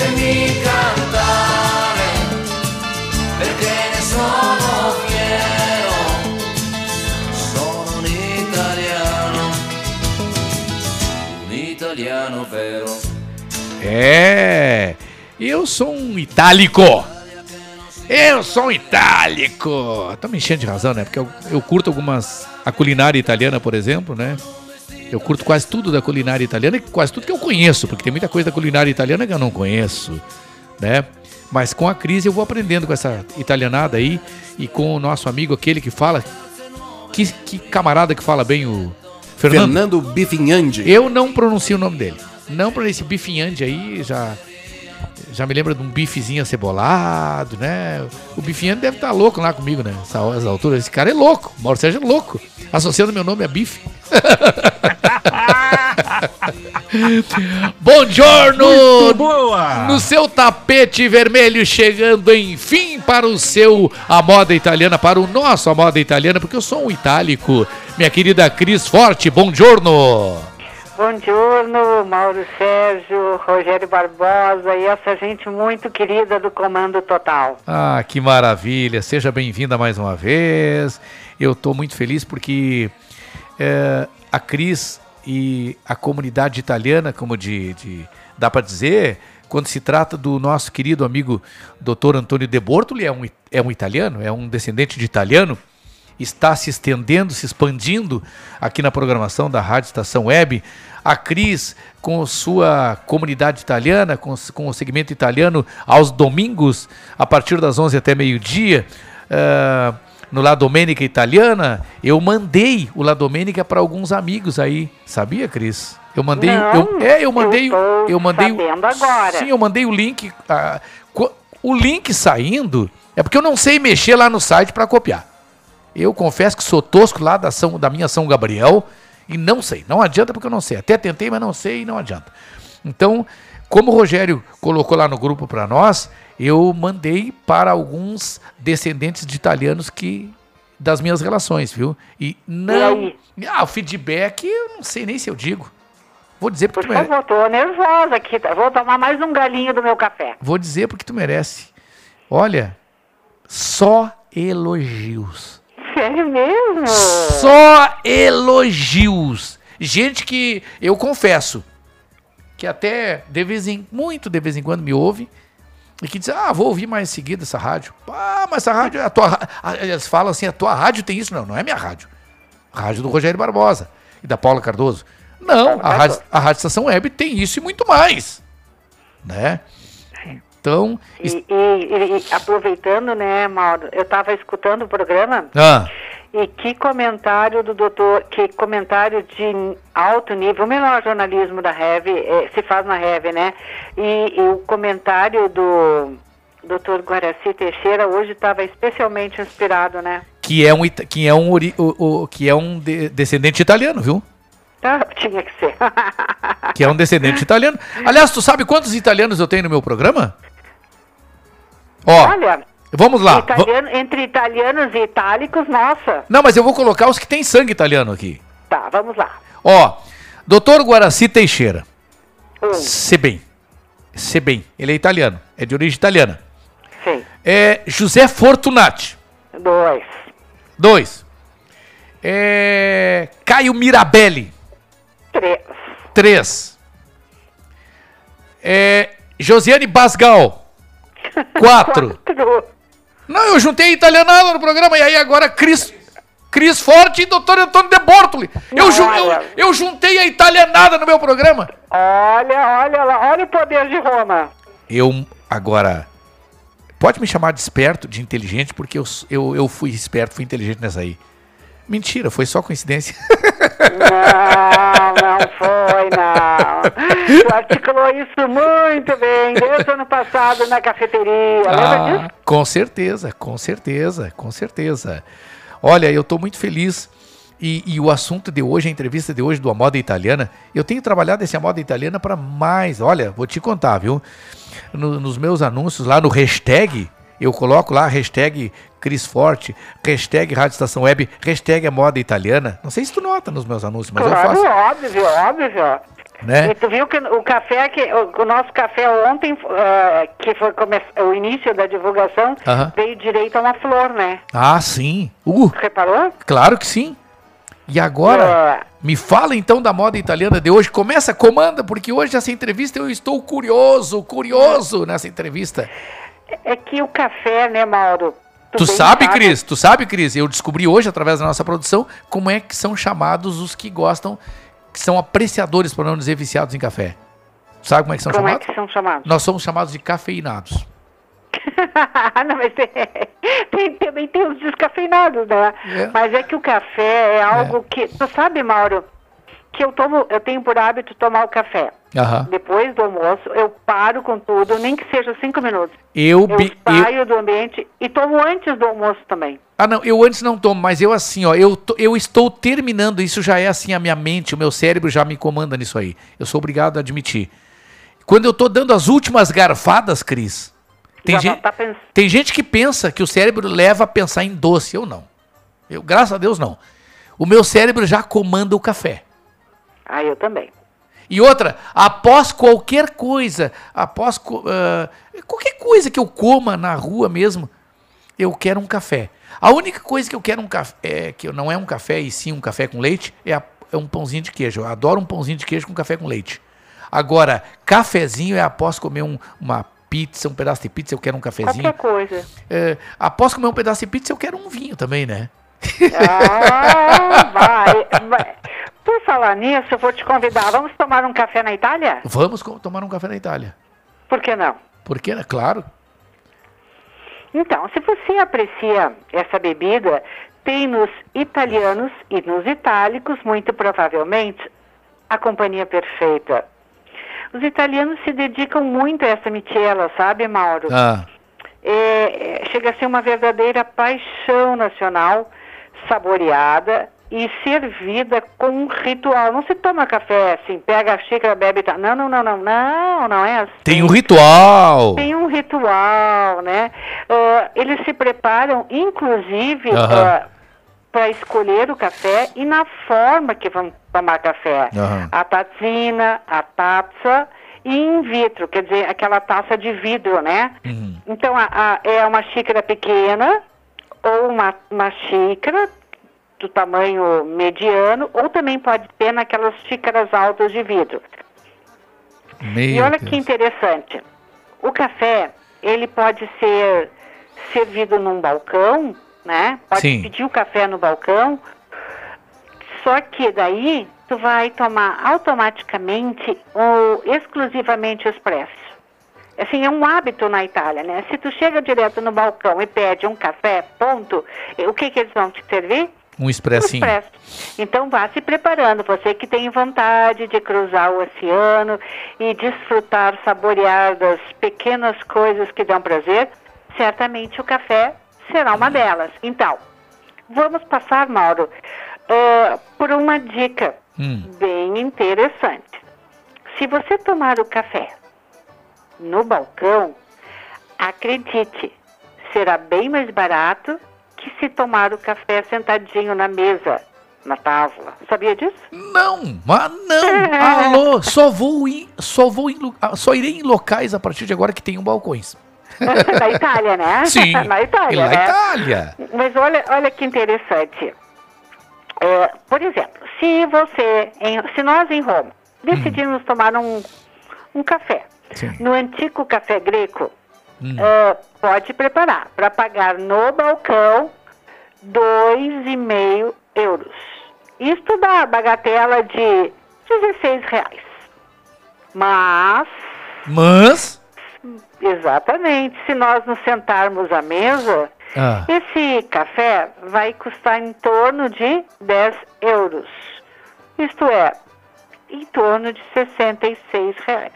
Lasciatemi cantare perché ne sono fiero, sono un italiano, un italiano vero. É, eu sou um itálico. Eu sou um itálico. Tá me enchendo de razão, né? Porque eu, eu curto algumas. A culinária italiana, por exemplo, né? Eu curto quase tudo da culinária italiana e quase tudo que eu conheço, porque tem muita coisa da culinária italiana que eu não conheço, né? Mas com a crise eu vou aprendendo com essa italianada aí e com o nosso amigo aquele que fala. Que, que camarada que fala bem o. Fernando, Fernando Bifinhandi. Eu não pronuncio o nome dele. Não para esse bifinhande aí, já já me lembra de um bifezinho acebolado, né? O bifinhande deve estar louco lá comigo, né? Essas alturas. Esse cara é louco. Mauro Sérgio é louco. Associando meu nome a bife. Buongiorno! Muito boa! No seu tapete vermelho, chegando enfim para o seu A Moda Italiana, para o nosso A Moda Italiana, porque eu sou um itálico. Minha querida Cris Forte, buongiorno! Buongiorno, Mauro Sérgio, Rogério Barbosa e essa gente muito querida do Comando Total. Ah, que maravilha! Seja bem-vinda mais uma vez. Eu estou muito feliz porque é, a Cris e a comunidade italiana, como de, de dá para dizer, quando se trata do nosso querido amigo Dr. Antônio De Bortoli, é um, é um italiano, é um descendente de italiano, está se estendendo, se expandindo aqui na programação da Rádio Estação Web. A Cris, com sua comunidade italiana, com, com o segmento italiano, aos domingos, a partir das 11 até meio-dia, uh, no La Domenica Italiana, eu mandei o La Domenica para alguns amigos aí. Sabia, Cris? Eu mandei. Não, eu, é, eu mandei. eu, Eu, mandei. sabendo agora. Sim, eu mandei o link. ah, o link saindo é porque eu não sei mexer lá no site para copiar. Eu confesso que sou tosco lá da, São, da minha São Gabriel e não sei. Não adianta porque eu não sei. Até tentei, mas não sei e não adianta. Então, como o Rogério colocou lá no grupo para nós, eu mandei para alguns descendentes de italianos que das minhas relações, viu? E não. Ah, o feedback, eu não sei nem se eu digo. Vou dizer porque Por tu mere- favor, tô nervosa aqui. tá? Vou tomar mais um galinho do meu café. Vou dizer porque tu merece. Olha, só elogios. Sério mesmo? Só elogios. Gente que eu confesso que até de vez em muito de vez em quando me ouve e que diz, ah, vou ouvir mais em seguida essa rádio. Ah, mas essa rádio, é a tua, a- eles falam assim, a tua rádio tem isso? Não, não é minha rádio. A rádio do Rogério Barbosa e da Paula Cardoso. Não, a rádio, a rádio Estação Web tem isso e muito mais, né? Então, E, e- e aproveitando, né, Mauro, eu estava escutando o programa ah, e que comentário do doutor, que comentário de alto nível, o melhor jornalismo da Reve eh, se faz na Reve, né? E, e o comentário do doutor Guaraci Teixeira hoje estava especialmente inspirado, né? que é um, que é um, o- o- que é um de- descendente italiano, viu? Ah, tinha que ser. Que é um descendente italiano. Aliás, tu sabe quantos italianos eu tenho no meu programa? Ó, Olha, vamos lá. Italiano- entre italianos e itálicos, nossa. Não, mas eu vou colocar os que têm sangue italiano aqui. Tá, vamos lá. Ó, doutor Guaraci Teixeira. Se bem. Se bem. Ele é italiano. É de origem italiana. Sim. É José Fortunati. Dois. Dois. É Caio Mirabelli. Três. Três. É Josiane Basgal. Quatro. Não, eu juntei italianada no programa e aí agora Cris, Cris Forte e Dr. Antônio De Bortoli. Eu, ju- eu, eu juntei a italianada no meu programa. Olha, olha lá, olha o poder de Roma. Eu, agora, pode me chamar de esperto, de inteligente, porque eu, eu, eu fui esperto, fui inteligente nessa aí. Mentira, foi só coincidência. Não, não foi, não. Tu articulou isso muito bem, desde o ano passado na cafeteria. Lembra disso? Ah, com certeza, com certeza, com certeza. Olha, eu estou muito feliz. E, e o assunto de hoje, a entrevista de hoje do A Moda Italiana, eu tenho trabalhado essa moda italiana para mais. Olha, vou te contar, viu? No- nos meus anúncios lá no hashtag, eu coloco lá hashtag Cris Forte, hashtag Rádio Estação Web, hashtag a moda italiana. Não sei se tu nota nos meus anúncios, mas eu Claro, faço. óbvio, óbvio. Né? E tu viu que o café, que, o, o nosso café ontem, eh, que foi o início da divulgação, Aham. veio direito a uma flor, né? Ah, sim. Uh, Reparou? Claro que sim. E agora, É. me fala então da moda italiana de hoje. Começa, comanda, porque hoje essa entrevista eu estou curioso, curioso nessa entrevista. É que o café, né, Mauro? Tu bem sabe, Cris? Tu sabe, Cris? Eu descobri hoje, através da nossa produção, como é que são chamados os que gostam, que são apreciadores, para não dizer viciados em café. Sabe como é que são Como é chamados? que são chamados? Nós somos chamados de cafeinados. Não, mas tem, tem- também tem os descafeinados, né? É. Mas é que o café é algo que. Tu sabe, Mauro, que eu tomo, eu tenho por hábito tomar o café. Aham. Depois do almoço, eu paro com tudo, nem que seja cinco minutos. Eu, Eu bi- eu, saio do ambiente e tomo antes do almoço também. Ah, não, eu antes não tomo, mas eu assim, ó, eu, tô- eu estou terminando, isso já é assim, a minha mente, o meu cérebro já me comanda nisso aí. Eu sou obrigado a admitir. Quando eu tô dando as últimas garfadas, Cris, tem, Já gente, tá pens- tem gente que pensa que o cérebro leva a pensar em doce, eu não. Eu, graças a Deus, não. O meu cérebro já comanda o café. Ah, eu também. E outra, após qualquer coisa, após ah, qualquer coisa que eu coma na rua mesmo, eu quero um café. A única coisa que eu quero um café, é, que não é um café e sim um café com leite, é, a- é um pãozinho de queijo. Eu adoro um pãozinho de queijo com café com leite. Agora, cafezinho é após comer um- uma pizza, um pedaço de pizza, eu quero um cafezinho. Qualquer coisa. É, após comer um pedaço de pizza, eu quero um vinho também, né? Ah, vai, vai. Por falar nisso, eu vou te convidar. Vamos tomar um café na Itália? Vamos tomar um café na Itália. Por que não? Porque, claro. Então, se você aprecia essa bebida, tem nos italianos e nos itálicos, muito provavelmente, a companhia perfeita. Os italianos se dedicam muito a essa michela, sabe, Mauro? Ah, É, é, chega a ser uma verdadeira paixão nacional, saboreada e servida com um ritual. Não se toma café assim, pega a xícara, bebe e tal. Não, não, não, não, não, não é assim. tem um ritual. Tem um ritual, né? Ah, eles se preparam, inclusive, Aham. para escolher o café e na forma que vão tomar café. Aham. A tazzina, a taça e in vitro, quer dizer, aquela taça de vidro, né? Então, a- a- é uma xícara pequena ou uma, uma xícara do tamanho mediano, ou também pode ter naquelas xícaras altas de vidro. Meu E olha Deus. que interessante. O café, ele pode ser servido num balcão, né? Pode Sim. pedir o café no balcão. Só que daí tu vai tomar automaticamente ou exclusivamente expresso. Assim, é um hábito na Itália, né? Se tu chega direto no balcão e pede um café, ponto, o que que eles vão te servir? Um expressinho. expresso. Então vá se preparando, você que tem vontade de cruzar o oceano e desfrutar, saborear das pequenas coisas que dão prazer, certamente o café será uma delas. Então, vamos passar, Mauro, eh, por uma dica bem interessante. Se você tomar o café no balcão, acredite, será bem mais barato que se tomar o café sentadinho na mesa, na tábua. Sabia disso? Não, mas não. Alô, só vou em, só vou em, ah, só irei em locais a partir de agora que tenham balcões. na Itália, né? Sim. na Itália, na né? Itália. Mas olha, olha que interessante. É, por exemplo, se você, em- se nós em Roma decidimos tomar um, um café no antigo café greco, é, pode preparar para pagar no balcão dois e meio euros. Isto dá a bagatela de 16 reais. Mas Mas. Exatamente. Se nós nos sentarmos à mesa, Ah. esse café vai custar em torno de 10 euros. Isto é, em torno de 66 reais.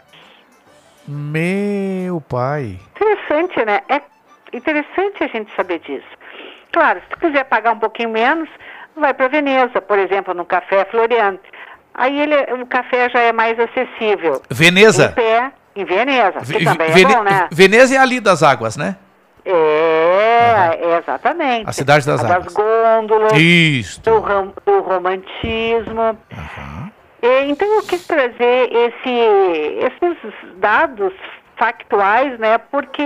Meu pai. Interessante, né? É interessante a gente saber disso. Claro, se tu quiser pagar um pouquinho menos, vai para Veneza, por exemplo, no Café Floriano. Aí ele, o café já é mais acessível. Veneza. Em pé, em Veneza, que Ve- também Vene- é bom, né? Veneza é ali das águas, né? É, é, exatamente. A cidade das A águas. gôndolas. Isto. Do, rom- do romantismo. E, então eu quis trazer esse, esses dados factuais, né? Porque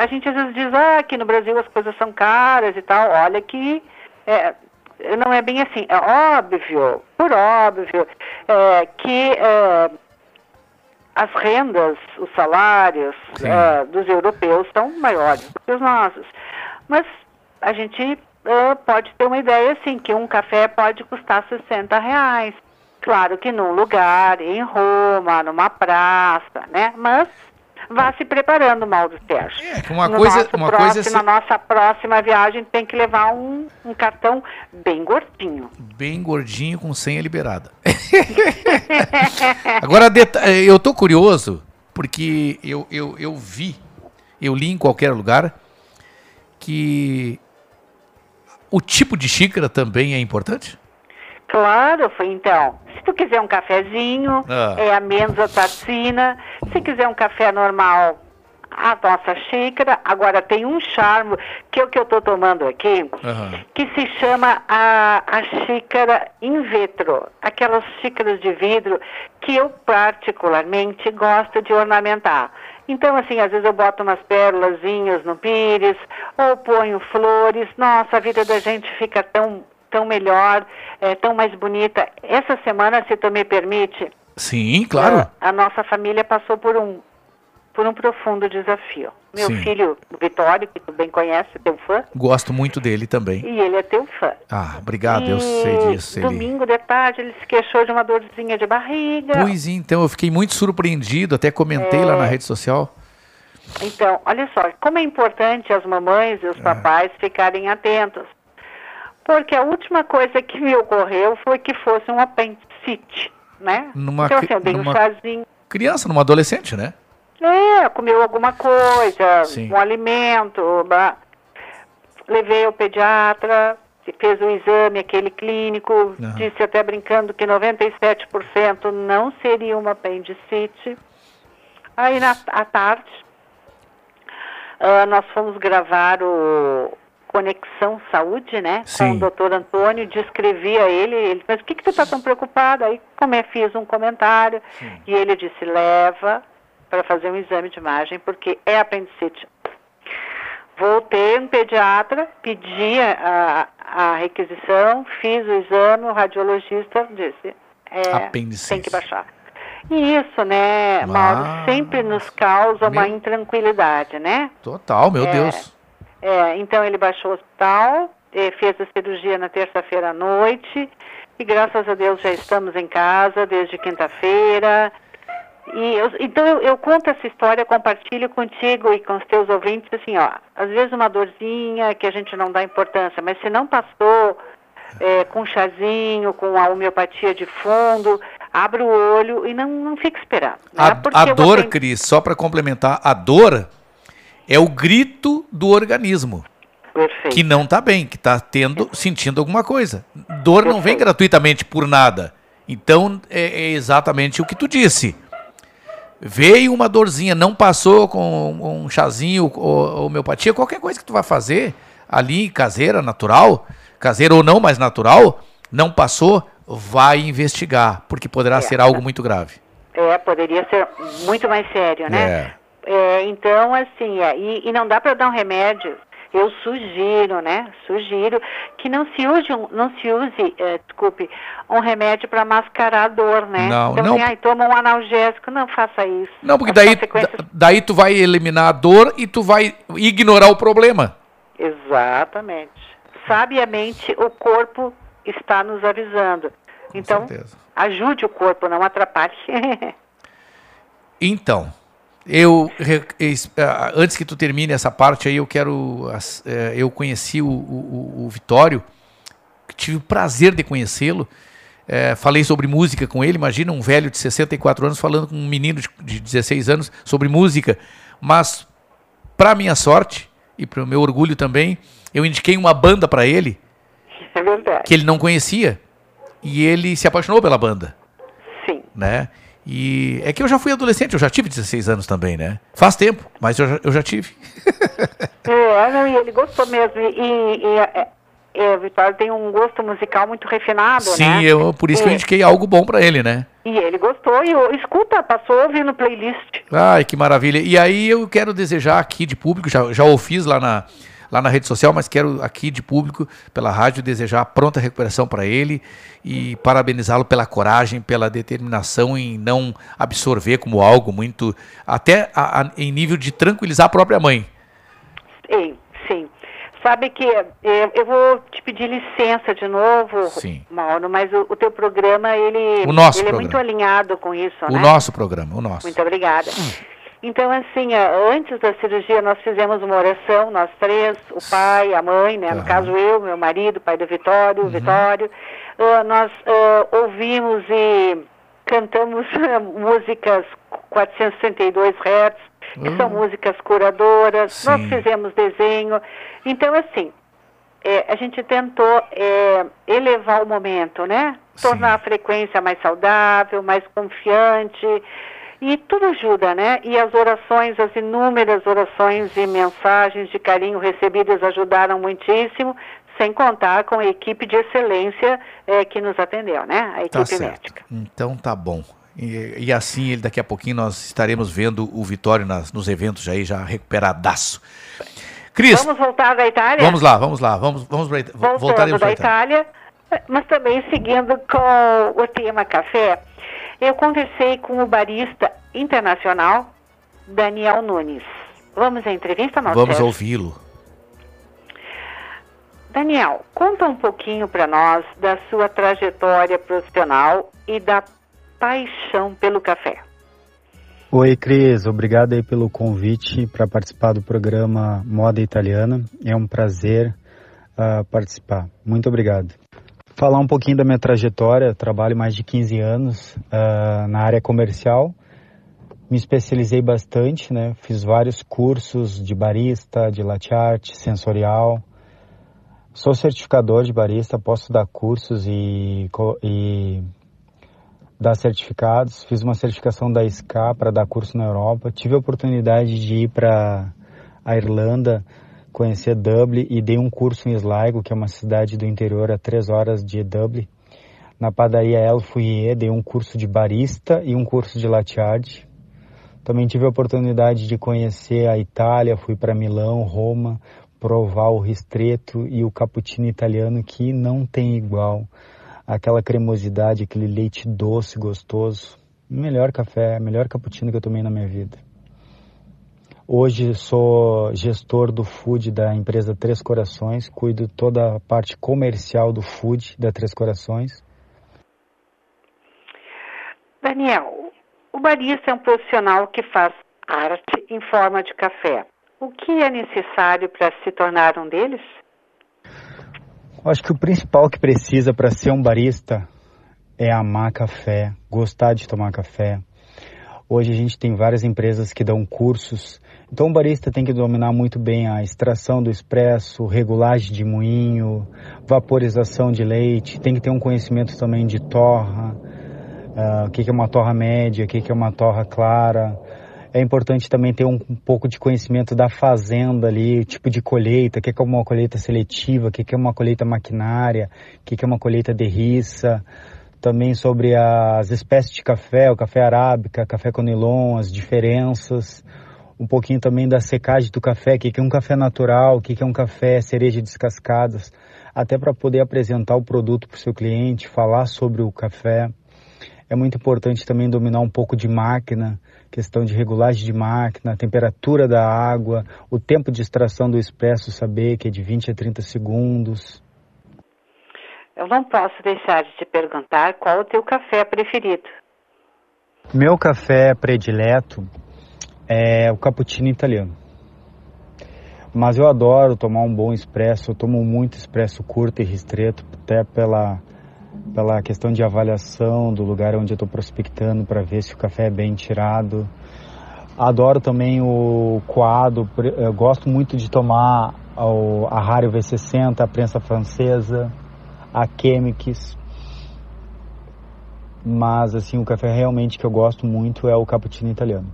a gente às vezes diz, ah, aqui no Brasil as coisas são caras e tal. Olha que é, não é bem assim. É óbvio, por óbvio, é, que é, as rendas, os salários eh, dos europeus são maiores do que os nossos. Mas a gente eh, pode ter uma ideia assim, que um café pode custar 60 reais. Claro que num lugar, em Roma, numa praça, né? Mas vá se preparando, Mauro Sérgio. que uma no coisa- uma coisa é próximo, se- Na nossa próxima viagem tem que levar um, um cartão bem gordinho. Bem gordinho com senha liberada. Agora, eh, eu tô curioso, porque eu, eu, eu vi, eu li em qualquer lugar, que o tipo de xícara também é importante? Claro, foi então. Se tu quiser um cafezinho, Ah. é a Menza Tatsina. Se quiser um café normal, a nossa xícara. Agora tem um charme, que é o que eu estou tomando aqui, que se chama a, a xícara in vitro. Aquelas xícaras de vidro que eu particularmente gosto de ornamentar. Então, assim, às vezes eu boto umas pérolazinhas no pires, ou ponho flores. Nossa, a vida da gente fica tão, tão melhor, é, tão mais bonita. Essa semana, se tu me permite, Sim, claro. a nossa família passou por um por um profundo desafio. Meu Sim. filho, o Vitório, que tu bem conhece, é teu fã, Gosto muito dele também. e ele é teu fã. Ah, obrigado, eu E sei disso. Ele... Domingo de tarde ele se queixou de uma dorzinha de barriga. Pois então, eu fiquei muito surpreendido, até comentei lá na É. rede social. Então, olha só, como é importante as mamães É. e os papais ficarem atentos. Porque a última coisa que me ocorreu foi que fosse um apendicite, né? Numa então, assim, eu dei um chazinho. Criança, numa adolescente, né? É, comeu alguma coisa, Sim. um alimento. bah. Levei ao pediatra, fez o exame, aquele clínico, Aham. disse até brincando que 97% não seria uma apendicite. Aí na, à tarde, ah, nós fomos gravar o Conexão Saúde, né? Com Sim. o doutor Antônio, descrevi a ele, ele mas o que, que tu está tão preocupado? Aí como é, fiz um comentário e ele disse, leva para fazer um exame de imagem, porque é apendicite. Voltei no pediatra, pedi a, a requisição, fiz o exame, o radiologista disse, é, Apendicite. tem que baixar. Isso, né, Ah, Mauro, sempre nos causa uma intranquilidade, né? Total, meu É, Deus. É, então ele baixou o hospital, eh, fez a cirurgia na terça-feira à noite e graças a Deus já estamos em casa desde quinta-feira. E eu- então eu, eu conto essa história, compartilho contigo e com os teus ouvintes, assim, ó, às vezes uma dorzinha que a gente não dá importância, mas se não passou eh, com um chazinho, com a homeopatia de fundo, abre o olho e não, não fica esperando. né? A, a dor, você- Cris, só para complementar, a dor é o grito do organismo. Que não está bem, que está tendo, sentindo alguma coisa. Dor não vem gratuitamente por nada. Então é, é exatamente o que tu disse. Veio uma dorzinha, não passou com um chazinho, ou homeopatia, qualquer coisa que tu vai fazer ali, caseira, natural, caseira ou não, mas natural, não passou, vai investigar, porque poderá ser algo muito grave. É, poderia ser muito mais sério, né? É. Então, assim, é, e, e não dá para dar um remédio. Eu sugiro, né? Sugiro que não se use, um- não se use, é, desculpe, um remédio para mascarar a dor, né? Não, então, não. assim, toma um analgésico, não faça isso. Não, porque As daí, consequências- da- daí tu vai eliminar a dor e tu vai ignorar o problema. Exatamente. Sabiamente, o corpo está nos avisando. então, ajude o corpo, não atrapalhe. Então, eu ah, antes que tu termine essa parte aí, eu quero. eh, Eu conheci o, o- o Vitório, tive o prazer de conhecê-lo. eh, falei sobre música com ele. Imagina um velho de 64 anos falando com um menino de, de 16 anos sobre música. Mas, para minha sorte e para o meu orgulho também, eu indiquei uma banda para ele é que ele não conhecia. E ele se apaixonou pela banda. Sim. Né? E é que eu já fui adolescente, eu já tive 16 anos também, né? Faz tempo, mas eu já, eu já tive. É, não, e ele gostou mesmo. E, e, e, é, é, o Vitório tem um gosto musical muito refinado, né? Sim, eu, por isso que eu E- indiquei algo bom pra ele, né? E ele gostou e o- escuta, passou no playlist. Ai, que maravilha. E aí eu quero desejar aqui de público, já, já o fiz lá na, lá na rede social, mas quero aqui de público, pela rádio, desejar pronta recuperação para ele e parabenizá-lo pela coragem, pela determinação em não absorver como algo muito. até a- a- em nível de tranquilizar a própria mãe. Sim, sim. Sabe que é, eu vou te pedir licença de novo, Sim. Mauro, mas o, o teu programa, ele, O nosso ele é programa. muito alinhado com isso, O né? nosso programa, o nosso. Muito obrigada. Então, assim, antes da cirurgia, nós fizemos uma oração, nós três, o pai, a mãe, né? No caso, eu, meu marido, o pai do Vitório, Uhum. o Vitório. Ah, nós ah, ouvimos e cantamos músicas 462 Hz, que são Hum. músicas curadoras. Nós Sim. fizemos desenho. Então, assim, é, a gente tentou é, elevar o momento, né? Tornar a frequência mais saudável, mais confiante. E tudo ajuda, né? E as orações, as inúmeras orações e mensagens de carinho recebidas ajudaram muitíssimo, sem contar com a equipe de excelência é, que nos atendeu, né? A equipe Tá certo. médica. Então tá bom. E, e assim, ele, daqui a pouquinho nós estaremos vendo o Vitório nas- nos eventos aí, já recuperadaço. Cris, Vamos voltar da Itália? vamos lá, vamos lá, vamos, vamos Ita- Voltando voltaremos da Itália. Itália, mas também seguindo com o tema café, eu conversei com o barista internacional Daniel Nunes. Vamos à entrevista, nosso Vamos ouvi-lo. Daniel, conta um pouquinho para nós da sua trajetória profissional e da paixão pelo café. Oi, Cris. Obrigado aí pelo convite para participar do programa Moda Italiana. É um prazer ah, participar. Muito obrigado. Falar um pouquinho da minha trajetória. Trabalho mais de 15 anos ah, na área comercial. Me especializei bastante, né? Fiz vários cursos de barista, de latte art, sensorial. Sou certificador de barista, posso dar cursos e, e dar certificados. Fiz uma certificação da SCA para dar curso na Europa. Tive a oportunidade de ir para a Irlanda, conhecer Dublin e dei um curso em Sligo, que é uma cidade do interior a três horas de Dublin. Na padaria El Fouillet, dei um curso de barista e um curso de latte art. Também tive a oportunidade de conhecer a Itália, fui para Milão, Roma, provar o ristretto e o cappuccino italiano que não tem igual. Aquela cremosidade, aquele leite doce, gostoso. Melhor café, melhor cappuccino que eu tomei na minha vida. Hoje sou gestor do food da empresa Três Corações, cuido toda a parte comercial do food da Três Corações. Daniel, o barista é um profissional que faz arte em forma de café. O que é necessário para se tornar um deles? Acho que o principal que precisa para ser um barista é amar café, gostar de tomar café. Hoje a gente tem várias empresas que dão cursos, então o barista tem que dominar muito bem a extração do expresso, regulagem de moinho, vaporização de leite, tem que ter um conhecimento também de torra, uh, o que é uma torra média, o que é uma torra clara. É importante também ter um, um pouco de conhecimento da fazenda ali, tipo de colheita, o que é uma colheita seletiva, o que é uma colheita maquinária, o que é uma colheita de riça também sobre as espécies de café, o café arábica, café conilon, as diferenças, um pouquinho também da secagem do café, o que é um café natural, o que é um café cereja descascadas, até para poder apresentar o produto para o seu cliente, falar sobre o café. É muito importante também dominar um pouco de máquina, questão de regulagem de máquina, temperatura da água, o tempo de extração do expresso, saber que é de 20 a 30 segundos. Eu não posso deixar de te perguntar qual o teu café preferido. Meu café predileto é o cappuccino italiano. Mas eu adoro tomar um bom expresso, eu tomo muito expresso curto e ristreto, até pela, pela questão de avaliação do lugar onde eu estou prospectando para ver se o café é bem tirado. Adoro também o coado, eu gosto muito de tomar a Rario V60, a prensa francesa a Chemix. Mas assim, o café realmente que eu gosto muito é o cappuccino italiano.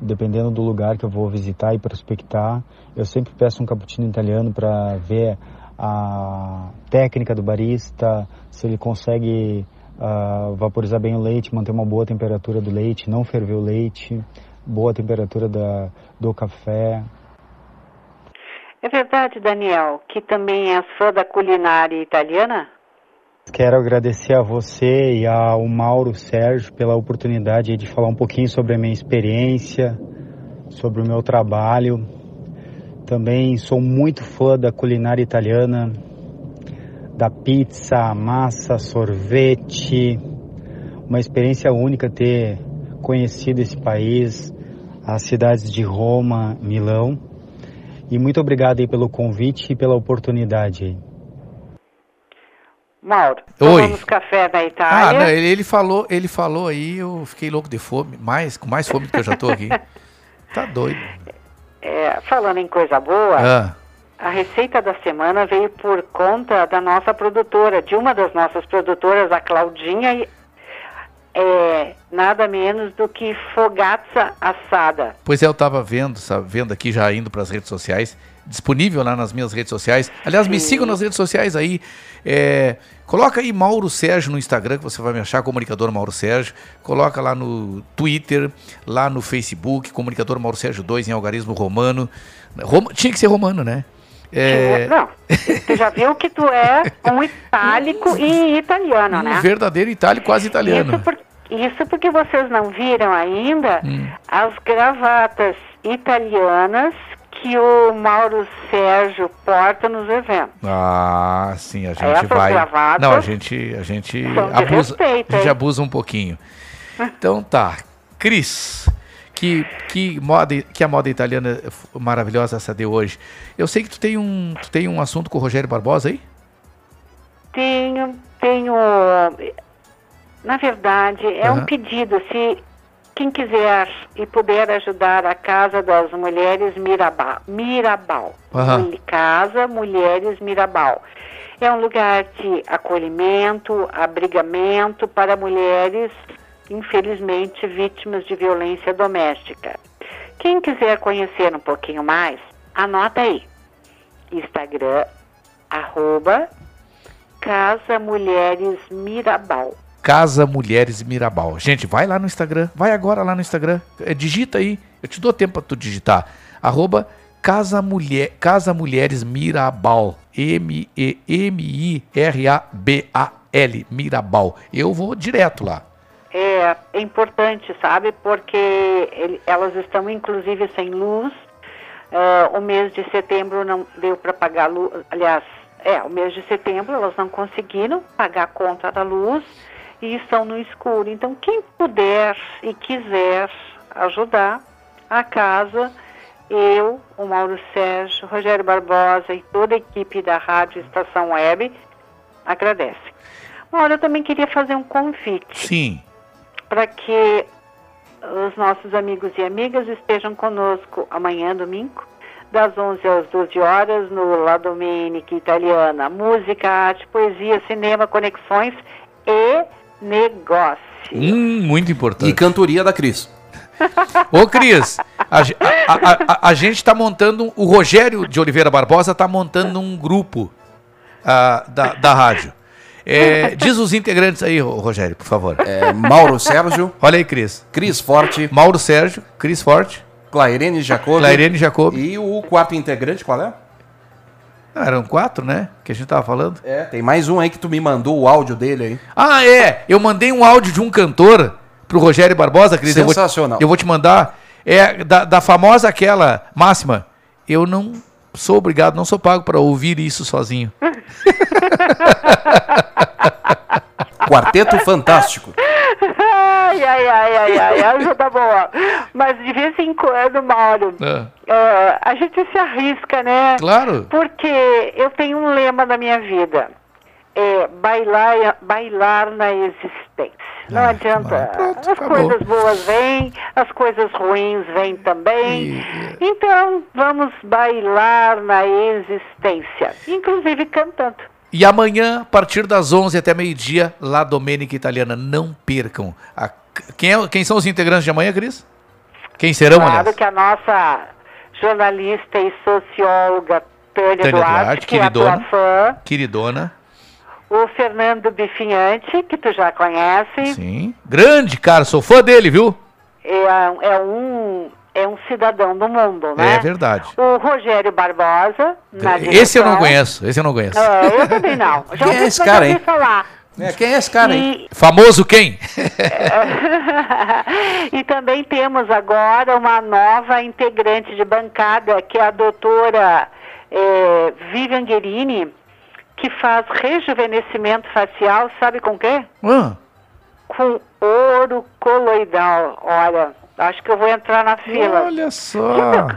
Dependendo do lugar que eu vou visitar e prospectar, eu sempre peço um cappuccino italiano para ver a técnica do barista, se ele consegue uh, vaporizar bem o leite, manter uma boa temperatura do leite, não ferver o leite, boa temperatura da, do café, é verdade, Daniel, que também és fã da culinária italiana? Quero agradecer a você e ao Mauro Sérgio pela oportunidade de falar um pouquinho sobre a minha experiência, sobre o meu trabalho. Também sou muito fã da culinária italiana, da pizza, massa, sorvete. Uma experiência única ter conhecido esse país, as cidades de Roma, Milão. E muito obrigado aí pelo convite e pela oportunidade. Mauro, Oi. tomamos café da Itália. Ah, não, ele, ele, falou, ele falou aí, eu fiquei louco de fome, mais, com mais fome do que eu já tô aqui. tá doido. É, falando em coisa boa, ah. a receita da semana veio por conta da nossa produtora, de uma das nossas produtoras, a Claudinha é nada menos do que fogatza assada. Pois é, eu estava vendo, sabe, vendo aqui já indo para as redes sociais, disponível lá nas minhas redes sociais. Aliás, Sim. me sigam nas redes sociais aí. É, coloca aí Mauro Sérgio no Instagram, que você vai me achar, comunicador Mauro Sérgio. Coloca lá no Twitter, lá no Facebook, comunicador Mauro Sérgio 2 em algarismo romano. Rom... Tinha que ser romano, né? É... Não, tu já viu que tu é um itálico e italiano, um né? verdadeiro itálico quase italiano. Isso, por, isso porque vocês não viram ainda hum. as gravatas italianas que o Mauro Sérgio porta nos eventos. Ah, sim, a gente Essas vai. Não, a gente, a gente abusa, respeito, a gente abusa um pouquinho. Então tá, Cris, que, que, moda, que a moda italiana maravilhosa essa de hoje. Eu sei que tu tem um, tu tem um assunto com o Rogério Barbosa aí? Tenho, tenho. Na verdade, é uhum. um pedido. Se quem quiser e puder ajudar a Casa das Mulheres Mirabal. Mirabal. Uhum. Casa Mulheres Mirabal. É um lugar de acolhimento, abrigamento para mulheres infelizmente vítimas de violência doméstica. Quem quiser conhecer um pouquinho mais, anota aí. Instagram, arroba Casa Mulheres Mirabal. Casa Mulheres Mirabal. Gente, vai lá no Instagram, vai agora lá no Instagram, é, digita aí, eu te dou tempo para tu digitar. Arroba Casa, Mulher, Casa Mulheres Mirabal. M-E-M-I-R-A-B-A-L. Mirabal. Eu vou direto lá. É, é importante, sabe? Porque ele- elas estão inclusive sem luz. Ah, o mês de setembro não deu para pagar luz. Aliás, é, o mês de setembro elas não conseguiram pagar a conta da luz e estão no escuro. Então, quem puder e quiser ajudar a casa, eu, o Mauro Sérgio, Rogério Barbosa e toda a equipe da Rádio Estação Web agradece. Mauro, eu também queria fazer um convite Sim. Para que os nossos amigos e amigas estejam conosco amanhã, domingo, das 11 às 12 horas, no La Domenica Italiana. Música, arte, poesia, cinema, conexões e negócio. Hum, muito importante. E cantoria da Cris. Ô, Cris, a, a- a- a- a gente está montando. O Rogério de Oliveira Barbosa está montando um grupo ah, da, da rádio. É, diz os integrantes aí, Rogério, por favor. É, Mauro Sérgio. Olha aí, Cris. Cris Forte. Mauro Sérgio, Cris Forte. Clairene Jacob. Clairene Jacob. E o quarto integrante, qual é? Ah, eram quatro, né? Que a gente tava falando. É, tem mais um aí que tu me mandou o áudio dele aí. Ah, é. Eu mandei um áudio de um cantor pro Rogério Barbosa, Cris. eu vou Sensacional. Eu vou te mandar. É da, da famosa aquela máxima. Eu não sou obrigado, não sou pago para ouvir isso sozinho. Quarteto Fantástico. Ai, ai, ai, ai, ai, essa tá boa. Mas de vez em quando, Mauro, é, a gente se arrisca, né? Claro. Porque eu tenho um lema na minha vida. É bailar, bailar na existência. Não adianta. as acabou. coisas boas vêm, as coisas ruins vêm também. Então, vamos bailar na existência. Inclusive cantando. E amanhã, a partir das 11 até meio-dia, lá Domênica Italiana. Não percam. A- quem, é- quem são os integrantes de amanhã, Cris? Quem serão, claro aliás? que a nossa jornalista e socióloga Tânia, Tânia Duarte, Duarte, que é a tua fã. Queridona. O Fernando Bifinhante, que tu já conhece. Sim. Grande, cara. Sou fã dele, viu? É, é um, é um cidadão do mundo, né? É verdade. O Rogério Barbosa, na Esse eu não conheço. Esse eu não conheço. É, eu também não. Já Quem é ouvi- esse já cara, hein? falar. É, quem é esse cara, hein? Famoso quem? e também temos agora uma nova integrante de bancada, que é a doutora eh, Vivian Guerini, que faz rejuvenescimento facial, sabe com quê? Ah, Com ouro coloidal. Olha, acho que eu vou entrar na fila. Olha só.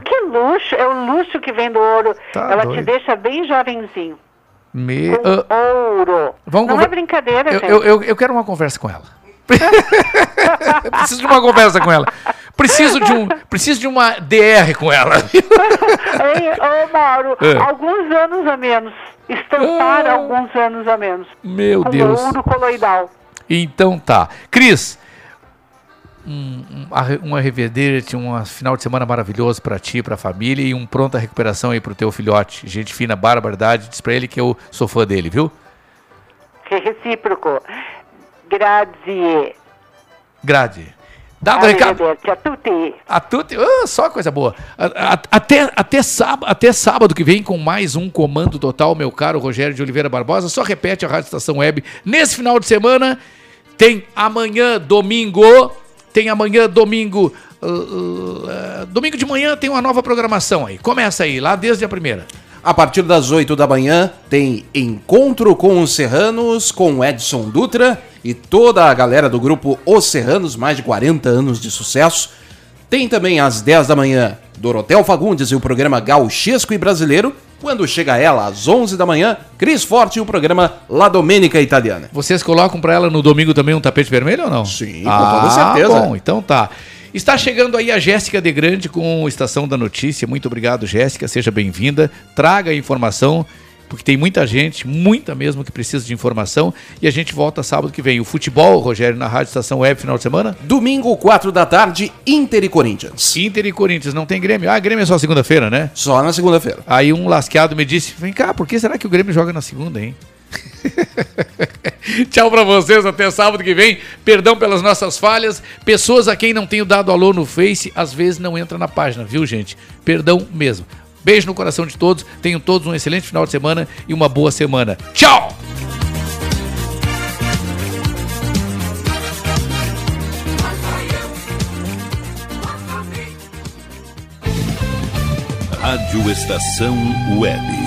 Que, que luxo, é o luxo que vem do ouro. Tá Ela te doido. deixa bem jovenzinho. Me... Com ah, ouro. vamos Não conver- é brincadeira, eu, gente. eu, eu, eu quero uma conversa com ela. preciso de uma conversa com ela. Preciso de, um, preciso de uma DR com ela. Ô Mauro, É. alguns anos a menos. Estampar alguns anos a menos. Meu com Deus. ouro coloidal. Então tá. Cris, um, um, revederte, um final de semana maravilhoso pra ti, pra família e um pronta recuperação aí pro teu filhote. Gente fina, barbaridade. Diz pra ele que eu sou fã dele, viu? Que recíproco. Grazie. Grade. Dado o recado. Arrivederci a tutti. A tutti, ah, só coisa boa. A- a- até, até, sábado, até sábado que vem com mais um Comando Total, meu caro Rogério de Oliveira Barbosa. Só repete a Rádio Estação Web. Nesse final de semana, tem amanhã, domingo. Tem amanhã, domingo. uh, uh, domingo de manhã tem uma nova programação aí. Começa aí, lá desde a primeira. A partir das 8 da manhã tem Encontro com os Serranos, com Edson Dutra e toda a galera do grupo Os Serranos, mais de 40 anos de sucesso. Tem também às 10 da manhã Dorotel Fagundes e o programa Gauchesco e Brasileiro. Quando chega ela às 11 da manhã, Cris Forte e o programa La Domenica Italiana. Vocês colocam pra ela no domingo também um tapete vermelho ou não? Sim, com toda certeza. Bom, então tá. Está chegando aí a Jéssica de Grande com Estação da Notícia. Muito obrigado, Jéssica. Seja bem-vinda. Traga a informação, porque tem muita gente, muita mesmo, que precisa de informação. E a gente volta sábado que vem. O futebol, Rogério, na Rádio Estação Web, final de semana? Domingo, 4 da tarde, Inter e Corinthians. Inter e Corinthians, não tem Grêmio? Ah, Grêmio é só segunda-feira, né? Só na segunda-feira. Aí um lasqueado me disse: vem cá, por que será que o Grêmio joga na segunda, hein? Tchau para vocês, até sábado que vem. Perdão pelas nossas falhas. Pessoas a quem não tenho dado alô no Face, às vezes não entra na página, viu, gente? Perdão mesmo. Beijo no coração de todos. Tenham todos um excelente final de semana e uma boa semana. Tchau! Rádio Estação Web.